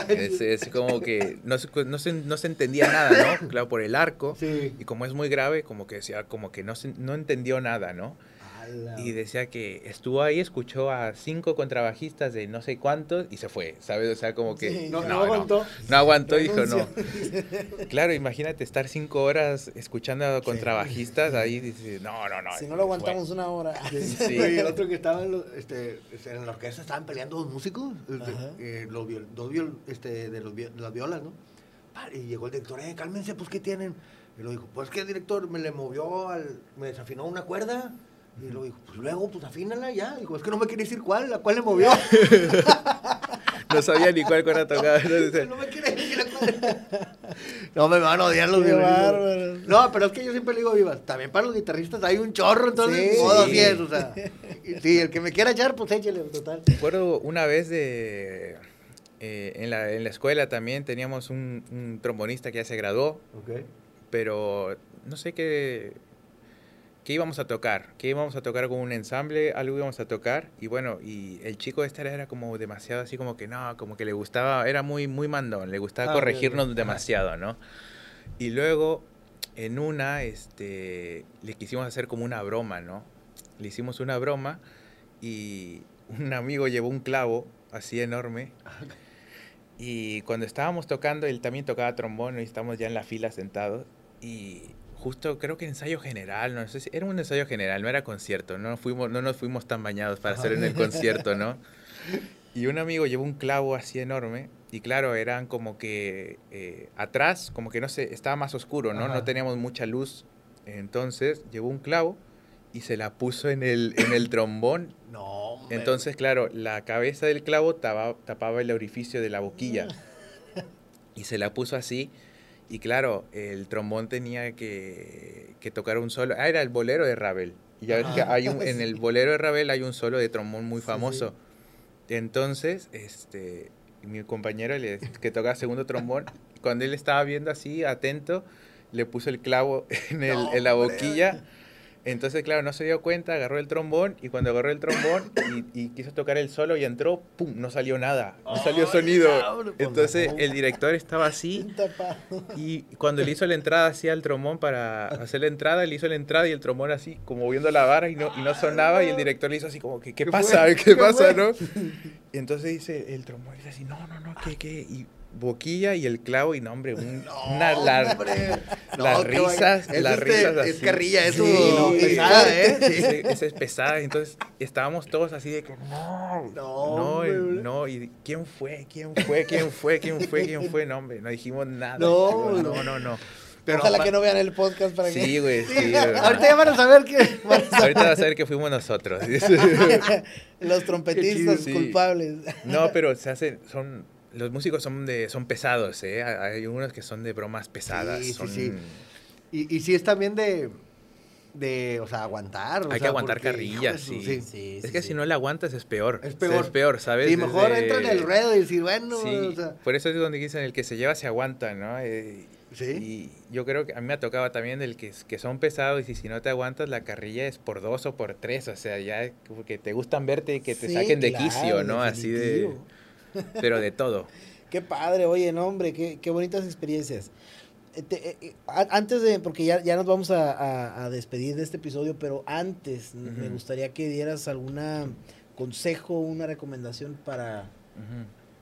Es, es como que no, no, se, no se entendía nada, ¿no? Claro, por el arco. Y como es muy grave, como que decía, como que no, se, no entendió nada, ¿no? Y decía que estuvo ahí, escuchó a cinco contrabajistas de no sé cuántos y se fue, ¿sabes? O sea, como que... no, aguantó. No, aguantó y dijo no. claro, imagínate estar cinco horas escuchando a contrabajistas, ahí dice no, no, no. Si no lo aguantamos una hora. Sí. Y el otro que estaba en, este, este, en la orquesta estaban peleando dos músicos, este, eh, los dos este, de, los, de las violas, ¿no? Y llegó el director, eh, cálmense, pues, ¿qué tienen? Y lo dijo, pues que el director me le movió, al, me desafinó una cuerda y luego dijo, pues luego, pues afínala ya. Dijo, es que no me quiere decir cuál, la cual le movió. no sabía ni cuál cuerda tocaba. no me quiere decir la. No, me van a odiar los violinistas. No, pero es que yo siempre le digo, vivas, también para los guitarristas hay un chorro, entonces, sí, modo o sea. Sí, el que me quiera echar, pues échale, total. Recuerdo una vez de... Eh, en, la, en la escuela también teníamos un, un trombonista que ya se graduó. Okay. Pero no sé qué qué íbamos a tocar, qué íbamos a tocar con un ensamble, algo íbamos a tocar y bueno, y el chico este era como demasiado así como que no, como que le gustaba, era muy muy mandón, le gustaba ah, corregirnos demasiado, ¿no? Y luego en una este le quisimos hacer como una broma, ¿no? Le hicimos una broma y un amigo llevó un clavo así enorme. Y cuando estábamos tocando, él también tocaba trombón y estamos ya en la fila sentados y justo creo que ensayo general, no sé si era un ensayo general, no era concierto, no fuimos, no nos fuimos tan bañados para hacer en el concierto, ¿no? Y un amigo llevó un clavo así enorme y claro, eran como que eh, atrás, como que no sé, estaba más oscuro, ¿no? No teníamos mucha luz, entonces llevó un clavo y se la puso en el, en el trombón. No. Entonces, claro, la cabeza del clavo tapaba, tapaba el orificio de la boquilla y se la puso así y claro, el trombón tenía que, que, tocar un solo. Ah, era el bolero de Ravel. Y ya ves que hay en el bolero de Ravel hay un solo de trombón muy famoso. Entonces, este, mi compañero que toca segundo trombón, cuando él estaba viendo así, atento, le puso el clavo en, el, en la boquilla. Entonces, claro, no se dio cuenta, agarró el trombón y cuando agarró el trombón y, quiso tocar el solo y entró, ¡pum! No salió nada, no salió sonido. Pues, Entonces el director estaba así y cuando le hizo la entrada así al trombón para hacer la entrada, le hizo la entrada y el trombón así como viendo la vara y no, y no sonaba y el director le hizo así como, ¿qué, qué pasa? ¿Qué, pasa? ¿no? Y entonces dice el trombón dice así, no, no, no, ¿qué, qué? Y boquilla y el clavo y no hombre una las risas las risas así. es carrilla eso sí, pesada eh sí. es pesada. Entonces estábamos todos así de que no no no, y quién fue quién fue quién fue quién fue quién fue no hombre no dijimos nada. No no no no pero Ojalá que no vean el podcast para que... Sí, güey, sí. Ahorita ya van a saber que... Ahorita van a saber que fuimos nosotros. Los trompetistas culpables. No, pero se hacen, son los músicos son de son pesados, ¿eh? Hay unos que son de bromas pesadas. Sí, sí, sí. Y, y sí es también de, de, o sea, aguantar. Hay que aguantar carrillas, sí. sí. Es que si no le aguantas es peor. Es peor. es peor, ¿sabes? Sí, mejor entra en el ruedo y decir, bueno. Sí, por eso es donde dicen, el que se lleva se aguanta, ¿no? Eh, sí. Y yo creo que a mí me ha tocado también el que, que son pesados y si no te aguantas la carrilla es por dos o por tres, o sea, ya que te gustan verte y que te saquen de quicio, ¿no? Así de pero de todo. Qué padre, oye, no, hombre, qué, qué bonitas experiencias. Eh, te- eh, eh, antes de, porque ya, ya nos vamos a, a- a despedir de este episodio, pero antes me gustaría que dieras alguna consejo, una recomendación para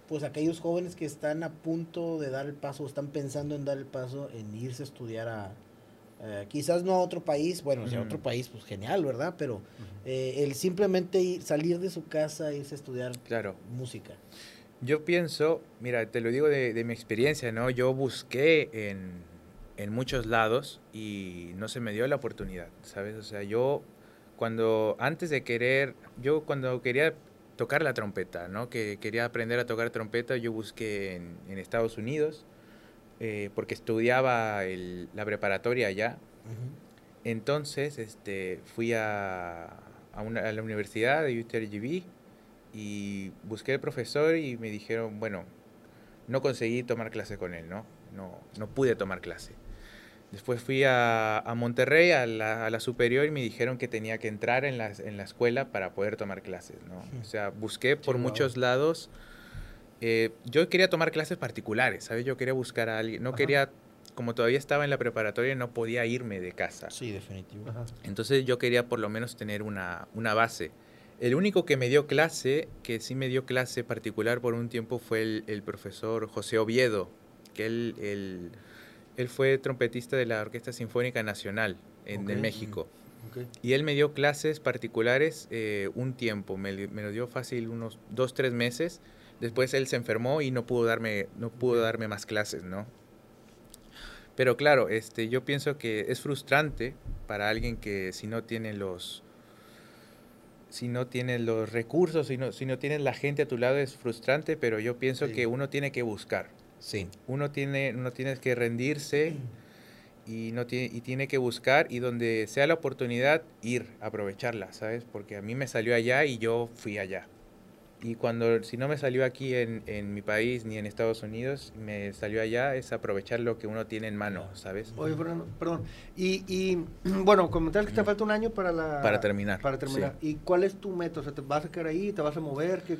pues aquellos jóvenes que están a punto de dar el paso, o están pensando en dar el paso en irse a estudiar a eh, quizás no a otro país, bueno, si a otro país, pues genial, ¿verdad? Pero eh, el simplemente ir, salir de su casa, irse a estudiar Claro. música. Yo pienso, mira, te lo digo de, de mi experiencia, ¿no? Yo busqué en, en muchos lados y no se me dio la oportunidad, ¿sabes? O sea, yo cuando, antes de querer, yo cuando quería tocar la trompeta, ¿no? Que quería aprender a tocar trompeta, yo busqué en, en Estados Unidos, eh, porque estudiaba el- la preparatoria allá. Entonces, este, fui a, a, una- a la universidad de UTRGV y busqué al profesor y me dijeron, bueno, no conseguí tomar clase con él, ¿no? No, no pude tomar clase. Después fui a, a Monterrey, a la, a la superior, y me dijeron que tenía que entrar en la, en la escuela para poder tomar clases, ¿no? O sea, busqué por muchos lados. Eh, yo quería tomar clases particulares, ¿sabes? Yo quería buscar a alguien. No Ajá. quería, como todavía estaba en la preparatoria, no podía irme de casa. Sí, definitivo. Ajá. Entonces yo quería por lo menos tener una, una base. El único que me dio clase, que sí me dio clase particular por un tiempo, fue el, el profesor José Oviedo, que él, él, él fue trompetista de la Orquesta Sinfónica Nacional en, México. Y él me dio clases particulares eh, un tiempo, me, me lo dio fácil unos dos, tres meses. Después él se enfermó y no pudo darme, no pudo darme más clases, ¿no? Pero claro, este, yo pienso que es frustrante para alguien que si no tiene los, si no tiene los recursos, si no, si no tienes la gente a tu lado es frustrante, pero yo pienso Sí. que uno tiene que buscar. Sí. Uno tiene, uno tiene que rendirse y, no tiene, y tiene que buscar y donde sea la oportunidad ir, aprovecharla, ¿sabes? Porque a mí me salió allá y yo fui allá. Y cuando, si no me salió aquí en, en mi país ni en Estados Unidos, me salió allá, es aprovechar lo que uno tiene en mano, ¿sabes? Oye, Fernando, perdón. Y, y bueno, comentar que te falta un año para la... Para terminar, Para terminar. ¿Y cuál es tu meta? O sea, ¿te vas a quedar ahí? ¿Te vas a mover? ¿Qué,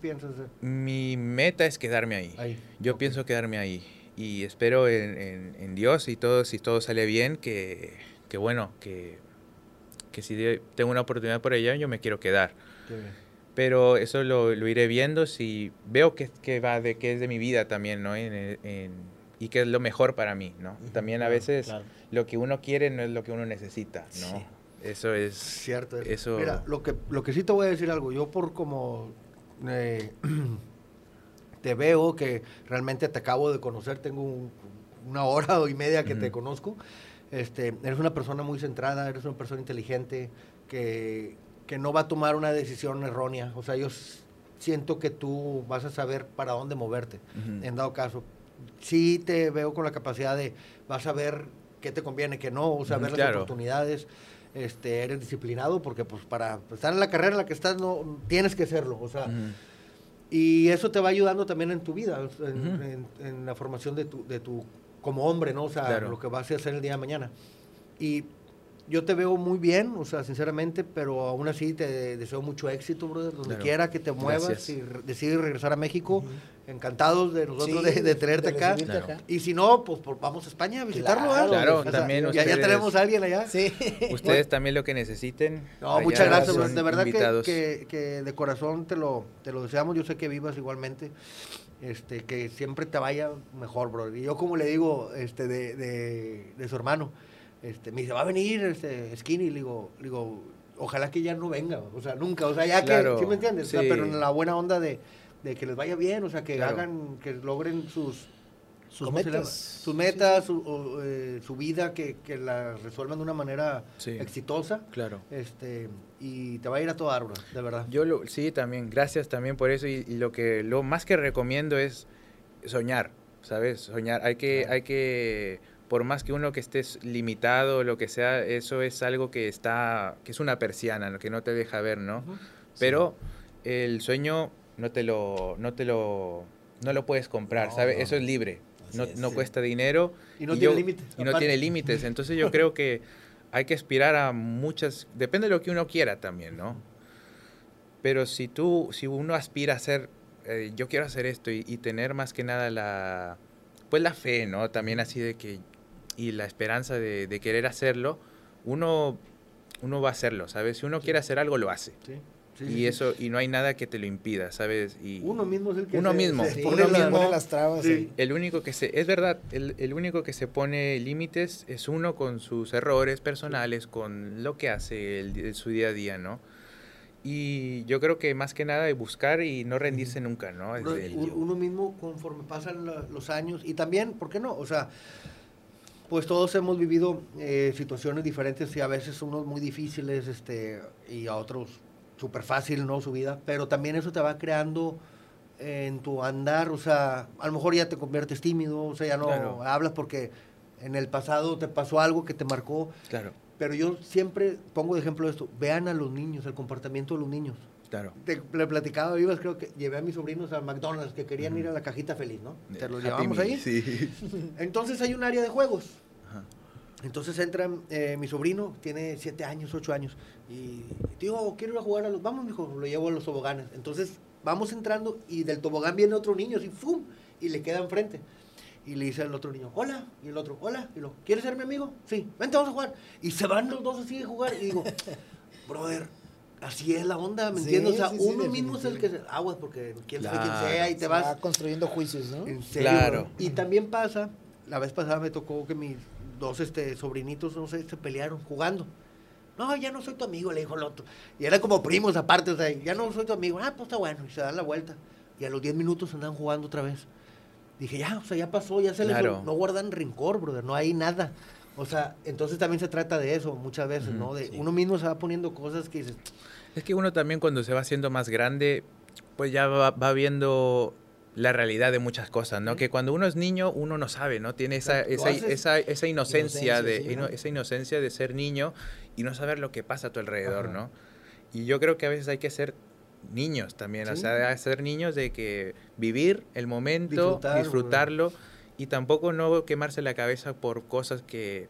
piensas hacer? Mi meta es quedarme ahí. Ahí. Yo pienso quedarme ahí. Y espero en, en- en Dios y todo, si todo sale bien, que, que bueno, que, que si tengo una oportunidad por allá, yo me quiero quedar. Qué bien. Pero eso lo, lo iré viendo si veo que, que va de que es de mi vida también, ¿no? En- en- y que es lo mejor para mí, ¿no? También a claro, veces claro. lo que uno quiere no es lo que uno necesita, ¿no? Sí. Eso es... Cierto. Eso- Mira, lo que, lo que sí te voy a decir algo. Yo por como eh, te veo que realmente te acabo de conocer, tengo un- una hora y media que te conozco. Este, eres una persona muy centrada, eres una persona inteligente que, que no va a tomar una decisión errónea. O sea, yo siento que tú vas a saber para dónde moverte, Ujú. en dado caso. Sí te veo con la capacidad de, vas a ver qué te conviene, qué no, o sea, ver las oportunidades. Este, eres disciplinado porque pues para estar en la carrera en la que estás no tienes que serlo, o sea, y eso te va ayudando también en tu vida, en, en- en la formación de tu, de tu como hombre, ¿no? O sea, Claro. lo que vas a hacer el día de mañana. Y yo te veo muy bien, o sea, sinceramente, pero aún así te deseo mucho éxito, brother, donde Claro. quiera que te muevas Gracias. y re- decides regresar a México, Ujú. encantados de nosotros Sí, de, de tenerte acá. recibirte Claro. acá. Y si no, pues, por- vamos a España a visitarlo, Claro, ¿verdad? claro, O sea, también ya, ya ustedes- tenemos a alguien allá. Sí. Ustedes también lo que necesiten. No, allá muchas gracias, son bro. de verdad que, que, que de corazón te lo, te lo deseamos. Yo sé que vivas igualmente, este, que siempre te vaya mejor, bro. Y yo como le digo este, de, de, de su hermano, este, me dice, va a venir este, Skinny, le digo, le digo, ojalá que ya no venga, o sea, nunca, o sea, ya Claro, que, ¿sí me entiendes? O sea, sí. pero en la buena onda de, de que les vaya bien, o sea, que Claro. hagan, que logren sus... Sus metas. Sus metas, su, o, eh, su vida, que, que la resuelvan de una manera Sí. exitosa. Claro. Este, y te va a ir a toda árbol, de verdad. Yo lo, sí, también, gracias también por eso y, y lo que lo más que recomiendo es soñar, ¿sabes? Soñar, hay que, Claro. hay que, por más que uno que estés limitado, lo que sea, eso es algo que está, que es una persiana, que no te deja ver, ¿no? Ujú. Pero el sueño no te lo, no te lo, no lo puedes comprar, No, ¿sabes? no. Eso es libre, Así no, es, no sí. cuesta dinero Y no y tiene límites. y no tiene límites. Entonces yo creo que hay que aspirar a muchas, depende de lo que uno quiera también, ¿no? Pero si tú, si uno aspira a ser eh, yo quiero hacer esto y, y tener más que nada la, pues la fe, ¿no? También así de que, y la esperanza de, de querer hacerlo, uno, uno va a hacerlo, ¿sabes? Si uno quiere hacer algo, lo hace. Sí, sí, y sí, eso, y no hay nada que te lo impida, ¿sabes? Y Uno mismo es el que Uno se- mismo. se Sí, pone uno la- mismo pone las trabas. Sí. el único que se, es verdad, el, el único que se pone límites es uno con sus errores personales, con lo que hace el, di- su día a día, ¿no? Y yo creo que más que nada de buscar y no rendirse nunca, ¿no? Uno, el- uno mismo conforme pasan la- los años y también, ¿por qué no? O sea, pues todos hemos vivido eh, situaciones diferentes y a veces unos muy difíciles este, y a otros súper fácil, ¿no? Su vida, pero también eso te va creando en tu andar, o sea, a lo mejor ya te conviertes tímido, o sea, ya no Claro. hablas porque en el pasado te pasó algo que te marcó, Claro, pero yo siempre pongo de ejemplo esto, vean a los niños, el comportamiento de los niños claro. te le platicaba vivas, creo que llevé a mis sobrinos a McDonald's que querían ir a la cajita feliz, ¿no? Te los llevamos ahí. Sí. Entonces hay un área de juegos. Ajá. Entonces entra eh, mi sobrino, tiene siete años, ocho años, y digo, quiero ir a jugar a los, vamos, mijo, lo llevo a los toboganes. Entonces vamos entrando y del tobogán viene otro niño, así, ¡fum! Y le queda enfrente. Y le dice al otro niño, hola, y el otro, hola, y lo, ¿quieres ser mi amigo? Sí, vente, vamos a jugar. Y se van los dos así a jugar, y digo, brother, así es la onda, ¿me Sí, entiendes? O sea, sí, sí, uno mismo es el que se, aguas, porque quién sabe Claro. quién sea, y te se vas va construyendo juicios, ¿no? en serio. Claro. Y también pasa, la vez pasada me tocó que mis dos este, sobrinitos, no sé, se pelearon jugando. No, ya no soy tu amigo, le dijo el otro. Y era como primos aparte, o sea, ya no soy tu amigo. Ah, pues está bueno. Y se dan la vuelta. Y a los 10 minutos andan jugando otra vez. Dije, ya, o sea, ya pasó, ya se les... Claro. No guardan rencor, brother, no hay nada. O sea, entonces también se trata de eso muchas veces, Ujú, ¿no? De sí. uno mismo se va poniendo cosas que dices, Es que uno también cuando se va haciendo más grande, pues ya va, va viendo la realidad de muchas cosas, ¿no? Sí. Que cuando uno es niño, uno no sabe, ¿no? Tiene esa, esa, esa, esa inocencia, Inocencia, de, sí, ¿no? esa inocencia de ser niño y no saber lo que pasa a tu alrededor, Ajá. ¿no? Y yo creo que a veces hay que ser niños también, o Sí. sea, ser niños de que vivir el momento, Disfrutar, disfrutarlo y tampoco no quemarse la cabeza por cosas que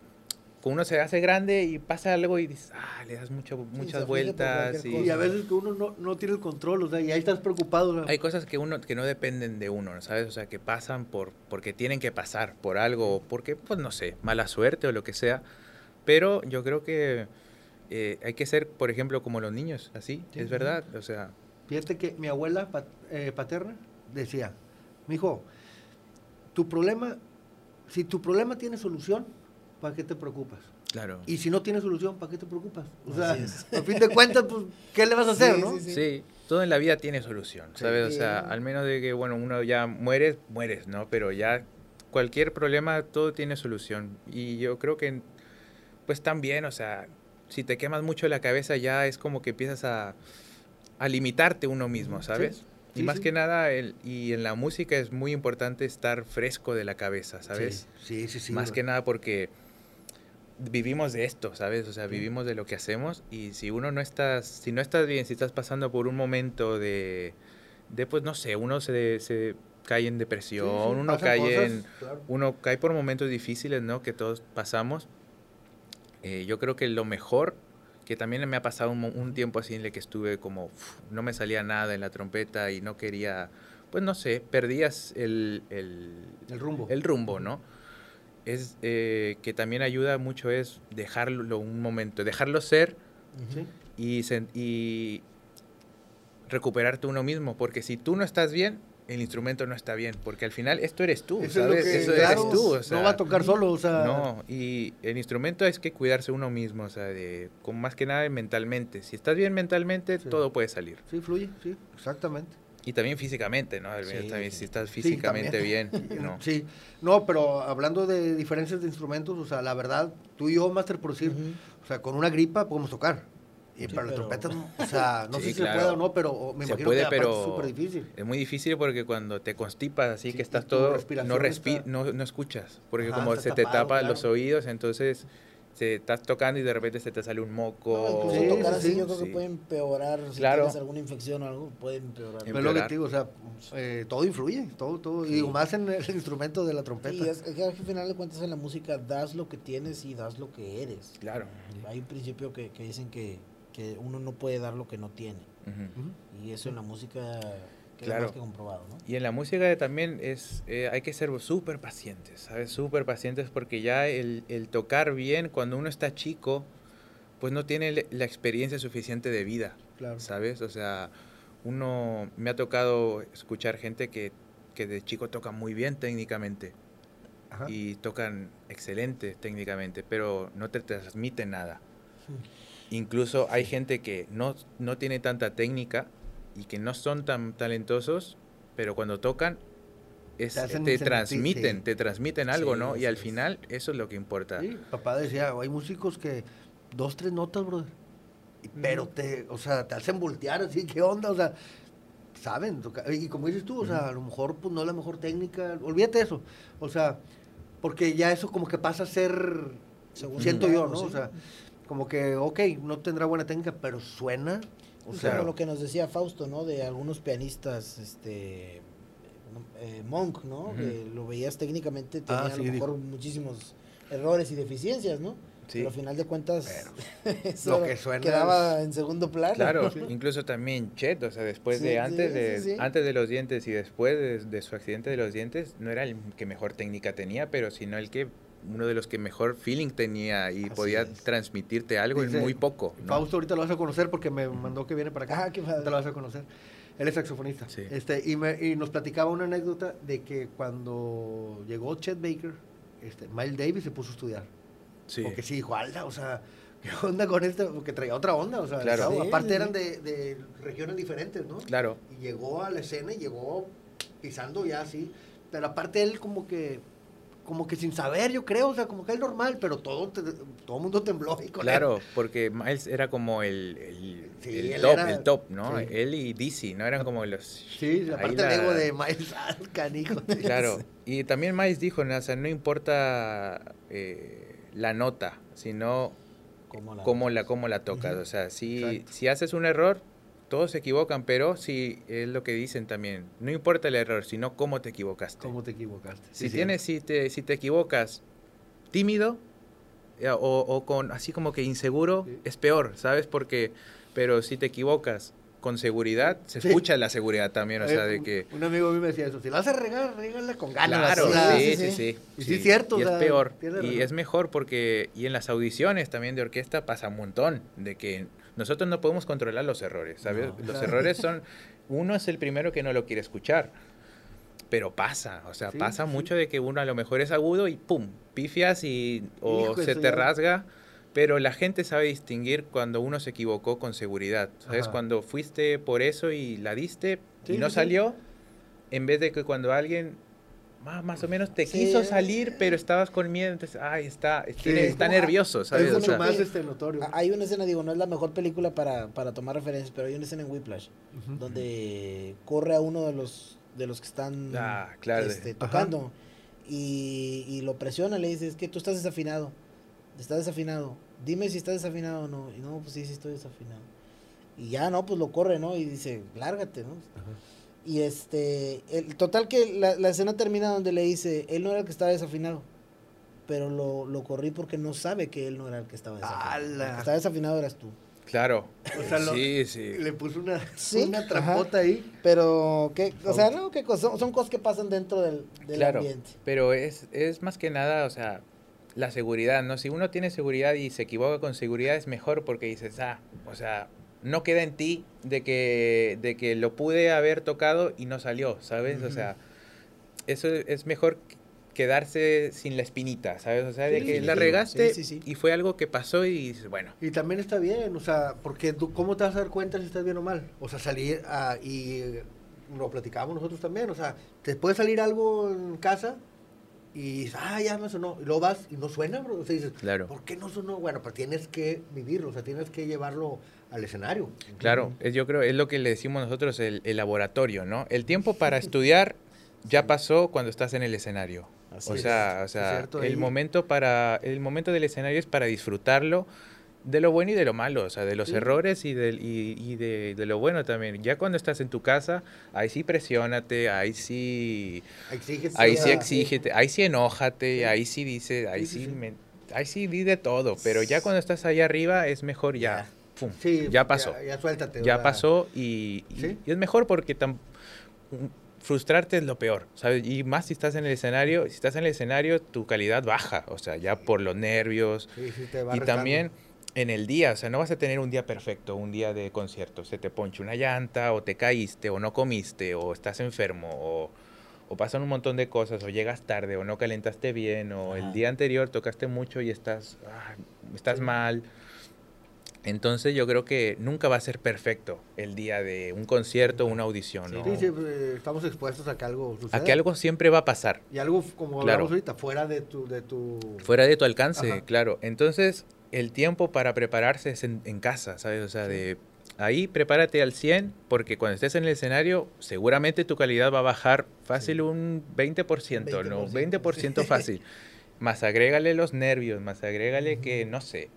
uno se hace grande y pasa algo y dices, ah, le das mucho, muchas por vueltas. y- y a veces que uno no, no tiene el control, o sea, y ahí estás preocupado. o sea, hay cosas que uno que no dependen de uno, ¿sabes? O sea, que pasan por porque tienen que pasar por algo, o porque pues no sé, mala suerte o lo que sea. Pero yo creo que eh, hay que ser, por ejemplo, como los niños, así, Sí, es sí. verdad. O sea, Fíjate que mi abuela pat- eh, paterna decía, mijo, tu problema, si tu problema tiene solución, ¿para qué te preocupas? claro. Y si no tiene solución, ¿para qué te preocupas? O sea, a fin de cuentas, pues, ¿qué le vas a hacer, Sí, no? sí, Sí. todo en la vida tiene solución, ¿sabes? O sea, al menos de que, bueno, uno ya mueres, mueres, ¿no? Pero ya cualquier problema, todo tiene solución. Y yo creo que, pues también, o sea, si te quemas mucho la cabeza, ya es como que empiezas a, a limitarte uno mismo, ¿sabes? Sí, y más sí. que nada, el, y en la música es muy importante estar fresco de la cabeza, ¿sabes? Sí, sí, sí. más que nada porque vivimos de esto, ¿sabes? O sea, vivimos de lo que hacemos y si uno no estás, si no estás bien, si estás pasando por un momento de, de pues no sé, uno se, se cae en depresión, sí, uno cae cosas, en, claro. uno cae por momentos difíciles, ¿no? Que todos pasamos. Eh, yo creo que lo mejor, que también me ha pasado un, un tiempo así en el que estuve como, uf, no me salía nada en la trompeta y no quería, pues no sé, perdías el, el, El rumbo. el rumbo, ¿no? Es eh, que también ayuda mucho es dejarlo un momento, dejarlo ser Sí. y, y recuperarte uno mismo, porque si tú no estás bien, el instrumento no está bien, porque al final esto eres tú, Eso ¿sabes? Eso claro, eres tú, o sea, no va a tocar solo, o sea, no, y el instrumento es que cuidarse uno mismo, o sea, de, con más que nada mentalmente. Si estás bien mentalmente, Sí. todo puede salir. sí, fluye, sí, exactamente. Y también físicamente, ¿no? Sí, también, sí. si estás físicamente bien, ¿no? Sí, no, pero hablando de diferencias de instrumentos, o sea, la verdad, tú y yo, Master, por decir, o sea, con una gripa podemos tocar. Y Sí, para la pero- trompeta, no, o sea, no Sí, sé si claro. se puede o no, pero me Se imagino puede, que pero es súper difícil. es muy difícil porque cuando te constipas así Sí, que y estás todo, no, respi está- no, no escuchas, porque Ajá, como se te tapan claro. los oídos, entonces se estás tocando y de repente se te sale un moco. No, incluso Sí, tocar sí, así sí. yo creo Sí. que puede empeorar si Claro. tienes alguna infección o algo, puede empeorar. Pero lo que te digo, o sea, eh, todo influye, todo, todo, y digo, más en el instrumento de la trompeta. Sí, es, es que al final de cuentas en la música das lo que tienes y das lo que eres. Claro. Hay un principio que, que dicen que, que uno no puede dar lo que no tiene. Ujú. Ujú. Y eso en la música Claro. más que comprobado, ¿no? Y en la música también es, eh, hay que ser súper pacientes, ¿sabes? Súper pacientes porque ya el, el tocar bien cuando uno está chico, pues no tiene la experiencia suficiente de vida, Claro. ¿sabes? O sea, uno, me ha tocado escuchar gente que, que de chico toca muy bien técnicamente Ajá. y tocan excelente técnicamente, pero no te transmiten nada. Incluso hay gente que no, no tiene tanta técnica y que no son tan talentosos, pero cuando tocan es- Te te, hacen sentir, transmiten, sí. te transmiten algo, Sí, ¿no? Y al final eso es lo que importa. Sí, papá decía, hay músicos que dos, tres notas, brother. Pero te, o sea, te hacen voltear así, ¿qué onda? O sea, saben tocar. Y como dices tú, o sea, a lo mejor pues no es la mejor técnica, olvídate eso. O sea, porque ya eso como que pasa a ser, Segundo siento yo, ¿no? O sea, como que, ok, no tendrá buena técnica, pero suena. O Pues sea, como lo que nos decía Fausto, ¿no? De algunos pianistas, este, eh, Monk, ¿no? Que lo veías técnicamente, tenía Ah, a lo mejor dijo. muchísimos errores y deficiencias, ¿no? Sí. Pero al final de cuentas, eso lo que suena quedaba en segundo plano. Claro, incluso también Chet, o sea, después Sí, de antes de antes de los dientes y después de, de su accidente de los dientes, no era el que mejor técnica tenía, pero sino el que uno de los que mejor feeling tenía y Así podía es. transmitirte algo Dice, en muy poco. ¿no? Fausto ahorita lo vas a conocer porque me mandó que viene para acá. Ah, qué padre. Ahorita lo vas a conocer. Él es saxofonista. Sí. Este, y, me- y nos platicaba una anécdota de que cuando llegó Chet Baker, este, Miles Davis se puso a estudiar. Sí. Porque sí dijo, alda, o sea, ¿qué onda con esto? Porque traía otra onda, o sea, Claro. Sí, aparte sí, eran de, de regiones diferentes, ¿no? Claro. Y llegó a la escena y llegó pisando ya así, pero aparte él como que como que sin saber, yo creo, o sea, como que es normal, pero todo te- todo el mundo tembló ahí con él. Claro, porque Miles era como el, el, Sí, el él top, era- el top, ¿no? sí. Él y Dizzy, ¿no? Eran como los... Sí, ahí aparte la- el ego de Miles canijo. Claro, y también Miles dijo, ¿no? o sea, no importa eh, la nota, sino la- cómo la, cómo la tocas. O sea, si, Exacto. si haces un error, todos se equivocan, pero sí es lo que dicen también. No importa el error, sino cómo te equivocaste. ¿Cómo te equivocaste? si tienes, si te, si te equivocas tímido eh, o, o con así como que inseguro, Sí. es peor, ¿sabes? Porque, pero si te equivocas con seguridad, se Sí. escucha la seguridad también, o sea, de que... Un amigo a mí me decía eso, si la vas a regar, regala con ganas. Claro, sí, sí, sí. Y sí es cierto, Y o es sea, peor. Y es mejor porque, y en las audiciones también de orquesta pasa un montón, de que nosotros no podemos controlar los errores, ¿sabes? No. los Claro. errores son, uno es el primero que no lo quiere escuchar, pero pasa, o sea, Sí, pasa sí. mucho de que uno a lo mejor es agudo y pum, pifias y o Hijo, se te ya- rasga. Pero la gente sabe distinguir cuando uno se equivocó con seguridad. ¿Sabes? Ajá. Cuando fuiste por eso y la diste Sí, y no salió, en vez de que cuando alguien ma- más o menos te Sí. quiso salir, pero estabas con miedo, entonces, ay, está, está nervioso, ¿sabes? Es O mucho sea, más este, notorio. Ah, Hay una escena, digo, no es la mejor película para, para tomar referencias, pero hay una escena en Whiplash donde corre a uno de los de los que están Ah, claro. este, Ajá. tocando y, y lo presiona, le dice, es que tú estás desafinado, estás desafinado, dime si estás desafinado o no, y no, pues sí, sí estoy desafinado. Y ya, no, pues lo corre, ¿no? Y dice, lárgate, ¿no? Y este, el total que la, la escena termina donde le dice, él no era el que estaba desafinado, pero lo, lo corrí porque no sabe que él no era el que estaba desafinado. ¡Hala! El que estaba desafinado eras tú. claro. O sea, lo- sí, sí. Le puso una, Sí, una ajá. trampota ahí. Pero, ¿qué? O sea, no, ¿qué cosas? Son, son cosas que pasan dentro del, del Claro, ambiente. pero es, es más que nada, o sea, la seguridad, ¿no? Si uno tiene seguridad y se equivoca con seguridad es mejor porque dices, ah, o sea, no queda en ti de que, de que lo pude haber tocado y no salió, ¿sabes? O sea, eso es mejor quedarse sin la espinita, ¿sabes? O sea, de Sí, que la regaste Sí, sí, sí. y fue algo que pasó y bueno, Y también está bien, o sea, porque tú, ¿cómo te vas a dar cuenta si estás bien o mal? O sea, salir a, y lo platicábamos nosotros también, o sea, te puede salir algo en casa y dices, ah, ya me sonó, y luego vas y no suena, bro. O sea, dices, Claro. ¿por qué no sonó? Bueno, pero tienes que vivirlo, o sea, tienes que llevarlo al escenario. Claro, es, yo creo, es lo que le decimos nosotros el, el laboratorio, ¿no? El tiempo para estudiar ya pasó cuando estás en el escenario. Así o es, sea, o sea, el momento para el momento del escenario es para disfrutarlo de lo bueno y de lo malo, o sea, de los Sí. errores y, del, y, y de, de lo bueno también. Ya cuando estás en tu casa, ahí sí presiónate, ahí sí, Exígete, ahí sí exígete, ahí sí enójate, Sí. ahí sí dice, ahí Sí, me- ahí sí di de todo, pero ya cuando estás ahí arriba es mejor ya, pum, ya pasó. Ya, ya suéltate. ya pasó y, y- y es mejor porque tam- frustrarte es lo peor, ¿sabes? Y más si estás en el escenario, si estás en el escenario tu calidad baja, o sea, ya por los nervios Sí, sí, te va y también en el día, o sea, no vas a tener un día perfecto, un día de concierto, se te ponche una llanta o te caíste o no comiste o estás enfermo o, o pasan un montón de cosas o llegas tarde o no calentaste bien o el día anterior tocaste mucho y estás, ah, estás Sí. mal. Entonces yo creo que nunca va a ser perfecto el día de un concierto o una audición. ¿no? Sí, sí, eh, estamos expuestos a que algo suceda. A que algo siempre va a pasar, Y algo, como Claro. hablamos ahorita, fuera de tu... De tu... fuera de tu alcance, Ajá. claro. Entonces el tiempo para prepararse es en, en casa, ¿sabes? O sea, de ahí prepárate al 100 porque cuando estés en el escenario seguramente tu calidad va a bajar fácil Sí. un 20%, ¿no? 20%, 20% fácil. Más agrégale los nervios, más agrégale que, no sé,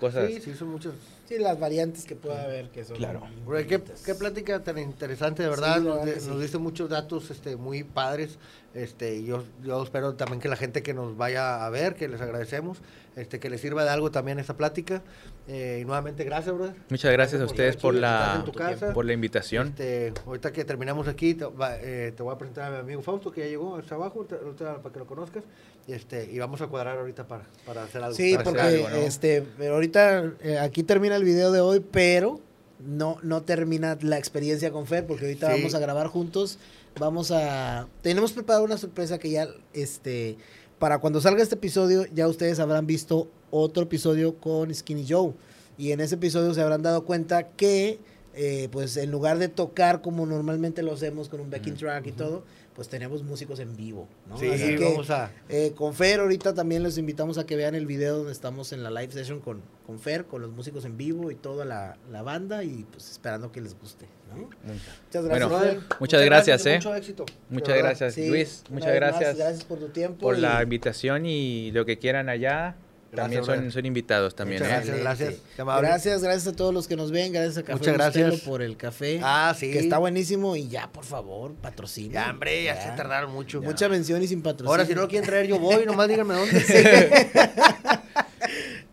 cosas... Sí, sí, son muchos. Sí, las variantes que pueda haber que son. Claro. Güey, qué, qué plática tan interesante, de verdad. Sí, nos, verdad di- que nos sí. diste muchos datos este, muy padres. Este, y yo, yo espero también que la gente que nos vaya a ver, que les agradecemos, este, que les sirva de algo también esta plática. Eh, y nuevamente, gracias, brother. Muchas gracias a por ustedes por la, casa. por la invitación. Este, ahorita que terminamos aquí, te, va- eh, te voy a presentar a mi amigo Fausto, que ya llegó hasta abajo, te- para que lo conozcas. Y, este, y vamos a cuadrar ahorita para, para hacer algo. Sí, para hacer porque algo, ¿no? este, pero ahorita eh, aquí termina el video de hoy, pero no, no termina la experiencia con Fer, porque ahorita Sí. vamos a grabar juntos. Vamos a. Tenemos preparado una sorpresa que ya, este, para cuando salga este episodio, ya ustedes habrán visto otro episodio con Skinny Joe. Y en ese episodio se habrán dado cuenta que, eh, pues en lugar de tocar como normalmente lo hacemos con un backing track y todo, pues tenemos músicos en vivo. ¿no? Sí, Así que, vamos a... eh, con Fer, ahorita también les invitamos a que vean el video donde estamos en la live session con, con Fer, con los músicos en vivo y toda la, la banda y pues esperando que les guste. ¿no? Muchas gracias, Bueno, muchas gracias, y ¿eh? Mucho éxito. Muchas gracias, Sí, Luis. Muchas más, gracias, gracias por tu tiempo. por y- la invitación y lo que quieran allá. También Gracias, son, son invitados también. Muchas ¿eh? gracias, gracias. Gracias, gracias a todos los que nos ven, gracias a Café Muchas Bustelo gracias. por el café. Ah, sí. Que está buenísimo y ya, por favor, patrocina. Ya, hombre, ya, se tardaron mucho. Mucha mención y sin patrocinio. Ahora, si no lo quieren traer, yo voy, nomás díganme dónde.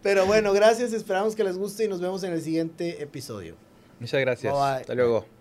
Pero bueno, gracias, esperamos que les guste y nos vemos en el siguiente episodio. Muchas gracias. Bye, bye. Hasta luego.